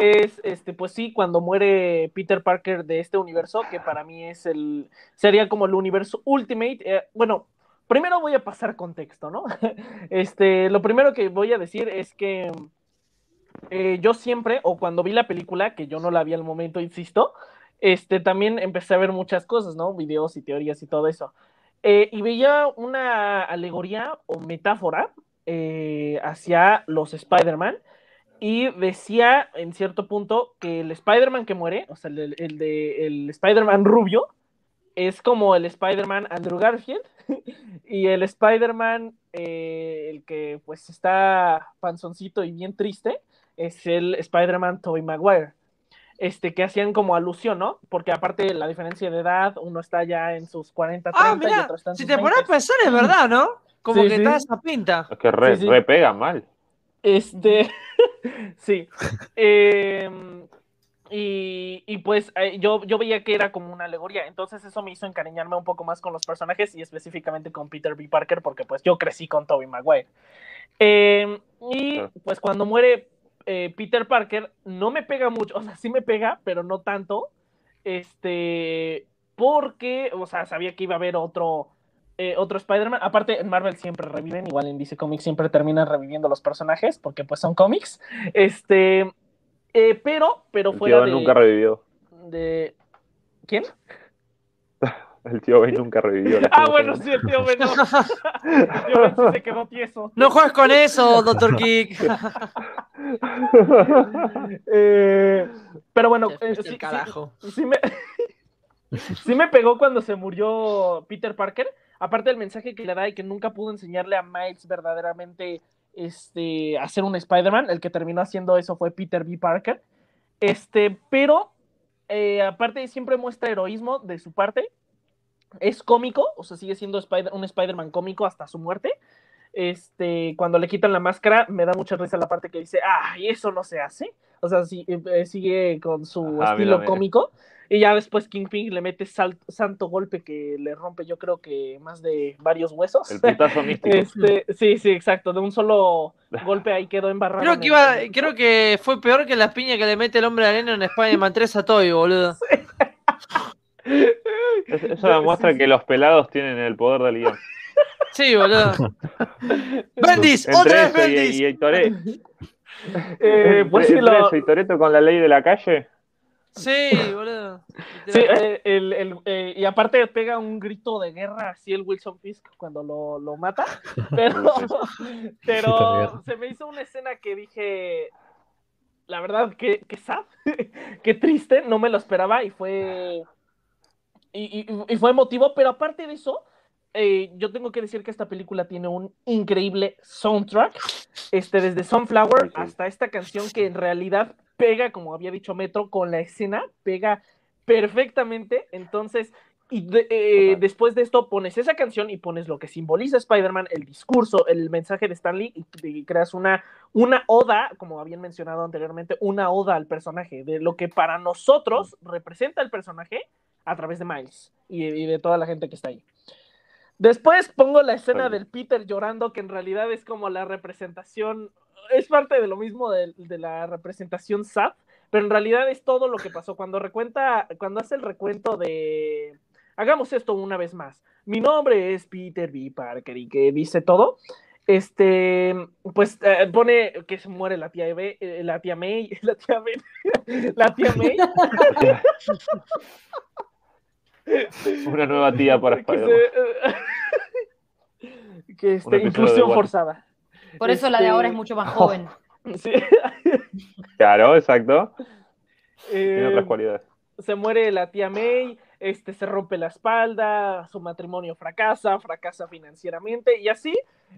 es, este, pues sí, cuando muere Peter Parker de este universo, que para mí es el, sería como el universo Ultimate. Eh, bueno, primero voy a pasar contexto, ¿no? [LAUGHS] Este, lo primero que voy a decir es que eh, yo siempre, o cuando vi la película, que yo no la vi al momento, insisto, este, también empecé a ver muchas cosas, ¿no? Videos y teorías y todo eso. Eh, y veía una alegoría o metáfora hacia los Spider-Man y decía en cierto punto que el Spider-Man que muere, o sea, el, el de el Spider-Man rubio, es como el Spider-Man Andrew Garfield [LAUGHS] y el Spider-Man, eh, el que pues está panzoncito y bien triste, es el Spider-Man Tobey Maguire. Este, que hacían como alusión, ¿no? Porque aparte la diferencia de edad, uno está ya en sus 40, 30 Ah, y mira, otro está en si sus te pones a 20. pensar es verdad, ¿no? Como Sí, que sí. está esa pinta. Es que re, Sí, sí. re pega mal. Este, [LAUGHS] sí. Em, y, y pues eh, yo, yo veía que era como una alegoría, entonces eso me hizo encariñarme un poco más con los personajes y específicamente con Peter B. Parker, porque pues yo crecí con Tobey Maguire. Em, y Claro. pues cuando muere eh, Peter Parker, no me pega mucho, [LAUGHS] o sea, sí me pega, pero no tanto, este, porque, o sea, sabía que iba a haber otro, eh, otro Spider-Man. Aparte, en Marvel siempre reviven, igual en DC Comics siempre terminan reviviendo los personajes, porque pues son cómics. Este, eh, pero, pero El fuera tío de, Ben nunca revivió. de- ¿Quién? [LAUGHS] El tío Ben nunca revivió. [LAUGHS] Ah, bueno, sí, el tío Ben no. El [LAUGHS] tío Ben sí se quedó tieso. No juegues con eso, Dr. Kick. Eh, pero bueno, eh, sí, sí- carajo. sí me, sí me pegó cuando se murió Peter Parker. Aparte del mensaje que le da y que nunca pudo enseñarle a Miles verdaderamente este, hacer un Spider-Man. El que terminó haciendo eso fue Peter B. Parker. Este, pero eh, aparte siempre muestra heroísmo de su parte. Es cómico, o sea, sigue siendo Spider un Spider-Man cómico hasta su muerte. Este, cuando le quitan la máscara, me da mucha risa la parte que dice, ah, y eso no se hace. O sea, sí, eh, sigue con su Ajá, estilo mira, mira. cómico. Y ya después Kingpin le mete sal- santo golpe que le rompe, yo creo que más de varios huesos. El putazo [LAUGHS] místico. Este, sí, sí, exacto. De un solo [LAUGHS] golpe ahí quedó embarrado. Creo que, iba, creo que fue peor que la piña que le mete el hombre de arena en Spider-Man 3 a Toy, boludo. [LAUGHS] Es- Eso demuestra que los pelados tienen el poder del guion. Sí, boludo. Bendis, Entre otra vez eso y, Bendis. y, y Tore- Eh, pues lo- eso y Toretto con la ley de la calle. Sí, [LAUGHS] boludo. sí, eh, el- el- eh, y aparte pega un grito de guerra así el Wilson Fisk cuando lo, lo mata. [LAUGHS] Pero, pero [LAUGHS] se me hizo una escena que dije, la verdad, que, que sad, que triste, no me lo esperaba y fue, y, y- y fue emotivo, pero aparte de eso, eh, yo tengo que decir que esta película tiene un increíble soundtrack, este, desde Sunflower hasta esta canción que en realidad pega, como había dicho Metro, con la escena, pega perfectamente, entonces... Y de- eh, después de esto pones esa canción y pones lo que simboliza Spider-Man, el discurso, el mensaje de Stanley y, y creas una, una oda, como habían mencionado anteriormente, una oda al personaje, de lo que para nosotros representa el personaje a través de Miles y, y de toda la gente que está ahí. Después pongo la escena del Peter llorando, que en realidad es como la representación, es parte de lo mismo de, de la representación SAP, pero en realidad es todo lo que pasó. Cuando recuenta, cuando hace el recuento de hagamos esto una vez más. Mi nombre es Peter B. Parker y que dice todo. Este, pues eh, pone que se muere la tía Eve, eh, la tía May, [LAUGHS] la tía May, la tía May. Una nueva tía para que, se- [LAUGHS] que este, inclusión forzada. Por eso la de Este, ahora es mucho más joven. [LAUGHS] Sí. [LAUGHS] Claro, exacto. Tiene Eh, otras cualidades. se muere la tía May, este se rompe la espalda, su matrimonio fracasa, fracasa financieramente y así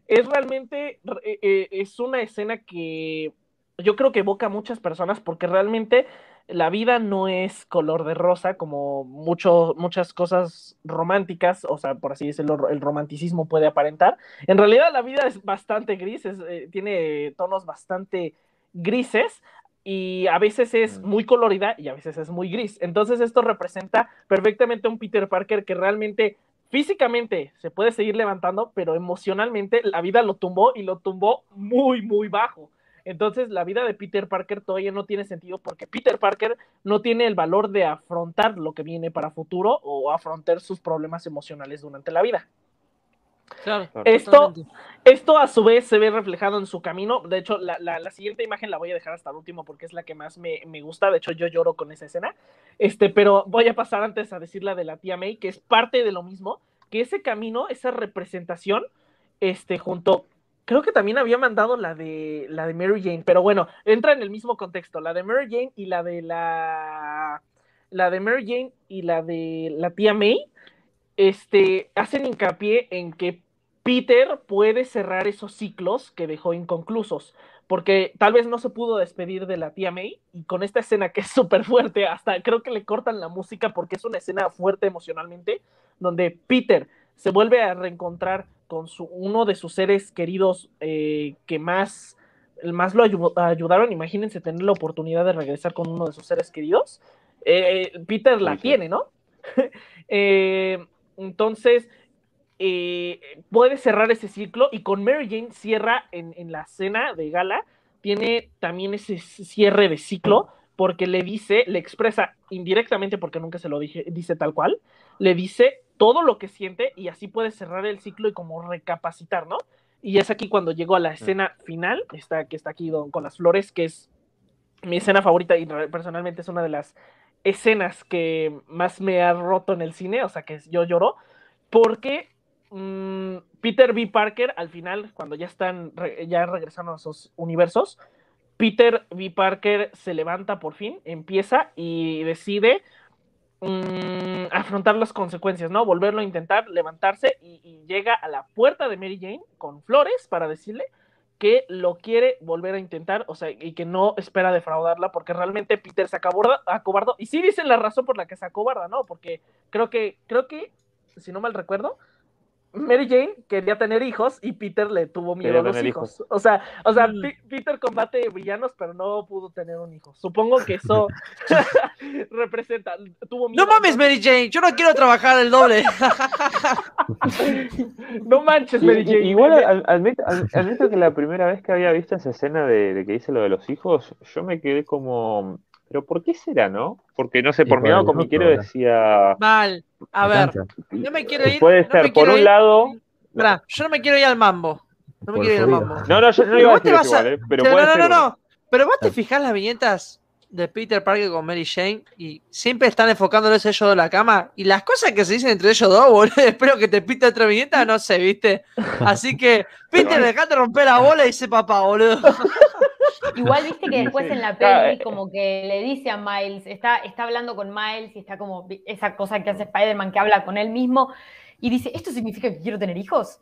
es realmente eh, eh, es una escena que yo creo que evoca a muchas personas porque realmente la vida no es color de rosa como mucho, muchas cosas románticas, o sea, por así decirlo, el romanticismo puede aparentar. En realidad la vida es bastante gris, es, eh, tiene tonos bastante grises, y a veces es Mm. muy colorida y a veces es muy gris. Entonces esto representa perfectamente a un Peter Parker que realmente físicamente se puede seguir levantando, pero emocionalmente la vida lo tumbó y lo tumbó muy, muy bajo. Entonces la vida de Peter Parker todavía no tiene sentido porque Peter Parker no tiene el valor de afrontar lo que viene para futuro o afrontar sus problemas emocionales durante la vida. Claro, Esto, totalmente. esto a su vez se ve reflejado en su camino. De hecho, la, la- la siguiente imagen la voy a dejar hasta el último porque es la que más me, me gusta. De hecho, yo lloro con esa escena. Este, pero voy a pasar antes a decir la de la tía May, que es parte de lo mismo. Que ese camino, esa representación, este, junto. Creo que también había mandado la de la de Mary Jane, pero bueno, entra en el mismo contexto. La de Mary Jane y la de la. La de Mary Jane y la de la tía May este, hacen hincapié en que Peter puede cerrar esos ciclos que dejó inconclusos, porque tal vez no se pudo despedir de la tía May y con esta escena que es súper fuerte, hasta creo que le cortan la música porque es una escena fuerte emocionalmente, donde Peter se vuelve a reencontrar con su, uno de sus seres queridos eh, que más, más lo ayu- ayudaron. Imagínense tener la oportunidad de regresar con uno de sus seres queridos. Eh, Peter la Sí, sí. tiene, ¿no? [LAUGHS] Eh, entonces, puede cerrar ese ciclo y con Mary Jane cierra en, en la cena de gala, tiene también ese cierre de ciclo porque le dice, le expresa indirectamente porque nunca se lo dije, dice tal cual, le dice todo lo que siente y así puede cerrar el ciclo y como recapacitar, ¿no? Y es aquí cuando llego a la escena final, esta, que está aquí don- con las flores, que es mi escena favorita y personalmente es una de las escenas que más me ha roto en el cine, o sea que yo lloro, porque mm, Peter B. Parker al final, cuando ya están, re- ya regresando a sus universos, Peter B. Parker se levanta por fin, empieza y decide mm, afrontar las consecuencias, ¿no? Volverlo a intentar, levantarse y, llega a la puerta de Mary Jane con flores para decirle que lo quiere volver a intentar, o sea, y que no espera defraudarla, porque realmente Peter se acobarda, y sí dicen la razón por la que se acobarda, ¿no? Porque creo que, creo que, si no mal recuerdo, Mary Jane quería tener hijos y Peter le tuvo miedo Quería a los tener hijos. hijos. O sea, o sea, Mm. Pe- Peter combate villanos, pero no pudo tener un hijo. Supongo que eso [LAUGHS] [LAUGHS] representa, tuvo miedo. No mames, Mary Jane, yo no quiero trabajar el doble. [LAUGHS] No manches, Mary y- Jane. igual al- admito, al- admito que la primera vez que había visto esa escena de, de que dice lo de los hijos, yo me quedé como, pero ¿por qué será, no? Porque no sé, por mi por lado el comiquero fruto, decía, Mal. A ver, no me quiero ir. puede no ser, por quiero un ir- lado, Esperá, yo no me quiero ir al mambo. No me Por quiero ir al mambo. no, no, yo no Pero iba a vos te decir vas eso igual, ¿eh? pero Pero puede no, no, ser no, no. Pero vos te fijás las viñetas de Peter Parker con Mary Jane y siempre están enfocándoles ellos dos en la cama y las cosas que se dicen entre ellos dos, [LAUGHS] boludo, espero que te pinte otra viñeta, no sé, ¿viste? Así que, [LAUGHS] Peter, dejate romper la bola y dice papá, boludo. [LAUGHS] Igual viste que después en la peli como que le dice a Miles, está, está hablando con Miles y está como esa cosa que hace Spider-Man que habla con él mismo y dice, ¿esto significa que quiero tener hijos?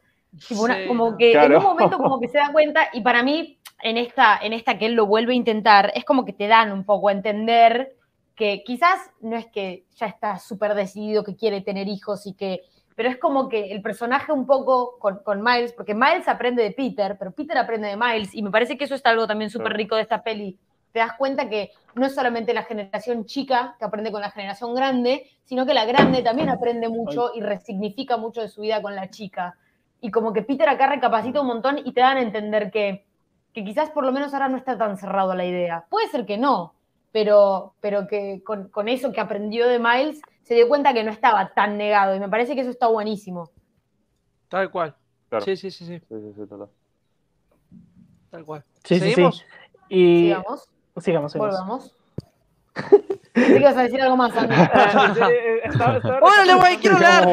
Tipo, una- Sí, como que en un momento como que se da cuenta y para mí en esta, en esta que él lo vuelve a intentar es como que te dan un poco a entender que quizás no es que ya está súper decidido que quiere tener hijos y que pero es como que el personaje un poco con, con Miles, porque Miles aprende de Peter, pero Peter aprende de Miles, y me parece que eso está algo también súper rico de esta peli. Te das cuenta que no es solamente la generación chica que aprende con la generación grande, sino que la grande también aprende mucho y resignifica mucho de su vida con la chica. Y como que Peter acá recapacita un montón y te dan a entender que, que quizás por lo menos ahora no está tan cerrado a la idea. Puede ser que no, pero, pero que con, con eso que aprendió de Miles se dio cuenta que no estaba tan negado y me parece que eso está buenísimo. Tal cual. Claro. Sí, sí, sí, sí, Sí, sí, sí, total. tal cual. Sí, sí, sí. ¿Seguimos? Y Sigamos, sigamos, sigamos. volvamos. Sí vas a decir algo más, Andy. [LAUGHS] Sí, estaba- estaba ¡Órale, güey, quiero hablar!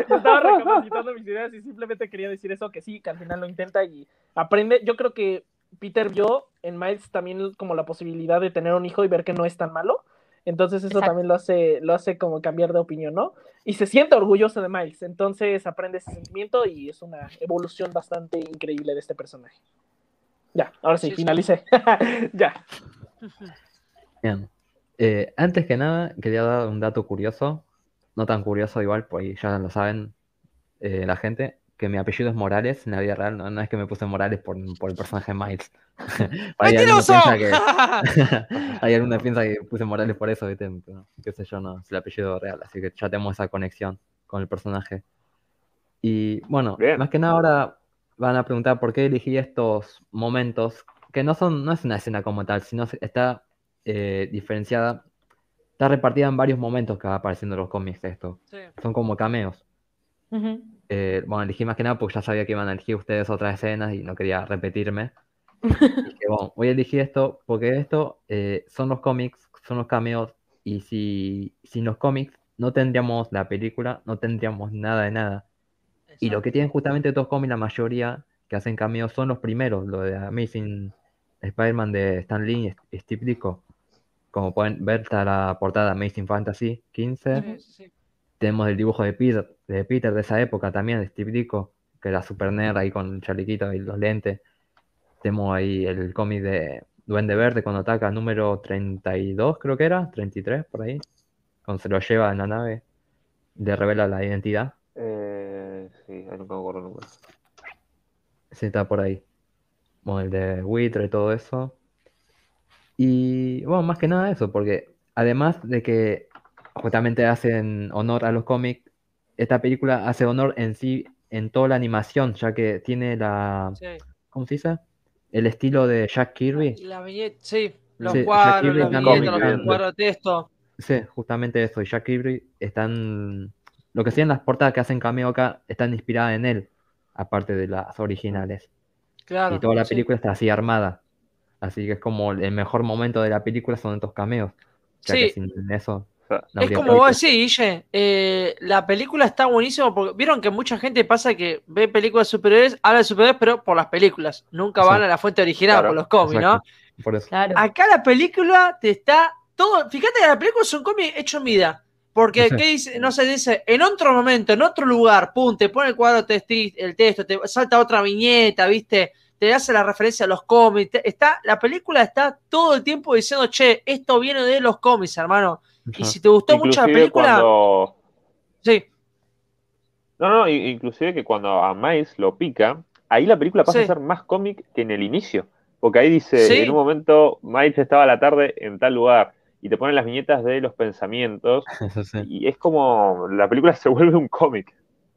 Estaba recapacitando mis ideas y simplemente quería decir eso, que sí, que al final lo intenta y aprende. Yo creo que Peter vio en Miles también como la posibilidad de tener un hijo y ver que no es tan malo. Entonces eso Exacto. también lo hace, lo hace como cambiar de opinión, ¿no? Y se siente orgulloso de Miles. Entonces aprende ese sentimiento y es una evolución bastante increíble de este personaje. Ya, ahora sí, Sí, sí. finalicé. [LAUGHS] ya. [LAUGHS] Bien. Eh, antes que nada, quería dar un dato curioso, no tan curioso igual, pues ya lo saben eh, la gente, que mi apellido es Morales en la vida real, no, no es que me puse Morales por, por el personaje Miles. [LAUGHS] Alguno ¡Mentiroso! que, [LAUGHS] hay alguna piensa que puse Morales por eso, ¿viste? Pero, qué sé yo, no, es el apellido real, así que ya tenemos esa conexión con el personaje. Y bueno, Bien. más que nada ahora van a preguntar por qué elegí estos momentos, que no son, no es una escena como tal, sino está eh, diferenciada, está repartida en varios momentos que va apareciendo en los cómics esto. Sí. Son como cameos. Ujú. Eh, bueno, elegí más que nada porque ya sabía que iban a elegir ustedes otras escenas y no quería repetirme. Y [LAUGHS] dije, bueno, voy a elegir esto porque esto eh, son los cómics, son los cameos, y si sin los cómics no tendríamos la película, no tendríamos nada de nada. Y lo que tienen justamente estos cómics, la mayoría que hacen cameos son los primeros, lo de Amazing Spider-Man de Stan Lee y Steve Ditko. Como pueden ver, está la portada Amazing Fantasy 15. Sí, sí, sí. Tenemos el dibujo de Peter, de Peter de esa época también, de Steve Ditko, que era super nerd ahí con el chalequito y los lentes. Tenemos ahí el cómic de Duende Verde cuando ataca, número 32 creo que era, 33 por ahí. Cuando se lo lleva en la nave, le revela la identidad. Eh, sí, ahí nunca me acuerdo el número. Sí, está por ahí. Bueno, el de Wither y todo eso. Y bueno, más que nada eso, porque además de que justamente hacen honor a los cómics, esta película hace honor en sí en toda la animación, ya que tiene la, Sí. ¿cómo se dice? El estilo de Jack Kirby. La viñeta, sí. Los Sí, cuadros, las viñetas, los cuadros de texto. Sí, justamente eso. Y Jack Kirby están. Lo que sean las portadas que hacen cameo acá están inspiradas en él, aparte de las originales. Claro. Y toda la sí. película está así armada. Así que es como el mejor momento de la película son estos cameos. Ya que Sí. sin eso sea, no Es como película. vos decís, Guille, eh, la película está buenísima porque vieron que mucha gente pasa que ve películas de superhéroes, habla de superhéroes, pero por las películas. Nunca Sí. van a la fuente original Claro, por los cómics, ¿no? Exacto. Por eso. Claro. Acá la película te está todo. Fíjate que la película es un cómic hecho en vida. Porque, Sí. ¿qué dice? No se dice, en otro momento, en otro lugar, pum, te pone el cuadro testi- el texto, te salta otra viñeta, ¿viste? Te hace la referencia a los cómics. te- Está, la película está todo el tiempo diciendo, che, esto viene de los cómics, hermano. Y si te gustó mucho la película, cuando... sí, No, no, inclusive que cuando a Miles lo pica, ahí la película pasa Sí. a ser más cómic que en el inicio. Porque ahí dice, Sí. en un momento Miles estaba a la tarde en tal lugar y te ponen las viñetas de los pensamientos [LAUGHS] sí. y es como la película [LAUGHS] se vuelve un cómic.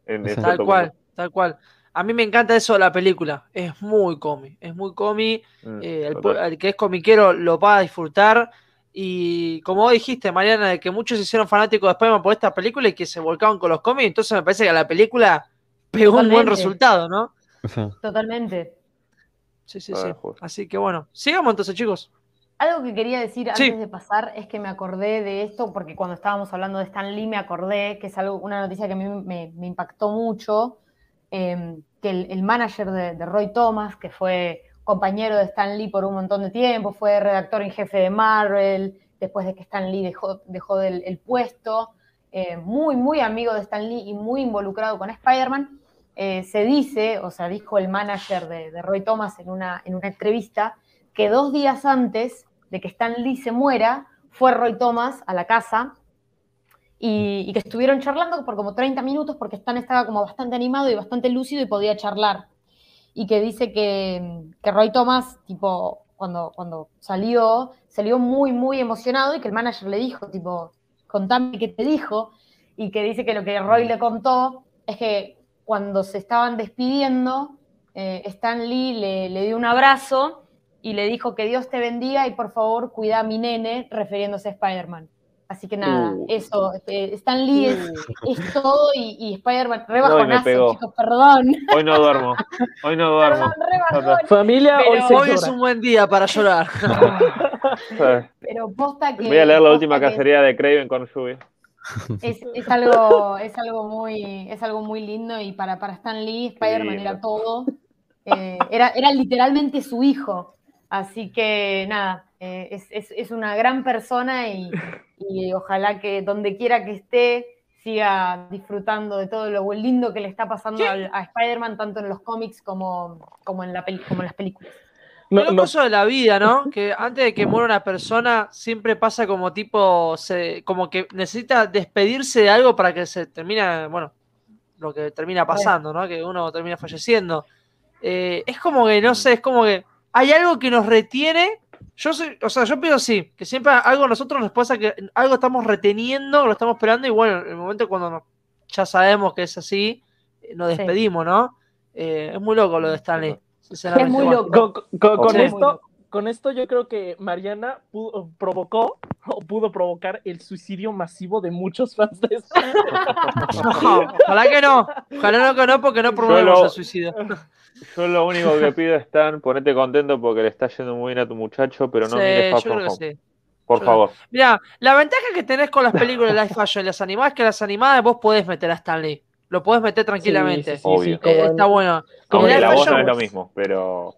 En Sí. cierto tal punto. cual, tal cual. A mí me encanta eso de la película. Es muy cómic, es muy cómic. Mm, Eh, el, que es comiquero lo va a disfrutar. Y como vos dijiste, Mariana, de que muchos se hicieron fanáticos de Spider-Man por esta película y que se volcaban con los cómics, entonces me parece que la película pegó un buen resultado, ¿no? [LAUGHS] Totalmente. Sí, sí, Ah, sí. Así que bueno, sigamos entonces, chicos. Algo que quería decir Sí. antes de pasar es que me acordé de esto, porque cuando estábamos hablando de Stan Lee me acordé que es algo, una noticia que a mí me, me impactó mucho, eh, que el, manager de, Roy Thomas, que fue compañero de Stan Lee por un montón de tiempo, fue redactor en jefe de Marvel, después de que Stan Lee dejó, dejó el puesto, eh, muy, muy amigo de Stan Lee y muy involucrado con Spider-Man, eh, se dice, o sea, dijo el manager de, de Roy Thomas en una, en una entrevista, que dos días antes de que Stan Lee se muera, fue Roy Thomas a la casa y, que estuvieron charlando por como 30 minutos porque Stan estaba como bastante animado y bastante lúcido y podía charlar. Y que dice que, que Roy Thomas, tipo, cuando, cuando salió, salió muy, muy emocionado y que el manager le dijo, tipo, contame qué te dijo. Y que dice que lo que Roy le contó es que cuando se estaban despidiendo, eh, Stan Lee le, le dio un abrazo y le dijo que Dios te bendiga y por favor cuida a mi nene, refiriéndose a Spider-Man. Así que nada, Uh. eso, eh, Stan Lee es, [LAUGHS] es todo y, y Spider-Man, re No, y me bajonazo, pegó. chicos, perdón. Hoy no duermo. Hoy no duermo. Perdón. Familia, hoy se Hoy es un buen día para llorar. [LAUGHS] Pero posta que. Voy a leer la última que cacería de Craven con lluvia. Es, es algo, es algo muy, es algo muy lindo y para, para Stan Lee, Spider-Man era todo. Eh, era, era literalmente su hijo. Así que nada, eh, es, es- es una gran persona y, y ojalá que donde quiera que esté siga disfrutando de todo lo lindo que le está pasando Sí. a, Spider-Man, tanto en los cómics como, como, en la peli- como en las películas. No, Lo no, de la vida, ¿no? Que antes de que muera una persona, siempre pasa como tipo, se, como que necesita despedirse de algo para que se termine, bueno, lo que termina pasando, ¿no? Que uno termina falleciendo. Eh, es como que, no sé, es como que hay algo que nos retiene. Yo sé, o sea, yo pienso sí, que siempre algo a nosotros nos pasa que algo estamos reteniendo, lo estamos esperando, y bueno, en el momento cuando nos- ya sabemos que es así, eh, nos Sí. despedimos, ¿no? Eh, es muy loco lo de Stanley. Es muy loco. Con, con- con Sí. esto, con esto yo creo que Mariana pudo- provocó [LAUGHS] o pudo provocar el suicidio masivo de muchos fans de. No, [LAUGHS] ojalá que no. Ojalá no que no, porque no promovemos el suicidio. Yo lo único que pido es, Stan, ponete contento porque le está yendo muy bien a tu muchacho, pero no Sí, mires yo creo que sí. Por Yo- favor. Mira, la ventaja que tenés con las películas de live fashion y las animadas es que las animadas vos podés meter a Stanley. Lo podés meter tranquilamente. Sí, sí, sí, Obvio. Eh, está bueno. Aunque la voz no es lo mismo, pero.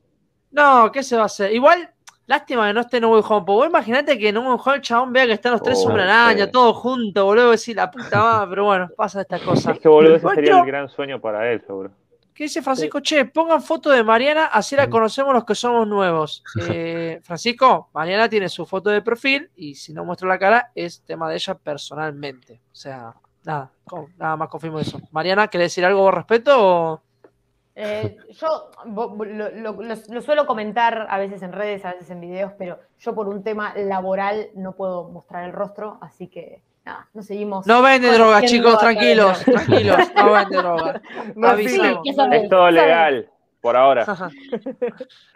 No, ¿qué se va a hacer? Igual, lástima que no esté Way Home. Porque vos imaginate que Way Home el chabón vea que están los tres Oh, sobre araña, todos juntos, boludo. Decir la puta madre, pero bueno, pasa esta cosa. Es que boludo, ese sería creo- el gran sueño para él, seguro. ¿Qué dice Francisco? Che, pongan foto de Mariana, así la conocemos los que somos nuevos. Eh, Francisco, Mariana tiene su foto de perfil y si no muestra la cara es tema de ella personalmente. O sea, nada, nada más confirmo eso. Mariana, ¿querés decir algo al respecto? o- Eh, yo lo, lo- lo- lo suelo comentar a veces en redes, a veces en videos, pero yo por un tema laboral no puedo mostrar el rostro, así que nada, nos seguimos. No vende drogas, conociendo chicos, tranquilos, tranquilos, no [LAUGHS] vende drogas. No. Es todo legal, por ahora.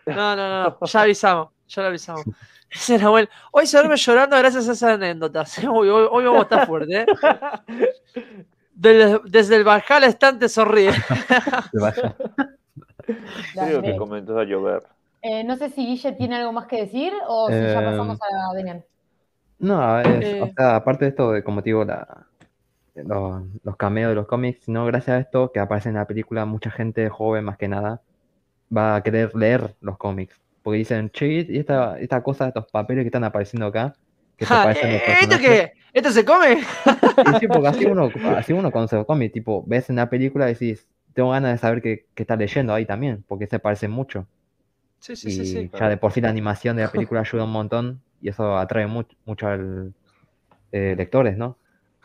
No, no, no, ya avisamos, ya lo avisamos. Era bueno. Hoy se duerme llorando gracias a esas anécdotas. [LAUGHS] Hoy, hoy- hoy vamos a estar fuertes, ¿eh? [LAUGHS] Del- desde el Valhalla estante sonríe. [LAUGHS] Se vaya. [LAUGHS] Creo que Dale. comenzó a llover. Eh, no sé si Guille tiene algo más que decir o si ya Eh, pasamos a Demian. No, es, Eh. o sea, aparte de esto, de como te digo, la, los, los cameos de los cómics, no gracias a esto que aparece en la película, mucha gente joven más que nada va a querer leer los cómics. Porque dicen, che, y esta, esta cosa, estos papeles que están apareciendo acá, que se Ja, parecen a los ¿eh, ¿Esto qué? ¿Esto se come? [LAUGHS] Sí, sí, porque así uno, [LAUGHS] así uno cuando se lo come, tipo, ves en la película y decís, tengo ganas de saber qué, qué está leyendo ahí también, porque se parecen mucho. Sí, sí, y sí, sí. ya de por sí la animación de la [LAUGHS] película ayuda un montón y eso atrae mu- mucho al eh, lectores, ¿no?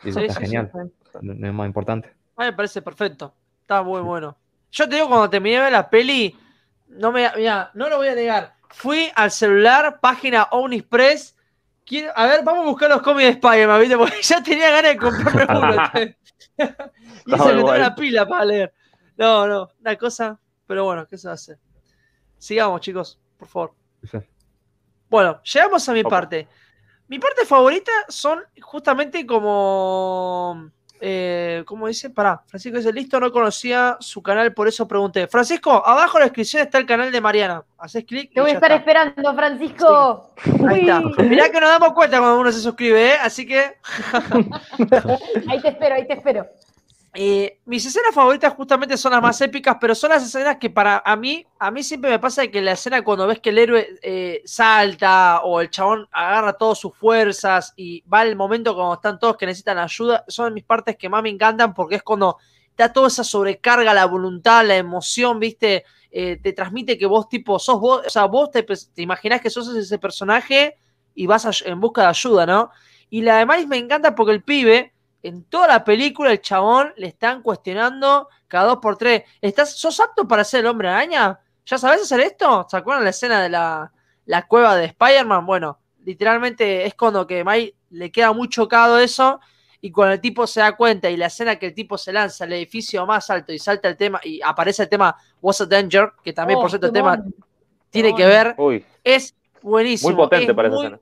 Y eso Sí, está sí, genial, es más importante. A mí me parece perfecto. Está muy bueno. Yo te digo, cuando terminé de ver la peli, no me mira, no lo voy a negar. Fui al celular, página Omnipress. Quiero, a ver, vamos a buscar los cómics de Spider-Man, ¿viste? Porque ya tenía ganas de comprarme [LAUGHS] uno. y se me la pila para leer. No, no, una cosa. Pero bueno, ¿qué se hacer? Sigamos, chicos, por favor. Sí. Bueno, llegamos a mi parte. Mi parte favorita son justamente como. Eh, ¿Cómo dice? Pará, Francisco dice: Listo, no conocía su canal, por eso pregunté. Francisco, abajo en la descripción está el canal de Mariana. Haces clic. Te voy a estar está. esperando, Francisco. Ahí está. Mirá que nos damos cuenta cuando uno se suscribe, ¿eh? Así que. [LAUGHS] [LAUGHS] Ahí te espero, ahí te espero. Eh, mis escenas favoritas justamente son las más épicas, pero son las escenas que para a mí, a mí siempre me pasa que la escena cuando ves que el héroe eh, salta o el chabón agarra todas sus fuerzas y va el momento cuando están todos que necesitan ayuda, son mis partes que más me encantan porque es cuando da toda esa sobrecarga, la voluntad, la emoción, viste, Eh, te transmite que vos tipo sos vos, o sea, vos te, te imaginás que sos ese personaje y vas a- en busca de ayuda, ¿no? Y la de me encanta porque el pibe en toda la película el chabón le están cuestionando cada dos por tres. ¿Estás, ¿Sos apto para ser el hombre araña? ¿Ya sabes hacer esto? ¿Se acuerdan la escena de la, la cueva de Spider-Man? Bueno, literalmente es cuando que Mike le queda muy chocado eso y cuando el tipo se da cuenta y la escena que el tipo se lanza al edificio más alto y salta el tema y aparece el tema What's a Danger, que también Oh, por cierto el tema tiene que ver, Uy, es buenísimo. muy potente es para esa escena.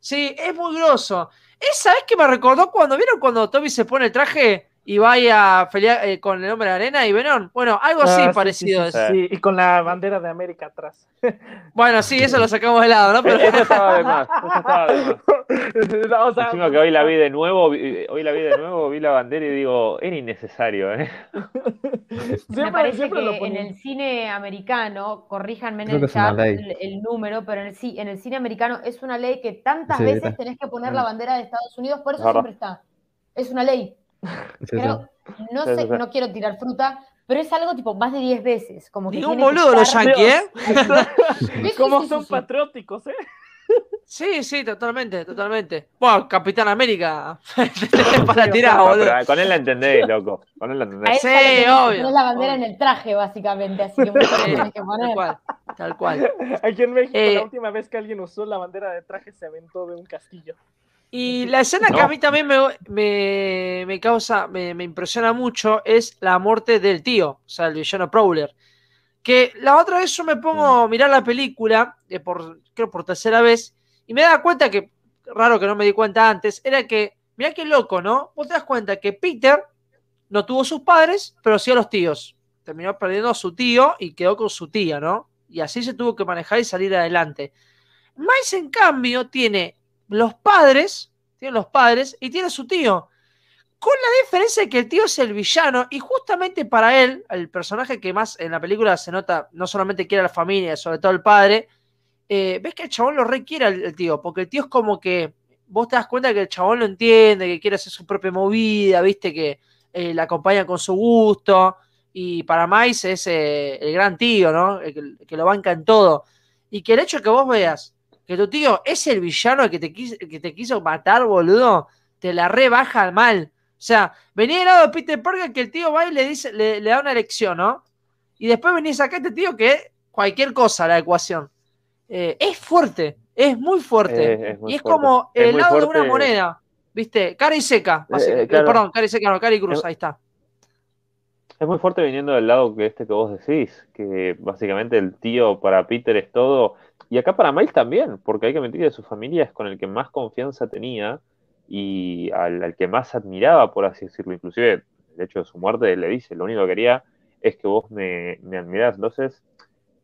Sí, es muy grosso. Esa vez que me recordó cuando vieron cuando Toby se pone el traje y va ahí a pelear eh, con el hombre de arena y Venom. Bueno, algo así Ah, parecido sí, es. sí, sí, y con la bandera de América atrás. [LAUGHS] Bueno, sí, eso lo sacamos de lado, ¿no? Pero Eso estaba de más, eso estaba de más. [LAUGHS] No, o sea, que hoy la vi de nuevo, vi- hoy la vi de [LAUGHS] nuevo, vi la bandera y digo, era innecesario, ¿eh? Me parece siempre que lo en el cine americano, corríjanme en Creo el chat el, el número, pero en el, en el cine americano es una ley que tantas Sí, veces tenés que poner Mm. la bandera de Estados Unidos, por eso siempre está. Es una ley. [LAUGHS] Sí. Creo, no sé, no quiero tirar fruta, pero es algo tipo más de 10 veces. Como que que boludo los yankees, ¿eh? Sí, sí, Cómo sí, son patrióticos, ¿eh? Sí, sí, totalmente, totalmente. Bueno, Capitán América. [LAUGHS] para tirar, No, boludo. pero con él la entendés, loco. Con él la entendés. Sí, obvio, tenés la bandera obvio. en el traje, básicamente, así que mucho Sí, tenés que Tal poner. cual, tal cual. [LAUGHS] Aquí en México, Eh, la última vez que alguien usó la bandera de traje se aventó de un castillo. Y la escena que a mí también me, me, me causa, me, me impresiona mucho es la muerte del tío, o sea, el villano Prowler. Que la otra vez yo me pongo a mirar la película, eh, por, creo por tercera vez, y me daba cuenta que, raro que no me di cuenta antes, era que, mirá qué loco, ¿no? Vos te das cuenta que Peter no tuvo sus padres, pero sí a los tíos. Terminó perdiendo a su tío y quedó con su tía, ¿no? Y así se tuvo que manejar y salir adelante. Miles, en cambio, tiene los padres, tiene los padres y tiene su tío. Con la diferencia de que el tío es el villano y justamente para él, el personaje que más en la película se nota, no solamente quiere a la familia, sobre todo el padre, eh, ves que el chabón lo requiere el tío, porque el tío es como que vos te das cuenta que el chabón lo entiende, que quiere hacer su propia movida, viste que eh, la acompaña con su gusto y para Miles es eh, el gran tío, ¿no? El que lo banca en todo. Y que el hecho de que vos veas que tu tío es el villano que te, quiso, que te quiso matar, boludo, te la rebaja al mal. O sea, venía del lado de Peter Parker que el tío va y le, dice, le, le da una lección, ¿no? Y después venís acá este tío que es cualquier cosa la ecuación. Eh, es fuerte, es muy fuerte. Eh, es muy y es fuerte. como el lado de una moneda, ¿viste? Cara y seca. Eh, eh, claro. Perdón, cara y seca, no, cara y cruz, ahí está. Es muy fuerte viniendo del lado que este que vos decís, que básicamente el tío para Peter es todo, y acá para Miles también, porque hay que mentir de su familia es con el que más confianza tenía y al, que más admiraba, por así decirlo. Inclusive, el hecho de su muerte le dice, lo único que quería es que vos me, me admirás. Entonces,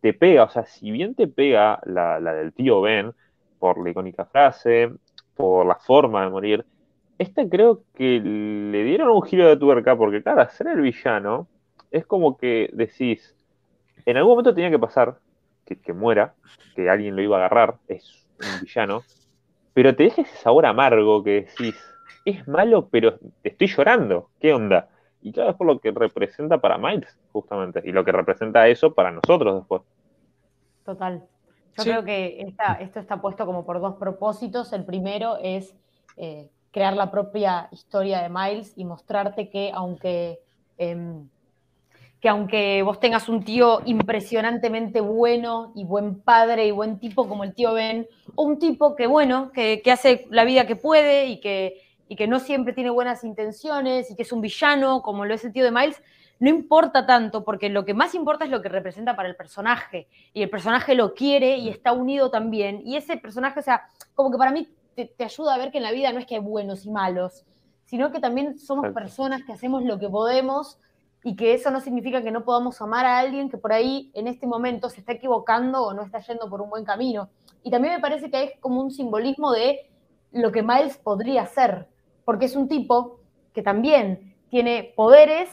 te pega, o sea, si bien te pega la, la del tío Ben, por la icónica frase, por la forma de morir, esta creo que le dieron un giro de tuerca, porque claro, hacer el villano es como que decís, en algún momento tenía que pasar que, que muera, que alguien lo iba a agarrar, es un villano, pero te deja ese sabor amargo que decís, es malo, pero te estoy llorando, ¿qué onda? Y claro, es por lo que representa para Miles, justamente, y lo que representa eso para nosotros después. Total. Yo Sí. creo que esta- esto está puesto como por dos propósitos. El primero es eh, crear la propia historia de Miles y mostrarte que aunque, em, que aunque vos tengas un tío impresionantemente bueno y buen padre y buen tipo como el tío Ben, o un tipo que bueno, que, que hace la vida que puede y que, y que no siempre tiene buenas intenciones y que es un villano como lo es el tío de Miles, no importa tanto, porque lo que más importa es lo que representa para el personaje. Y el personaje lo quiere y está unido también. Y ese personaje, o sea, como que para mí te, te ayuda a ver que en la vida no es que hay buenos y malos, sino que también somos personas que hacemos lo que podemos y que eso no significa que no podamos amar a alguien que por ahí en este momento se está equivocando o no está yendo por un buen camino. Y también me parece que es como un simbolismo de lo que Miles podría ser, porque es un tipo que también tiene poderes,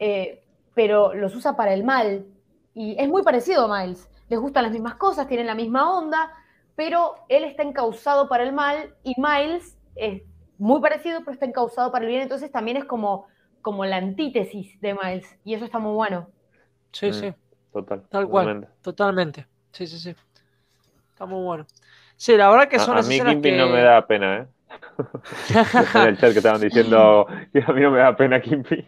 eh, pero los usa para el mal. Y es muy parecido a Miles. Les gustan las mismas cosas, tienen la misma onda, pero él está encausado para el mal y Miles es muy parecido, pero está encausado para el bien. Entonces también es como, como la antítesis de Miles. Y eso está muy bueno. Sí, Mm. sí, Total. Tal cual. totalmente. Sí, sí, sí. Está muy bueno. Sí, la verdad que son A, a las mí escenas Kimpy que... no me da pena, ¿eh? [LAUGHS] en el chat que estaban diciendo que a mí no me da pena Kimpy.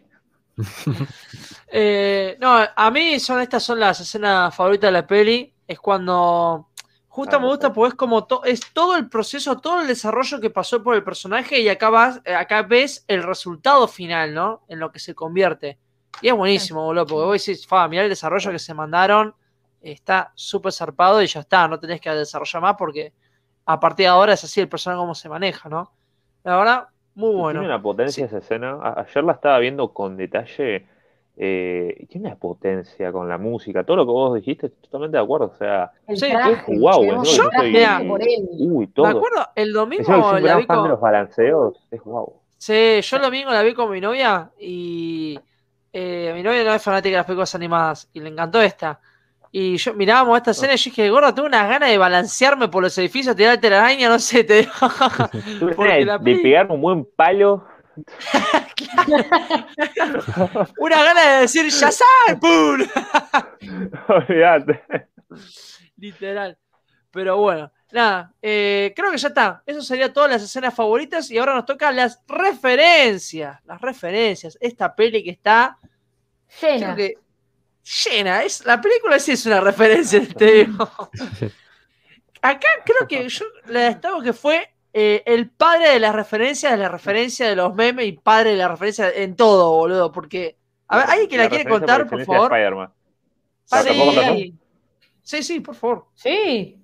Eh, no, a mí son estas son las escenas favoritas de la peli. Es cuando justo Ah, me gusta porque es como to- es todo el proceso, todo el desarrollo que pasó por el personaje y acá vas, eh, acá ves el resultado final, ¿no? En lo que se convierte. Y es buenísimo, boludo, porque vos decís, fa, mirá el desarrollo que se mandaron, está súper zarpado y ya está, no tenés que desarrollar más porque a partir de ahora es así el personaje como se maneja, ¿no? La verdad, muy bueno. Tiene una potencia esa escena. Ayer la estaba viendo con detalle. Eh, tiene una potencia con la música. Todo lo que vos dijiste, estoy totalmente de acuerdo. O sea, Sí, traje, tenemos eso el yo- mira, él. uy, Me todo. acuerdo, el domingo la vi fan de con... los balanceos. Es guau. Sí, yo el domingo la vi con mi novia y eh, mi novia no es fanática de las películas animadas y le encantó esta. Y yo mirábamos esta escena y yo dije, gordo, tengo unas ganas de balancearme por los edificios, tirar telaraña, no sé, te digo. [LAUGHS] [LAUGHS] De, la de pegarme un buen palo. [LAUGHS] Una gana de decir, ¡ya sabes! ¡Pum! [LAUGHS] Olvídate. Literal. Pero bueno, nada, eh, creo que ya está. Eso sería todas las escenas favoritas y ahora nos toca las referencias. Las referencias. Esta peli que está Llena. que llena. Es, la película sí es una referencia, te digo. [LAUGHS] Acá creo que yo le destaco que fue eh, el padre de las referencias, de la referencia de los memes y padre de la referencia en todo, boludo. Porque, a ver, ¿alguien que la, quiere contar, por de favor? Ah, sí. sí, sí, por favor. Sí.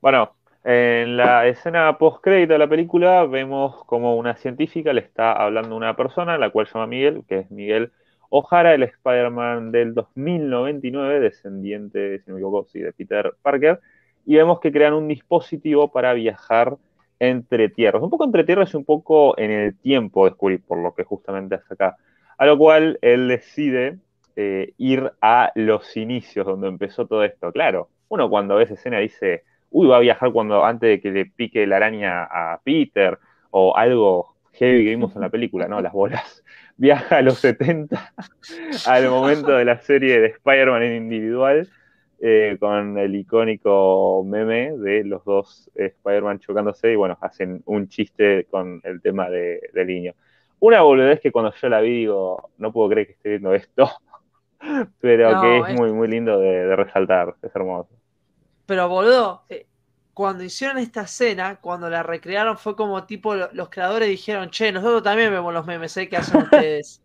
Bueno, en la escena post-crédito de la película vemos como una científica le está hablando a una persona, la cual se llama Miguel, que es Miguel O'Hara, el Spider-Man del 2099, descendiente, si no me equivoco, sí, de Peter Parker, y vemos que crean un dispositivo para viajar entre tierras, un poco entre tierras y un poco en el tiempo, descubrí, por lo que justamente hace acá. A lo cual él decide eh, ir a los inicios, donde empezó todo esto. Claro, uno cuando ve esa escena dice, uy, va a viajar cuando antes de que le pique la araña a Peter, o algo heavy que vimos en la película, ¿no? Las bolas. [LAUGHS] Viaja a los 70, al momento de la serie de Spider-Man en individual, eh, con el icónico meme de los dos Spider-Man chocándose y bueno, hacen un chiste con el tema de, del niño. Una boludez que cuando yo la vi digo, no puedo creer que esté viendo esto, [LAUGHS] pero No, que es, es- muy, muy lindo de, de resaltar, es hermoso. Pero, boludo, eh, cuando hicieron esta escena, cuando la recrearon, fue como tipo, lo- los creadores dijeron, che, nosotros también vemos los memes, ¿eh? que hacen [LAUGHS] ustedes.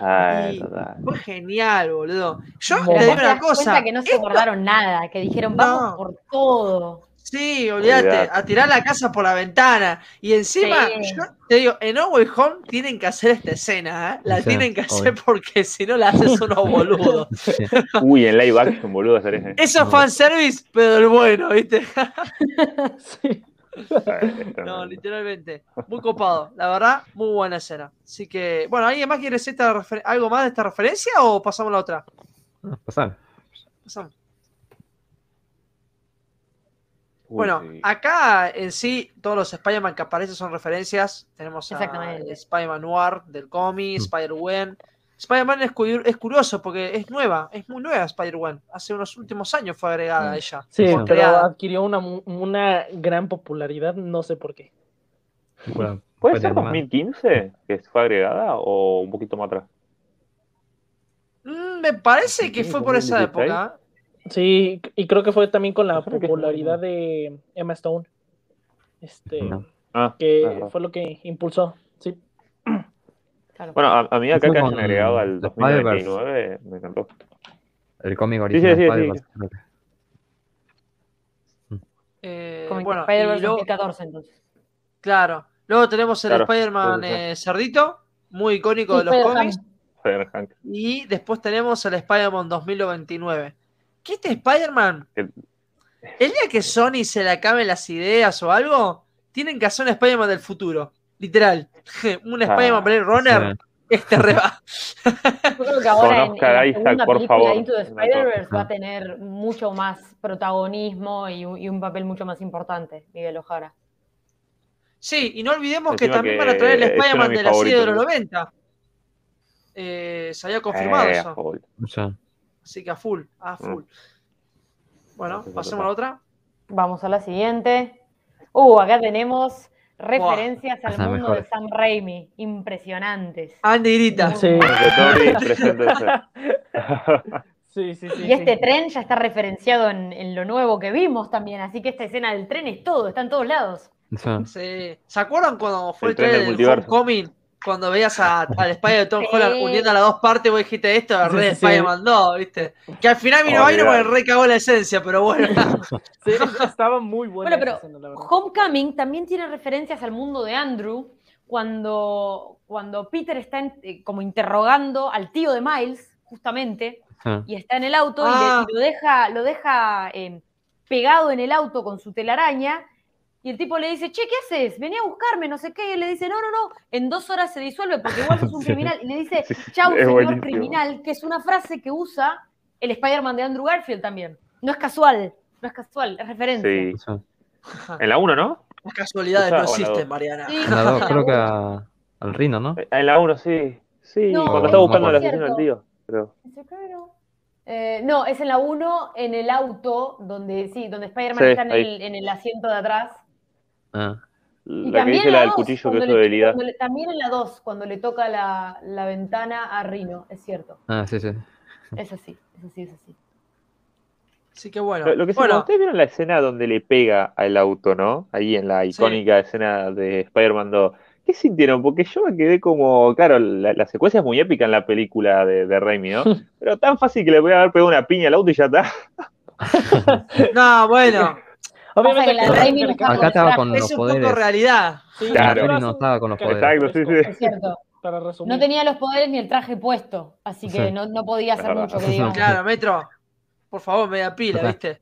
Ay, Y total. fue genial, boludo. Yo te digo una cosa. cuenta que no se esto- guardaron nada, que dijeron, vamos No. por todo. Sí, olvídate, a tirar la casa por la ventana. Y encima, Sí. yo te digo, en No Way Home tienen que hacer esta escena, ¿eh? La Sí, tienen que hacer obvio. porque si no la haces unos [LAUGHS] boludos. [LAUGHS] Uy, en live action, boludo, hacer ese. Eso es fanservice, pero el bueno, ¿viste? [LAUGHS] Sí. [LAUGHS] No, literalmente. Muy copado. La verdad, muy buena escena. Así que, bueno, ¿alguien más quiere refer- algo más de esta referencia o pasamos a la otra? Ah, pasá. Pasamos. Uy, Bueno, sí. acá en sí, todos los Spider-Man que aparecen son referencias. Tenemos a. Spider-Man Noir del cómic, Mm. Spider-Man es, cu- es curioso porque es nueva, es muy nueva Spider-Man. Hace unos últimos años fue agregada Mm. ella. Sí, Fue pero creada. adquirió una, gran popularidad, no sé por qué. Bueno, ¿Puede ser animada. 2015 que fue agregada o un poquito más atrás? Mm, me parece que fue por esa 2016. época. Sí, y creo que fue también con la popularidad de Emma Stone. Este, No. Ah, que ajá. fue lo que impulsó. Sí. Claro. Bueno, a, a mí acá que con agregado al The 2029 me encantó. El cómic sí, original sí, sí. Creo que- Eh, bueno, Spider-Verse y luego- 2014, entonces. claro. Luego tenemos el Claro, Spider-Man sí, sí, sí. eh, cerdito, muy icónico Sí, de los cómics. Spider-Man. Y después tenemos el Spider-Man 2029. Que este Spider-Man, Que- el día que Sony se le acaben las ideas o algo, tienen que hacer un Spider-Man del futuro. Literal. [LAUGHS] un Ah, Spider-Man Blade Runner, Sí. este reba. [LAUGHS] Yo creo que ahora en, en Oscar la Isaac, segunda por película favor. Into the Spider-Verse va a tener mucho más protagonismo y, un- y un papel mucho más importante, Miguel Ojara. Sí, y no olvidemos que también que van a traer el de Spider-Man de la serie de los favoritos. 90. Eh, se había confirmado Eh, eso. sea, Así que a full, a full. Bueno, pasemos a la otra. Vamos a la siguiente. Uh, acá tenemos referencias al mundo de Sam Raimi. Impresionantes. Andy grita. Sí. [LAUGHS] Sí, sí, sí. Y este sí. tren ya está referenciado en, en lo nuevo que vimos también, así que esta escena del tren es todo, está en todos lados. Sí. ¿Se acuerdan cuando fue el, El tren del del multiverso. Homecoming? Cuando veías a- al Spider de Tom [LAUGHS] Sí. Holland uniendo a las dos partes, vos dijiste esto, Sí, re sí, sí. Spider-Man 2, ¿viste? Que al final vino Olvidar. Iron Man y recagó la esencia, pero bueno. [LAUGHS] Sí, estaba muy buena. Bueno, pero la. Homecoming también tiene referencias al mundo de Andrew cuando, cuando Peter está en- eh, como interrogando al tío de Miles, justamente, sea, y está en el auto y le- Ah. y, lo deja, lo deja eh, pegado en el auto con su telaraña. Y el tipo le dice, che, ¿qué haces? Venía a buscarme, no sé qué. Y él le dice, no, no, no, en dos horas se disuelve porque igual sos un [LAUGHS] Sí. criminal. Y le dice, chau, es señor buenísimo. criminal, que es una frase que usa el Spider-Man de Andrew Garfield también. No es casual, no es casual, es referencia. Sí. En la 1, ¿no? Las casualidades no la existen. Mariana. Sí, en la dos, en [LAUGHS] creo que a- al Rino, ¿no? Eh, En la 1, sí. Sí, No, cuando está buscando acuerdo. asesino del tío. Pero... Eh, no, es en la 1, en el auto, donde sí, donde Spider-Man Sí, está en el, en el asiento de atrás. Ah, Y La que también dice la del 2, cuchillo que es le- de habilidad. cuando le- también en la 2, cuando le toca la, la ventana a Rino, es cierto. ah, sí, sí. Es así, es así, es así. Así que bueno. Lo, lo que sí, bueno, cuando ustedes vieron la escena donde le pega al auto, ¿no? Ahí en la icónica escena de Spider-Man 2. ¿Qué sintieron? Porque yo me quedé como, claro, la, la secuencia es muy épica en la película de, de Raimi, ¿no? [LAUGHS] Pero tan fácil que le voy a haber pegado una piña al auto y ya está. [LAUGHS] no, bueno, [LAUGHS] Que la Raimi no estaba Acá estaba con es los un poco poderes. realidad. Sí, Claro. No estaba con los poderes. Exacto, sí, sí. Es cierto. Para resumir. No tenía los poderes ni el traje puesto, así que Sí. no, no podía hacer mucho que digamos. Claro, Metro, por favor, media pila, ¿viste?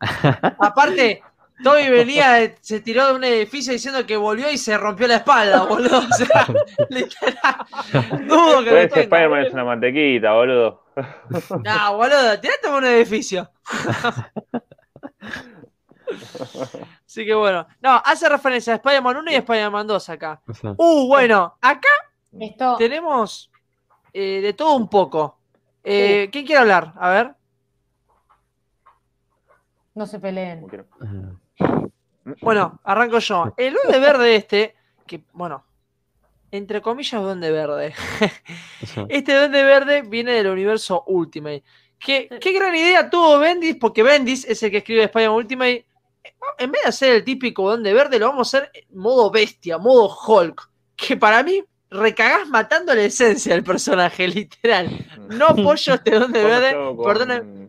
Aparte, Toby venía, se tiró de un edificio diciendo que volvió y se rompió la espalda, boludo. O sea, [LAUGHS] literal. Dudo que Pero ese. Spider-Man es una mantequita, boludo. No, boludo, tirate por un edificio. [LAUGHS] Así que bueno. No, hace referencia a Spider-Man 1 y Spider-Man 2 acá. O sea, Uh, bueno, acá Esto, tenemos eh, de todo un poco. Eh, ¿Quién quiere hablar? A ver. no se peleen. Bueno, arranco yo. El duende verde este, que bueno, entre comillas duende verde. [LAUGHS] Este duende verde viene del universo Ultimate. ¿Qué, qué gran idea tuvo Bendis, porque Bendis es el que escribe Spider-Man Ultimate. En vez de hacer el típico duende verde, lo vamos a hacer en modo bestia, modo Hulk. Que para mí recagás matando la esencia del personaje, [LAUGHS] literal. No apoyo este duende verde. Perdóname,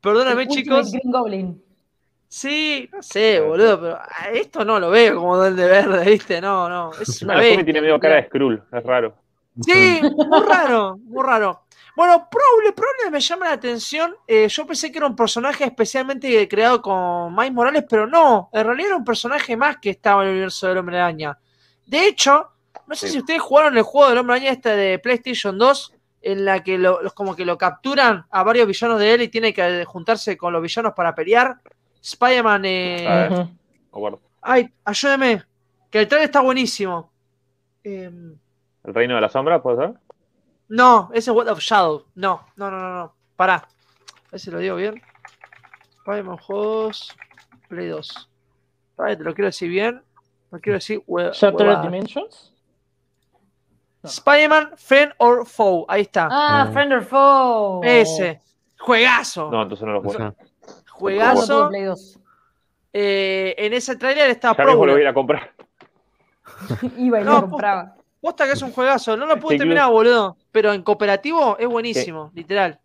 perdóname chicos. Green Goblin. Sí, no sé, boludo, pero esto no lo veo como duende verde, ¿viste? No, no, es [LAUGHS] una No, bestia. tiene medio cara de Skrull, es raro. Sí, muy raro, muy raro. Bueno, Prowler, Prowler me llama la atención. eh, yo pensé que era un personaje especialmente creado con Miles Morales, pero no, en realidad era un personaje más que estaba en el universo del Hombre Araña. De hecho, no sé Sí. si ustedes jugaron el juego del Hombre Araña este de PlayStation 2, en la que lo, los- como que lo capturan a varios villanos de él y tiene que juntarse con los villanos para pelear. Spider-Man, eh, A ver. Ay, ayúdeme, que el trailer está buenísimo. Em, ¿El reino de la sombra, puede ser? No, ese es What of Shadow. No, no, no, no, no. Pará. A ver si lo digo bien. Spider-Man juegos. Play 2. Pará, te lo quiero decir bien. No quiero decir. Shattered. Dimensions. No. Spider-Man, Friend or Foe. Ahí está. Ah, Ah. Friend or Foe. Ese. Juegazo. No, entonces no lo juego. Juegazo. Play 2. Eh, en ese tráiler está Ya mismo lo voy a ir a comprar. [LAUGHS] Iba y No, lo compraba. Posta que es un juegazo. No lo pude terminar, boludo. Pero en cooperativo es buenísimo. Literal.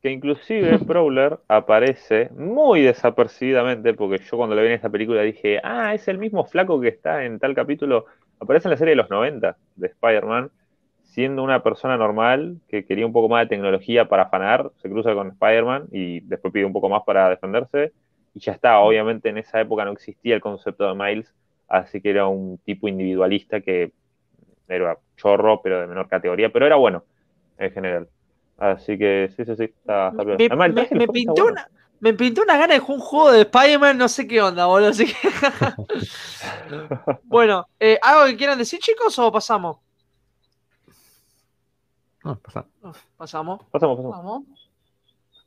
Que inclusive Prowler aparece muy desapercibidamente, porque yo cuando le vi en esta película dije, ah, es el mismo flaco que está en tal capítulo. Aparece en la serie de los 90 de Spider-Man, siendo una persona normal que quería un poco más de tecnología para afanar, se cruza con Spider-Man y después pide un poco más para defenderse. Y ya está, obviamente en esa época no existía el concepto de Miles, así que era un tipo individualista que era chorro, pero de menor categoría, pero era bueno en general. Así que sí, sí, sí, está, está Me. Además, está pintó bueno. una, me pintó una gana de jugar un juego de Spider-Man, no sé qué onda, boludo. Así que... [LAUGHS] bueno, eh, ¿algo que quieran decir, chicos, o pasamos? no. Pasamos. Pasamos, pasamos. Vamos.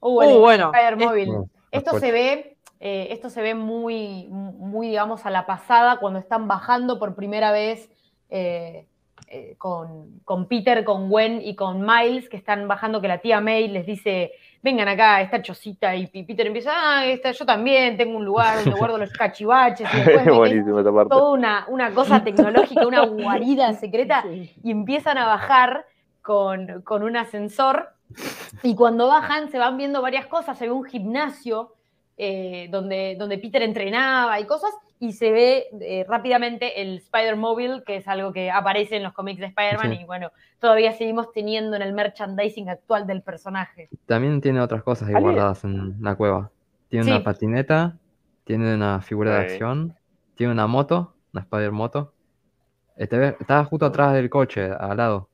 Uh, Uh, bueno. Spider es- Móvil. No, Esto después. se ve, eh, esto se ve muy, muy, digamos, a la pasada cuando están bajando por primera vez eh, eh, con, con Peter, con Gwen y con Miles, que están bajando, que la tía May les dice, vengan acá, esta chocita, y Peter empieza, ah, esta, yo también tengo un lugar donde [LAUGHS] guardo los cachivaches, y después [LAUGHS] esa parte. toda una, una cosa tecnológica, una guarida [LAUGHS] secreta, Sí. y empiezan a bajar con, con un ascensor. Y cuando bajan se van viendo varias cosas, se ve un gimnasio eh, donde, donde Peter entrenaba y cosas, y se ve eh, rápidamente el Spider-Mobile, que es algo que aparece en los cómics de Spider-Man, Sí. y bueno, todavía seguimos teniendo en el merchandising actual del personaje. También tiene otras cosas ahí guardadas en la cueva. Tiene Sí. una patineta, tiene una figura de acción, tiene una moto, una Spider moto. Este, estaba justo atrás del coche, al lado.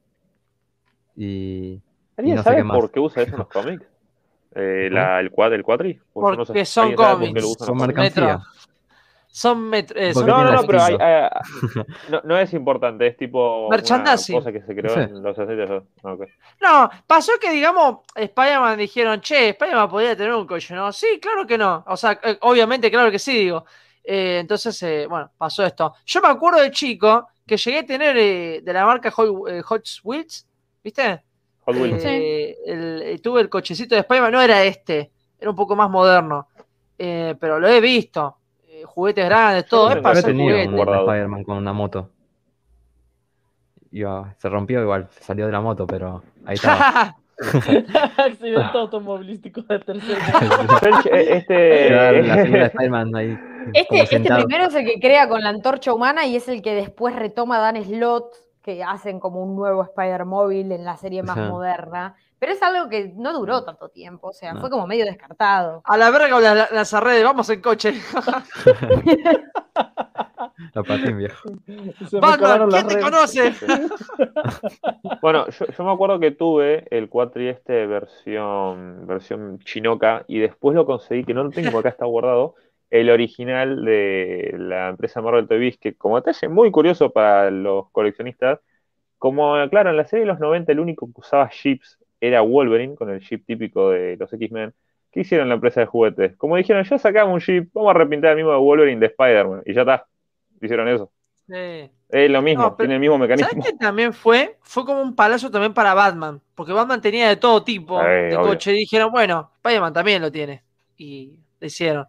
Y ¿Alguien no sé qué más. por qué usa eso en los [LAUGHS] cómics? Eh, la- el, cuad, el cuadri. O yo no sé. Porque son ¿Alguien sabe por qué cómics, son mercancía. Metro. Son eh, son Porque No, no, pero hay, piso. hay- no, no es importante, es tipo Merchandising. una cosa que se creó Sí. en los 60. Ah, ok. No, pasó que, digamos, Spider-Man dijeron, che, Spider-Man podría tener un coche, ¿no? Sí, claro que no. O sea, eh, obviamente, claro que sí, digo. Eh, entonces, eh, bueno, pasó esto. Yo me acuerdo de chico que llegué a tener eh, de la marca Hot, eh, Hot Wheels, ¿viste? Hot Wheels. Eh, el- eh, tuve el cochecito de Spider-Man, no era este, era un poco más moderno. Eh, pero lo he visto. Juguetes grandes, todo. Yo Es para que Yo he hacer juguetes. un. Spider-Man con una moto. Iba- se rompió igual, se salió de la moto, pero ahí estaba. [LAUGHS] Accidente automovilístico de tercer [LAUGHS] la de Este. Spider-Man ahí. Este, este primero es el que crea con la antorcha humana y es el que después retoma Dan Slott, que hacen como un nuevo Spider-Móvil en la serie más moderna. Pero es algo que no duró tanto tiempo, o sea, No. fue como medio descartado. A la verga con las, las redes, vamos en coche. [LAUGHS] [LAUGHS] La patín viejo. Batman, ¿quién te redes. conoce? [LAUGHS] Bueno, yo, yo me acuerdo que tuve el Quatri este versión, versión chinoca y después lo conseguí, que no lo tengo acá, está guardado, el original de la empresa Marvel Toys, que como detalle muy curioso para los coleccionistas, como claro, en la serie de los 90 el único que usaba chips era Wolverine, con el chip típico de los X-Men. ¿Qué hicieron la empresa de juguetes? Como dijeron, ya sacamos un chip, vamos a repintar el mismo de Wolverine de Spider-Man, y ya está. Hicieron eso. Sí. Es lo mismo, No, tiene el mismo ¿Sabes mecanismo. qué también fue? Fue como un palazo también para Batman. Porque Batman tenía de todo tipo de obvio. coche. Y dijeron, bueno, Spider-Man también lo tiene. Y lo hicieron.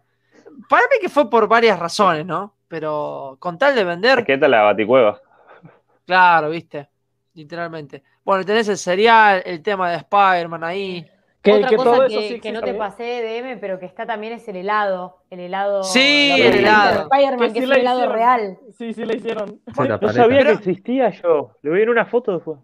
Para mí que fue por varias razones, ¿no? Pero con tal de vender, ¿Qué tal la baticueva? claro, viste. Literalmente. Bueno, tenés el serial, el tema de Spider-Man ahí. Que, Otra que cosa todo que, eso sí que no te pasé de DM, pero que está también es el helado. El helado. Sí, el helado. Spider-Man, Que que sí es la helado hicieron. real. Sí, sí la hicieron. [LAUGHS] No sabía Pero- que existía yo. Le voy a ir una foto después.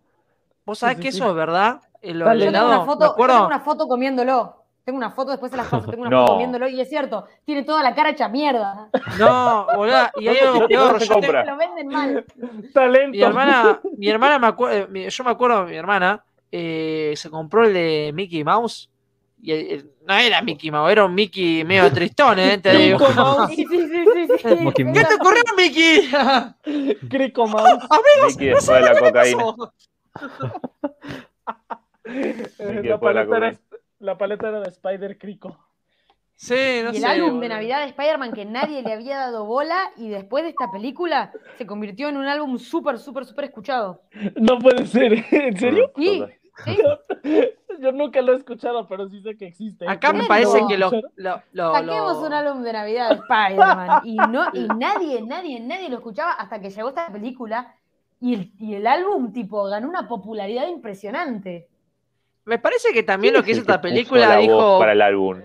¿Vos sabés Sí, que sí. eso es verdad? El, el Yo tengo helado, una ¿me foto, yo acuerdo? tengo una foto comiéndolo. Tengo una foto, después se las paso. [LAUGHS] Tengo una No. foto comiéndolo y es cierto, tiene toda la cara hecha mierda. No, boludo. Y hay ¿Dónde- algo peor. se yo te-? Lo venden mal. Talento. Mi hermana, mi hermana me acuerdo, yo me acuerdo, mi hermana eh, se compró el de Mickey Mouse y el- el- no era Mickey Mouse, era un Mickey medio tristón, ¿eh? Te digo. Crico Mouse. [LAUGHS] Sí, sí, sí, [LAUGHS] ¿Qué te ocurrió, Mickey? Crico Mouse. Amigos, Mickey no después saben de la cocaína. pasó. Me quedo La por la paleta, era, de Spider Crico. Sí, no y el sé. álbum de. Navidad de Spider-Man que nadie le había dado bola y después de esta película se convirtió en un álbum súper, súper, súper escuchado. No puede ser, ¿en serio? Sí, Total. sí. Yo nunca lo he escuchado, pero sí sé que existe. Acá me ¿En parece que lo. lo- lo- Saquemos lo- un álbum de Navidad de Spider-Man y, no, y [LAUGHS] nadie, nadie, nadie lo escuchaba hasta que llegó esta película y el, y el álbum tipo ganó una popularidad impresionante. Me parece que también lo que hizo esta puso película dijo. para el álbum.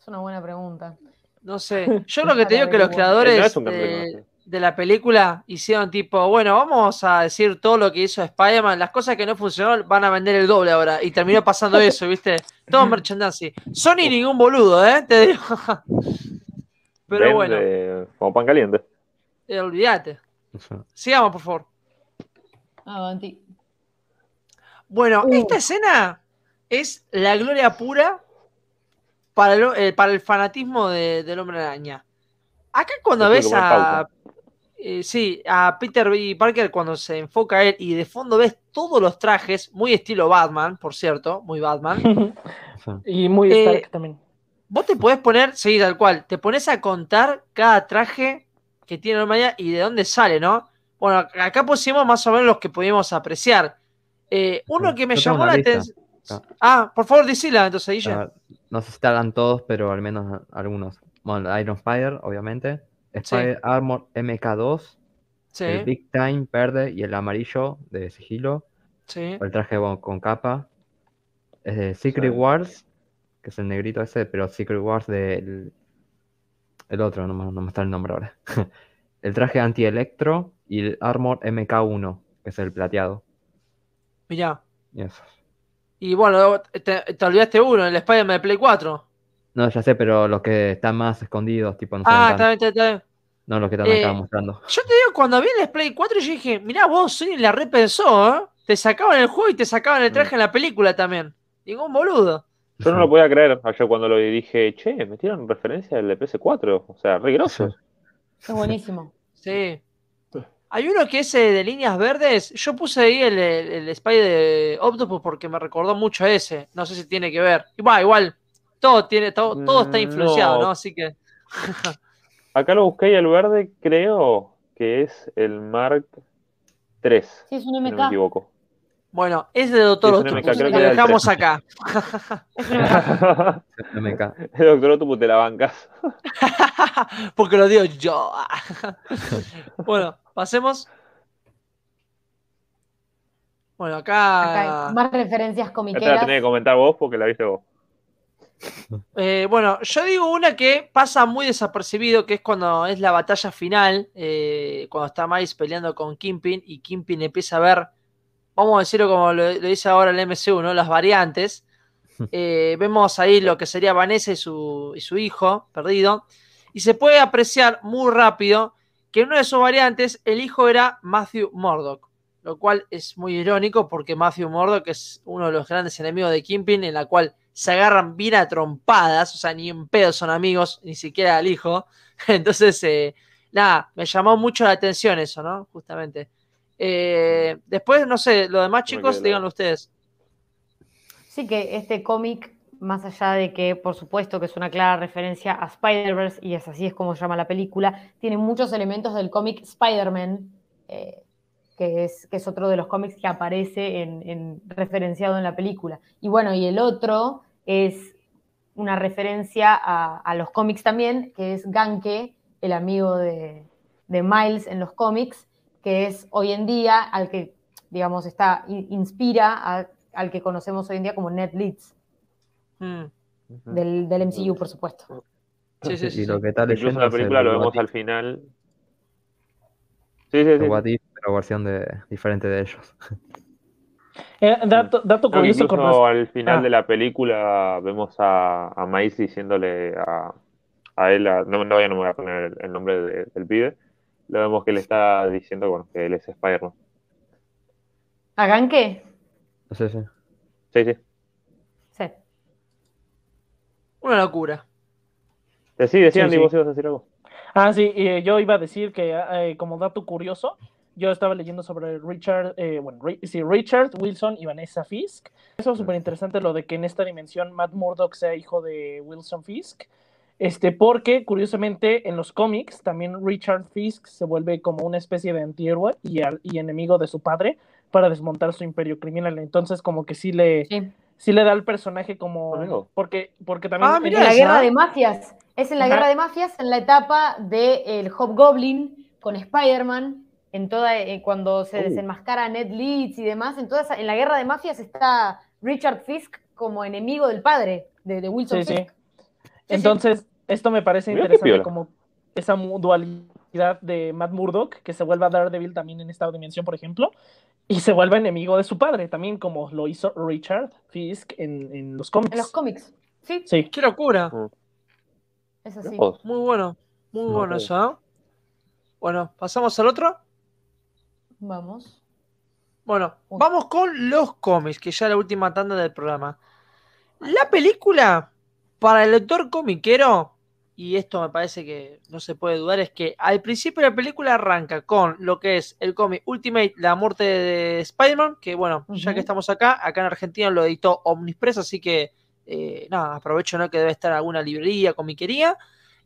Es una buena pregunta. No sé. [LAUGHS] Yo creo que te digo que los creadores No de la película hicieron tipo, bueno, vamos a decir todo lo que hizo Spider-Man, las cosas que no funcionaron van a vender el doble ahora. Y terminó pasando eso, ¿viste? [LAUGHS] Todo merchandising. Sony ningún boludo, ¿eh? Te digo. [LAUGHS] Pero Vende bueno, Como pan caliente. eh, olvídate. Sigamos, por favor. Avanti. Bueno, Uh. esta escena es la gloria pura para el, eh, para el fanatismo de- del hombre araña. Acá cuando Yo ves a. eh, sí, a Peter B. Parker cuando se enfoca a él y de fondo ves todos los trajes, muy estilo Batman, por cierto, muy Batman. [LAUGHS] Y muy Eh, Stark también. Vos te podés poner, sí, tal cual, te pones a contar cada traje que tiene el hombre araña y de dónde sale, ¿no? Bueno, acá pusimos más o menos los que pudimos apreciar. Eh, uno Sí, que me llamó la atención. Ah. Ah, por favor, decila entonces, Guille. No sé si estarán todos, pero al menos algunos. Bueno, el Iron Spider, obviamente. Spider Armor MK2, Sí, el Big Time verde y el amarillo de sigilo, sí. el traje con, con capa. Eh, Secret Sí. Wars, que es el negrito ese, pero Secret Wars del el otro, no, me- no me está el nombre ahora. [LAUGHS] el traje anti-electro y el Armor MK1, que es el plateado. Mirá. Y eso. Y bueno, te, te olvidaste uno, el Spider-Man de Play 4. No, ya sé, pero los que están más escondidos, tipo, no Ah, está bien, está bien. No los que están Eh, acá mostrando. Yo te digo, cuando vi el Play 4, yo dije, mirá vos, Sony la repensó, ¿eh? Te sacaban el juego y te sacaban el traje en la película también. Ningún boludo. Yo no lo podía creer ayer cuando lo vi. Dije, che, metieron referencia del de PS4. O sea, re grosos. Es buenísimo. Sí. Hay uno que es eh, de líneas verdes. Yo puse ahí el, el, el Spy de Octopus porque me recordó mucho a ese. No sé si tiene que ver. Igual, igual. Todo, tiene, todo, todo está Mm, influenciado, no. ¿no? Así que. [LAUGHS] Acá lo busqué y el verde creo que es el Mark 3. Sí, es un Si no me MK. equivoco. Bueno, es de Doctor Octopus. MK, creo Lo que dejamos 3. acá. [LAUGHS] Es un MK. MK. el Doctor Octopus te la bancas. [LAUGHS] Porque lo digo yo. bueno, pasemos. Bueno, Acá acá. hay más referencias Esta la comiqueras. tenés que comentar vos porque la viste vos. eh, bueno, yo digo una que pasa muy desapercibido, que es cuando es la batalla final, eh, cuando está Miles peleando con Kimpin y Kimpin empieza a ver, vamos a decirlo como lo, lo dice ahora el MCU, ¿no? Las variantes. [LAUGHS] Eh, vemos ahí lo que sería Vanessa y su, y su hijo perdido. Y se puede apreciar muy rápido que en una de sus variantes el hijo era Matthew Murdock. Lo cual es muy irónico porque Matthew Murdock es uno de los grandes enemigos de Kimpin, en la cual se agarran bien a trompadas, o sea, ni en pedo son amigos, ni siquiera al hijo. [LAUGHS] Entonces, eh, nada, me llamó mucho la atención eso, ¿no? Justamente. Eh, después, no sé, lo demás, chicos, díganlo ustedes. Sí que este cómic, más allá de que por supuesto que es una clara referencia a Spider-Verse, y es así es como se llama la película, tiene muchos elementos del cómic Spider-Man, eh, que, es, otro de los cómics que aparece en, en- referenciado en la película. Y bueno, y el otro es una referencia a, los cómics también, que es Ganke, el amigo de, Miles en los cómics, que es hoy en día al que, digamos, está, in- inspira al que conocemos hoy en día como Ned Leeds, Mm, del, del MCU, por supuesto. Sí, sí, sí. y lo sí. que está Incluso la película lo vemos al final. Sí, sí, sí. What If, pero versión de, diferente de ellos. [LAUGHS] Eh, dato, dato curioso con al final Ah. de la película vemos a, a Miles diciéndole a, a él, a- no, no, ya no me voy a poner el, el nombre de- del pibe, lo vemos que le está diciendo bueno, que él es Spider-Man. ¿Hagan qué? Si. Sí, sí. Sí. Una locura. Decí, decí, Sí, Andy, sí. vos ibas a decir algo. Ah, sí, eh, yo iba a decir que eh, como dato curioso, yo estaba leyendo sobre Richard, eh, bueno, sí, Richard Wilson y Vanessa Fisk. Eso es súper interesante lo de que en esta dimensión Matt Murdock sea hijo de Wilson Fisk. Este, porque curiosamente en los cómics también Richard Fisk se vuelve como una especie de antihéroe y, y enemigo de su padre para desmontar su imperio criminal. Entonces, como que sí le, sí. Le da al personaje como. Porque, porque también. Ah, mira, en la guerra de mafias. Es en la guerra de mafias, en la etapa del el Hobgoblin con Spider-Man, en toda, eh, cuando se uh. desenmascara Ned Leeds y demás. En, toda en la guerra de mafias está Richard Fisk como enemigo del padre de, Wilson Fisk. Entonces, esto me parece interesante como esa dualidad de Matt Murdock, que se vuelve a Daredevil también en esta dimensión, por ejemplo, y se vuelve enemigo de su padre, también como lo hizo Richard Fisk en, los cómics. En los cómics, sí. Sí. ¡Qué locura! Es así. Muy bueno, muy bueno eso, ¿eh? Bueno, ¿pasamos al otro? Vamos. Bueno, vamos con los cómics, que ya es la última tanda del programa. La película, para el lector comiquero, y esto me parece que no se puede dudar, es que al principio la película arranca con lo que es el cómic Ultimate, la muerte de Spider-Man, que bueno, ya que estamos acá, acá en Argentina lo editó Omnispress, así que eh, nada, aprovecho ¿no? que debe estar en alguna librería, comiquería,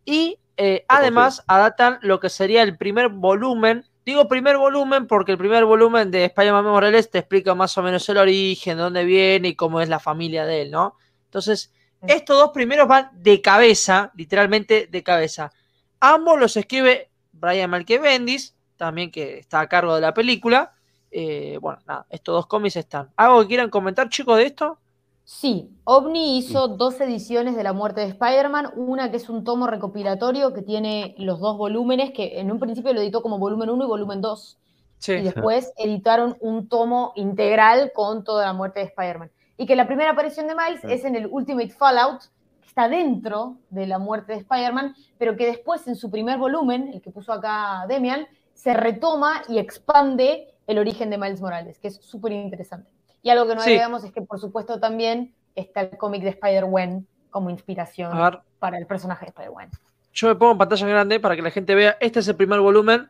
y eh, además adaptan lo que sería el primer volumen, digo primer volumen porque el primer volumen de Spider-Man Morales te explica más o menos el origen, de dónde viene y cómo es la familia de él, ¿no? Entonces, estos dos primeros van de cabeza, literalmente de cabeza. Ambos los escribe Brian Malkevendis, también que está a cargo de la película. Eh, bueno, nada, estos dos cómics están. ¿Algo que quieran comentar, chicos, de esto? Sí, OVNI hizo dos ediciones de La muerte de Spider-Man, una que es un tomo recopilatorio que tiene los dos volúmenes, que en un principio lo editó como volumen 1 y volumen 2. Sí. Y después editaron un tomo integral con toda la muerte de Spider-Man y que la primera aparición de Miles es en el Ultimate Fallout, que está dentro de la muerte de Spider-Man, pero que después en su primer volumen, el que puso acá Demian, se retoma y expande el origen de Miles Morales, que es súper interesante. Y algo que no agregamos es que, por supuesto, también está el cómic de Spider-Wen como inspiración para el personaje de Spider-Wen. Yo me pongo en pantalla grande para que la gente vea. Este es el primer volumen.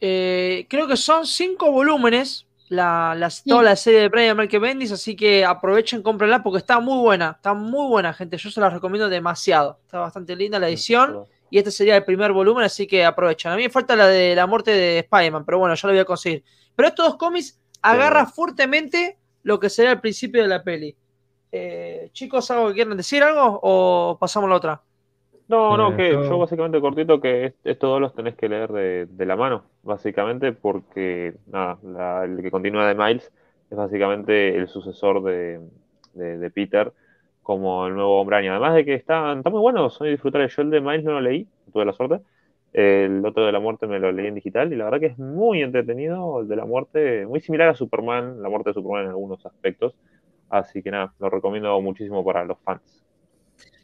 Eh, creo que son cinco volúmenes, la, toda la serie de Brian Michael Bendis, así que aprovechen, cómprenla porque está muy buena, está muy buena, gente. Yo se la recomiendo demasiado. Está bastante linda la edición. Y este sería el primer volumen, así que aprovechen. A mí me falta la de la muerte de Spider-Man, pero bueno, ya lo voy a conseguir. Pero estos dos cómics agarra fuertemente lo que sería el principio de la peli. Eh, chicos, ¿algo que quieran decir algo o pasamos a la otra? No, no, que yo básicamente cortito que estos dos los tenés que leer de, la mano, básicamente, porque nada, el que continúa de Miles es básicamente el sucesor de, Peter como el nuevo hombre Además de que está, está muy bueno, soy disfrutar. Yo el de Miles no lo leí, tuve la suerte. El otro de la muerte me lo leí en digital y la verdad que es muy entretenido. El de la muerte, muy similar a Superman, la muerte de Superman en algunos aspectos. Así que nada, lo recomiendo muchísimo para los fans.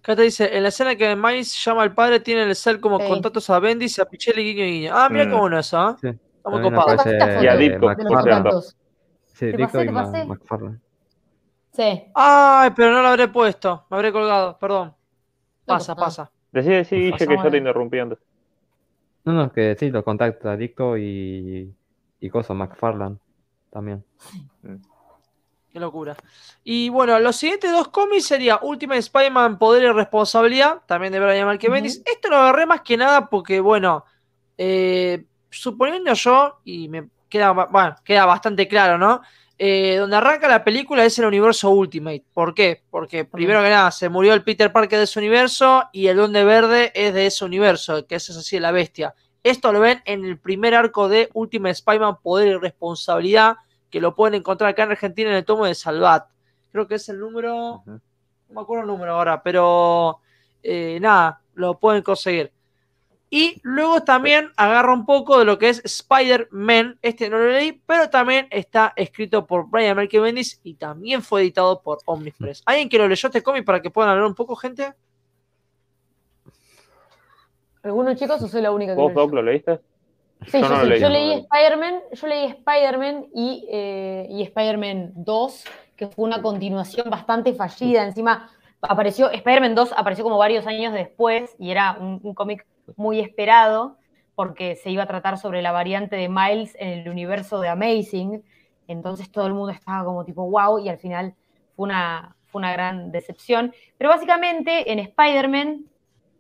Acá te dice, en la escena que Miles llama al padre, tiene el cel como contactos a Bendis y a Pichelli, guiño guiño. Ah, mira mm. cómo no es, ¿ah? Sí. Estamos copados. Y a Ditko, Sí, Ditko y McFarlane. Sí. Ay, pero no lo habré puesto. Me habré colgado, perdón. Pasa, pasa. Decí, decí, Guille, que yo te interrumpí antes. No, no, es que sí, lo contacta Ditko y, y Cosa, McFarlane también. Mm. Qué locura. Y bueno, los siguientes dos cómics sería Ultimate Spider-Man Poder y Responsabilidad, también de Brian Marquez Esto lo agarré más que nada porque, bueno, eh, suponiendo yo, y me queda, bueno, queda bastante claro, ¿no? Eh, donde arranca la película es el universo Ultimate. ¿Por qué? Porque primero que nada se murió el Peter Parker de ese universo y el Duende Verde es de ese universo, que es así la bestia. Esto lo ven en el primer arco de Ultimate Spider-Man Poder y Responsabilidad, que lo pueden encontrar acá en Argentina en el tomo de Salvat. Creo que es el número, no me acuerdo el número ahora, pero eh, nada, lo pueden conseguir. Y luego también agarra un poco de lo que es Spider-Man. Este no lo leí, pero también está escrito por Brian Merkel Bendis y también fue editado por Omnipress. ¿Alguien que lo leyó este cómic para que puedan hablar un poco, gente? ¿Algunos chicos o soy la única que ¿Vos, lo, lo leíste? Sí, yo, leí, yo leí Spider-Man, yo leí Spider-Man y, eh, y Spider-Man 2, que fue una continuación bastante fallida. Encima apareció, Spider-Man 2 apareció como varios años después y era un, cómic muy esperado. porque se iba a tratar sobre la variante de Miles en el universo de Amazing. Entonces todo el mundo estaba como tipo wow y al final fue una, fue una gran decepción. Pero básicamente en Spider-Man,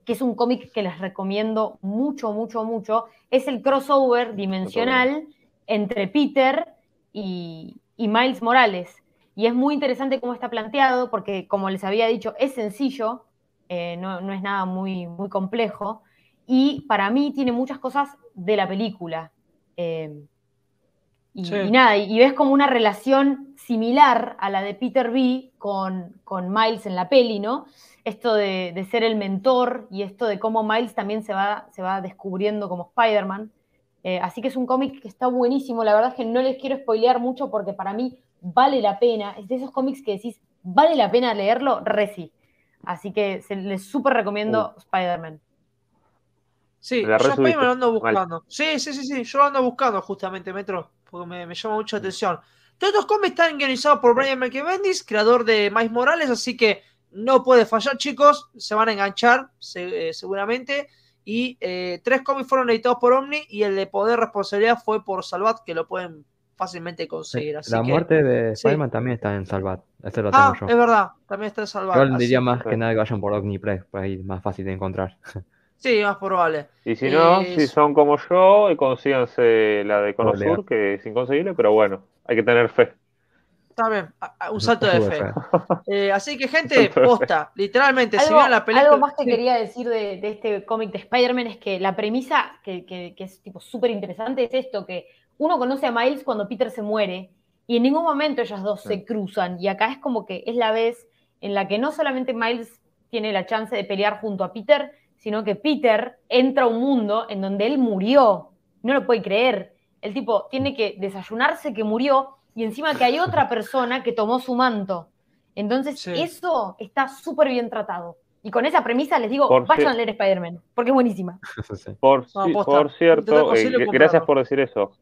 que es un cómic que les recomiendo mucho, mucho, mucho, es el crossover dimensional entre Peter y, y Miles Morales. Y es muy interesante cómo está planteado, porque como les había dicho, es sencillo, eh, no, no, es nada muy, muy complejo, y para mí tiene muchas cosas de la película. Eh, y, Sí. y nada, y, y ves como una relación similar a la de Peter B con, con Miles en la peli, ¿no? Esto de, de ser el mentor y esto de cómo Miles también se va, se va descubriendo como Spider-Man. Eh, así que es un cómic que está buenísimo. La verdad es que no les quiero spoilear mucho porque para mí vale la pena. Es de esos cómics que decís, ¿vale la pena leerlo? Reci. Así que se les súper recomiendo Spider-Man. Sí, yo. Spider-Man lo ando Mal. buscando. Sí, sí, sí, sí, yo lo ando buscando justamente, Metro, porque me, me llama mucho la atención. Todos estos cómics están guionizados por Brian McEvendis, creador de Miles Morales, así que no puede fallar, chicos. Se van a enganchar se- eh, seguramente. Y eh, tres cómics fueron editados por Omni y el de Poder Responsabilidad fue por Salvat, que lo pueden fácilmente conseguir. Así La que- muerte de sí. Spider-Man también está en Salvat. Ese lo tengo Ah, yo. es verdad, también está en Salvat. Yo así diría más que nada que vayan por Omnipress, pues ahí es más fácil de encontrar. [LAUGHS] Sí, más probable. Y si no, Eh, si son como yo, consíganse la de Cono. Sur, que es inconseguible, pero bueno, hay que tener fe. Está bien, un [LAUGHS] salto de fe. Eh, así que, gente, posta, literalmente, si Algo, vieron la película. algo más que Sí. quería decir de, de este cómic de Spider-Man es que la premisa, que, que- que es tipo súper interesante, es esto, que uno conoce a Miles cuando Peter se muere y en ningún momento ellas dos se cruzan. Y acá es como que es la vez en la que no solamente Miles tiene la chance de pelear junto a Peter, sino que Peter entra a un mundo en donde él murió. No lo puede creer. El tipo tiene que desayunarse que murió y encima que hay otra persona que tomó su manto. Entonces, Sí. eso está súper bien tratado. Y con esa premisa les digo, Por vayan a leer Spider-Man, porque es buenísima. [LAUGHS] Sí. Por, No, cierto, eh, gracias por decir eso.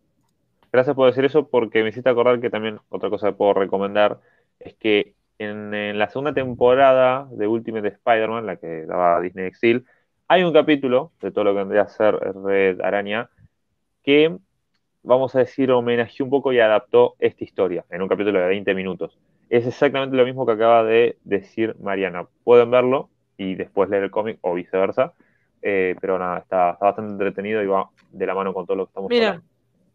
Gracias por decir eso porque me hiciste acordar que también otra cosa que puedo recomendar es que en, en la segunda temporada de Ultimate Spider-Man, la que daba Disney Exil, hay un capítulo de todo lo que vendría a ser Red Araña que, vamos a decir, homenajeó un poco y adaptó esta historia en un capítulo de 20 minutos. Es exactamente lo mismo que acaba de decir Mariana. Pueden verlo y después leer el cómic o viceversa. Eh, pero nada, está, está bastante entretenido y va de la mano con todo lo que estamos Miren, hablando.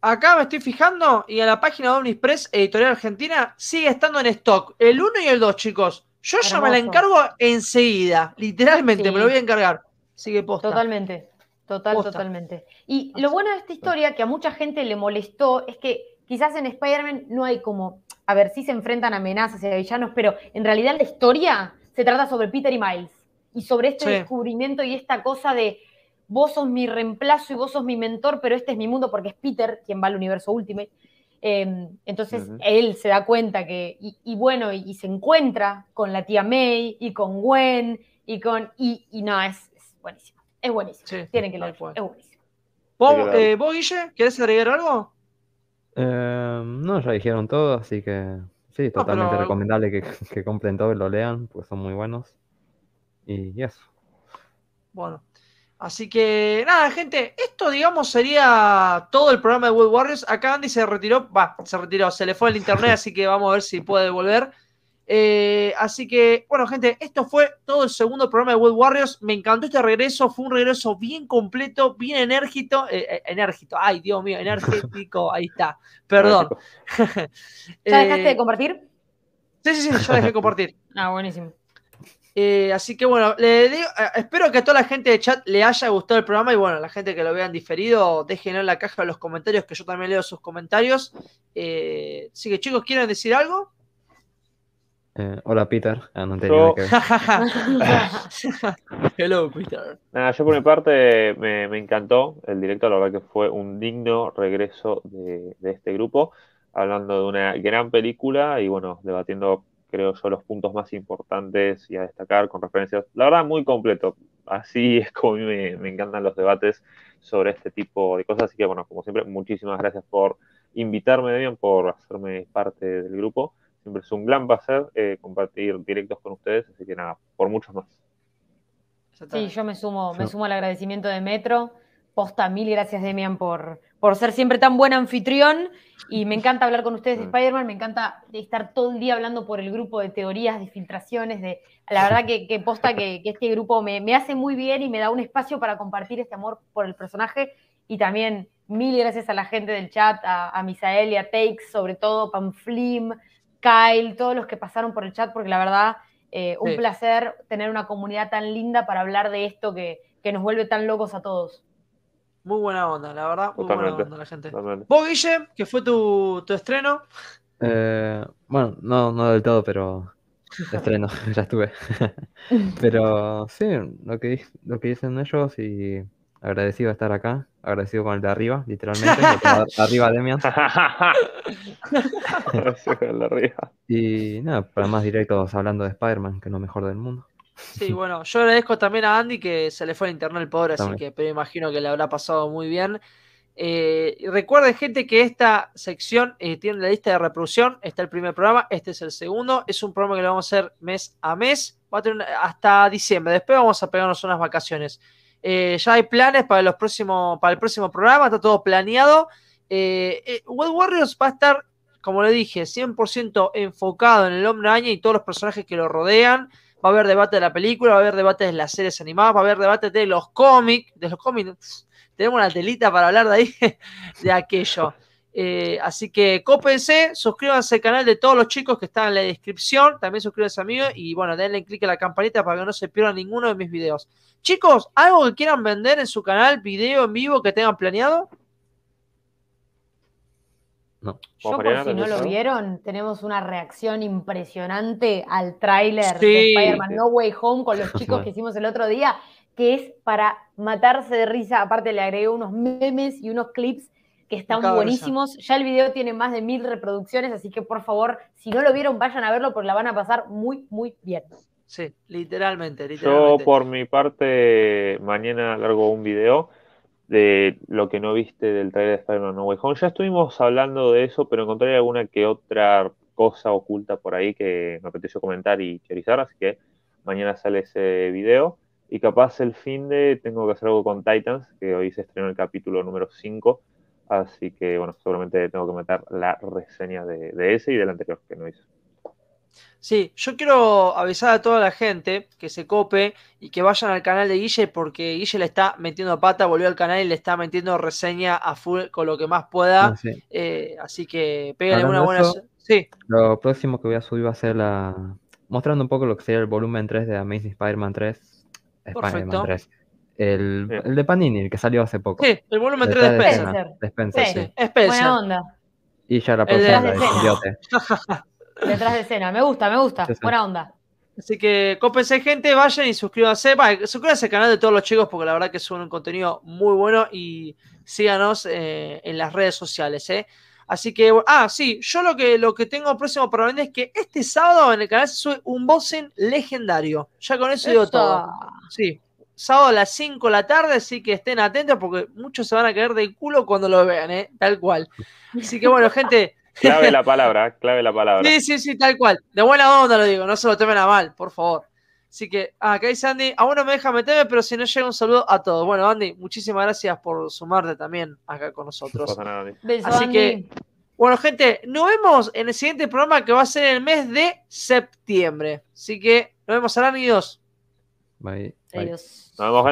acá me estoy fijando y en la página de Omnispress, Editorial Argentina, sigue estando en stock. El 1 y el 2, chicos. Yo ya me la encargo enseguida. Literalmente, Sí. me lo voy a encargar. Sigue posta. Totalmente, total, Posta. totalmente. Y lo bueno de esta historia, que a mucha gente le molestó, es que quizás en Spider-Man no hay como, a ver, sí se enfrentan amenazas y a villanos, pero en realidad la historia se trata sobre Peter y Miles. Y sobre este Sí. descubrimiento y esta cosa de vos sos mi reemplazo y vos sos mi mentor, pero este es mi mundo porque es Peter quien va al universo Ultimate. Eh, entonces él se da cuenta que, y, y bueno, y, y se encuentra con la tía May y con Gwen y con, y, y no, es, es buenísimo, es buenísimo. Sí, Tienen que leer, es buenísimo. ¿Vos, eh, vos, Guille, querés agregar algo? Eh, no, ya dijeron todo, así que sí, totalmente pero- recomendable que, que compren todo y lo lean, pues son muy buenos. Y y eso. Bueno. Así que nada, gente, esto digamos sería todo el programa de World Warriors. Acá Andy se retiró, va, se retiró, se le fue el internet, [LAUGHS] así que vamos a ver si puede volver. Eh, así que, bueno, gente, esto fue todo el segundo programa de World Warriors. Me encantó este regreso, fue un regreso bien completo, bien enérgico, eh, eh, enérgico, ay Dios mío, energético, ahí está, perdón. [LAUGHS] ¿Ya dejaste Eh, de compartir? Sí, sí, sí, yo dejé de compartir. [LAUGHS] Ah, buenísimo. Eh, así que bueno, le digo, eh, espero que a toda la gente de chat le haya gustado el programa y bueno, la gente que lo vean diferido, déjenlo en la caja de los comentarios, que yo también leo sus comentarios. Eh, así que chicos, ¿quieren decir algo? Eh, hola Peter, Ah, no tenía Yo- nada que ver. [LAUGHS] Hello, Peter. Nada, yo por mi parte me, me encantó el directo, la verdad que fue un digno regreso de, de este grupo, hablando de una gran película y bueno, debatiendo, creo yo, los puntos más importantes y a destacar con referencias, la verdad, muy completo. Así [LAUGHS] es como a mí me, me encantan los debates sobre este tipo de cosas, así que bueno, como siempre, muchísimas gracias por invitarme, Demian, por hacerme parte del grupo. Siempre es un gran placer eh, compartir directos con ustedes, así que nada, por muchos más. Sí, yo me sumo, me sumo al agradecimiento de Metro posta, mil gracias Demian por, por ser siempre tan buen anfitrión y me encanta hablar con ustedes de. Spider-Man, me encanta estar todo el día hablando por el grupo de teorías, de filtraciones, de la verdad que, que posta que, que este grupo me, me hace muy bien y me da un espacio para compartir este amor por el personaje y también mil gracias a la gente del chat, a, a Misael y a Takes, sobre todo, Pamflim, Kyle, todos los que pasaron por el chat, porque la verdad, eh, un Sí. placer tener una comunidad tan linda para hablar de esto que, que nos vuelve tan locos a todos. Muy buena onda, la verdad, muy buena onda la gente. Totalmente. Vos, Guille, que fue tu, tu estreno. Eh, bueno, no, no del todo, pero [LAUGHS] estreno, [LAUGHS] ya estuve. [LAUGHS] Pero sí, lo que, lo que dicen ellos y agradecido de estar acá, agradecido con el de arriba, literalmente, el de arriba Demian. [LAUGHS] Ese es el de arriba. Y nada, para más directos hablando de Spider-Man, que es lo mejor del mundo. Sí, bueno, yo agradezco también a Andy que se le fue el internet el pobre, así También. que pero imagino que le habrá pasado muy bien. Eh, recuerden, gente, que esta sección eh, tiene la lista de reproducción. Está el primer programa, este es el segundo. Es un programa que lo vamos a hacer mes a mes. Va a tener hasta diciembre. Después vamos a pegarnos unas vacaciones. Eh, ya hay planes para, los próximos, para el próximo programa, está todo planeado. Eh, eh, World Warriors va a estar, como le dije, 100% enfocado en el hombre araña y todos los personajes que lo rodean. Va a haber debate de la película, va a haber debate de las series animadas, va a haber debate de los cómics, de los cómics. Tenemos una telita para hablar de ahí, [LAUGHS] de aquello. Eh, así que cópense, suscríbanse al canal de todos los chicos que están en la descripción. También suscríbanse a mí y bueno, denle click a la campanita para que no se pierdan ninguno de mis videos. Chicos, ¿algo que quieran vender en su canal, video en vivo que tengan planeado? Yo, ¿Vos, por si no lo vieron, tenemos una reacción impresionante al tráiler Sí. de Spider-Man. No Way Home con los [LAUGHS] chicos que hicimos el otro día, que es para matarse de risa. Aparte le agregué unos memes y unos clips que están buenísimos. Ya el video tiene más de mil reproducciones, así que por favor, si no lo vieron, vayan a verlo porque la van a pasar muy, muy bien. Sí, literalmente, Yo por mi parte mañana largo un video de lo que no viste del trailer de Spider-Man No Way Home. Ya estuvimos hablando de eso, pero encontré alguna que otra cosa oculta por ahí que me apeteció comentar y teorizar, así que mañana sale ese video. Y capaz el fin de tengo que hacer algo con Titans, que hoy se estrenó el capítulo número 5, así que bueno, seguramente tengo que meter la reseña de, de ese y del anterior que no hice. Sí, yo quiero avisar a toda la gente que se cope y que vayan al canal de Guille porque Guille le está metiendo pata, volvió al canal y le está metiendo reseña a full con lo que más pueda. Ah, sí. Eh, así que pégale Hablando una buena. eso- Sí, Lo próximo que voy a subir va a ser la. mostrando un poco lo que sería el volumen 3 de Amazing Spider-Man 3. Perfecto. Spider-Man 3. El, el de Panini, el que salió hace poco. sí, el volumen 3 Detrás de Spencer. Spencer. de Spencer, Sí. sí. Sí, Spencer. Buena onda. Y ya la El de- próxima la Detrás de escena. Simbiote. [LAUGHS] Detrás de escena. Me gusta, me gusta. Sí, sí. Buena onda. Así que cópense, gente, vayan y suscríbanse. Va, suscríbanse al canal de todos los chicos porque la verdad que suben un contenido muy bueno y síganos eh, en las redes sociales. ¿eh? Así que, ah, sí, yo lo que, lo que tengo próximo para vender es que este sábado en el canal se sube un bossing legendario. Ya con eso digo Eso. todo. Sí, sábado a las 5 de la tarde, así que estén atentos porque muchos se van a caer del culo cuando lo vean, ¿eh? tal cual. Así que bueno, gente. Clave la palabra, clave la palabra. Sí, sí, sí, tal cual. De buena onda lo digo, no se lo tomen a mal, por favor. Así que, ah, acá dice Andy, aún no me deja meterme, pero si no llega un saludo a todos. Bueno, Andy, muchísimas gracias por sumarte también acá con No nosotros. pasa nada, Andy. Beso, Así Andy. que- Bueno, gente, nos vemos en el siguiente programa que va a ser el mes de septiembre. Así que nos vemos, amigos. Bye, bye. Adiós. Nos vemos, gente.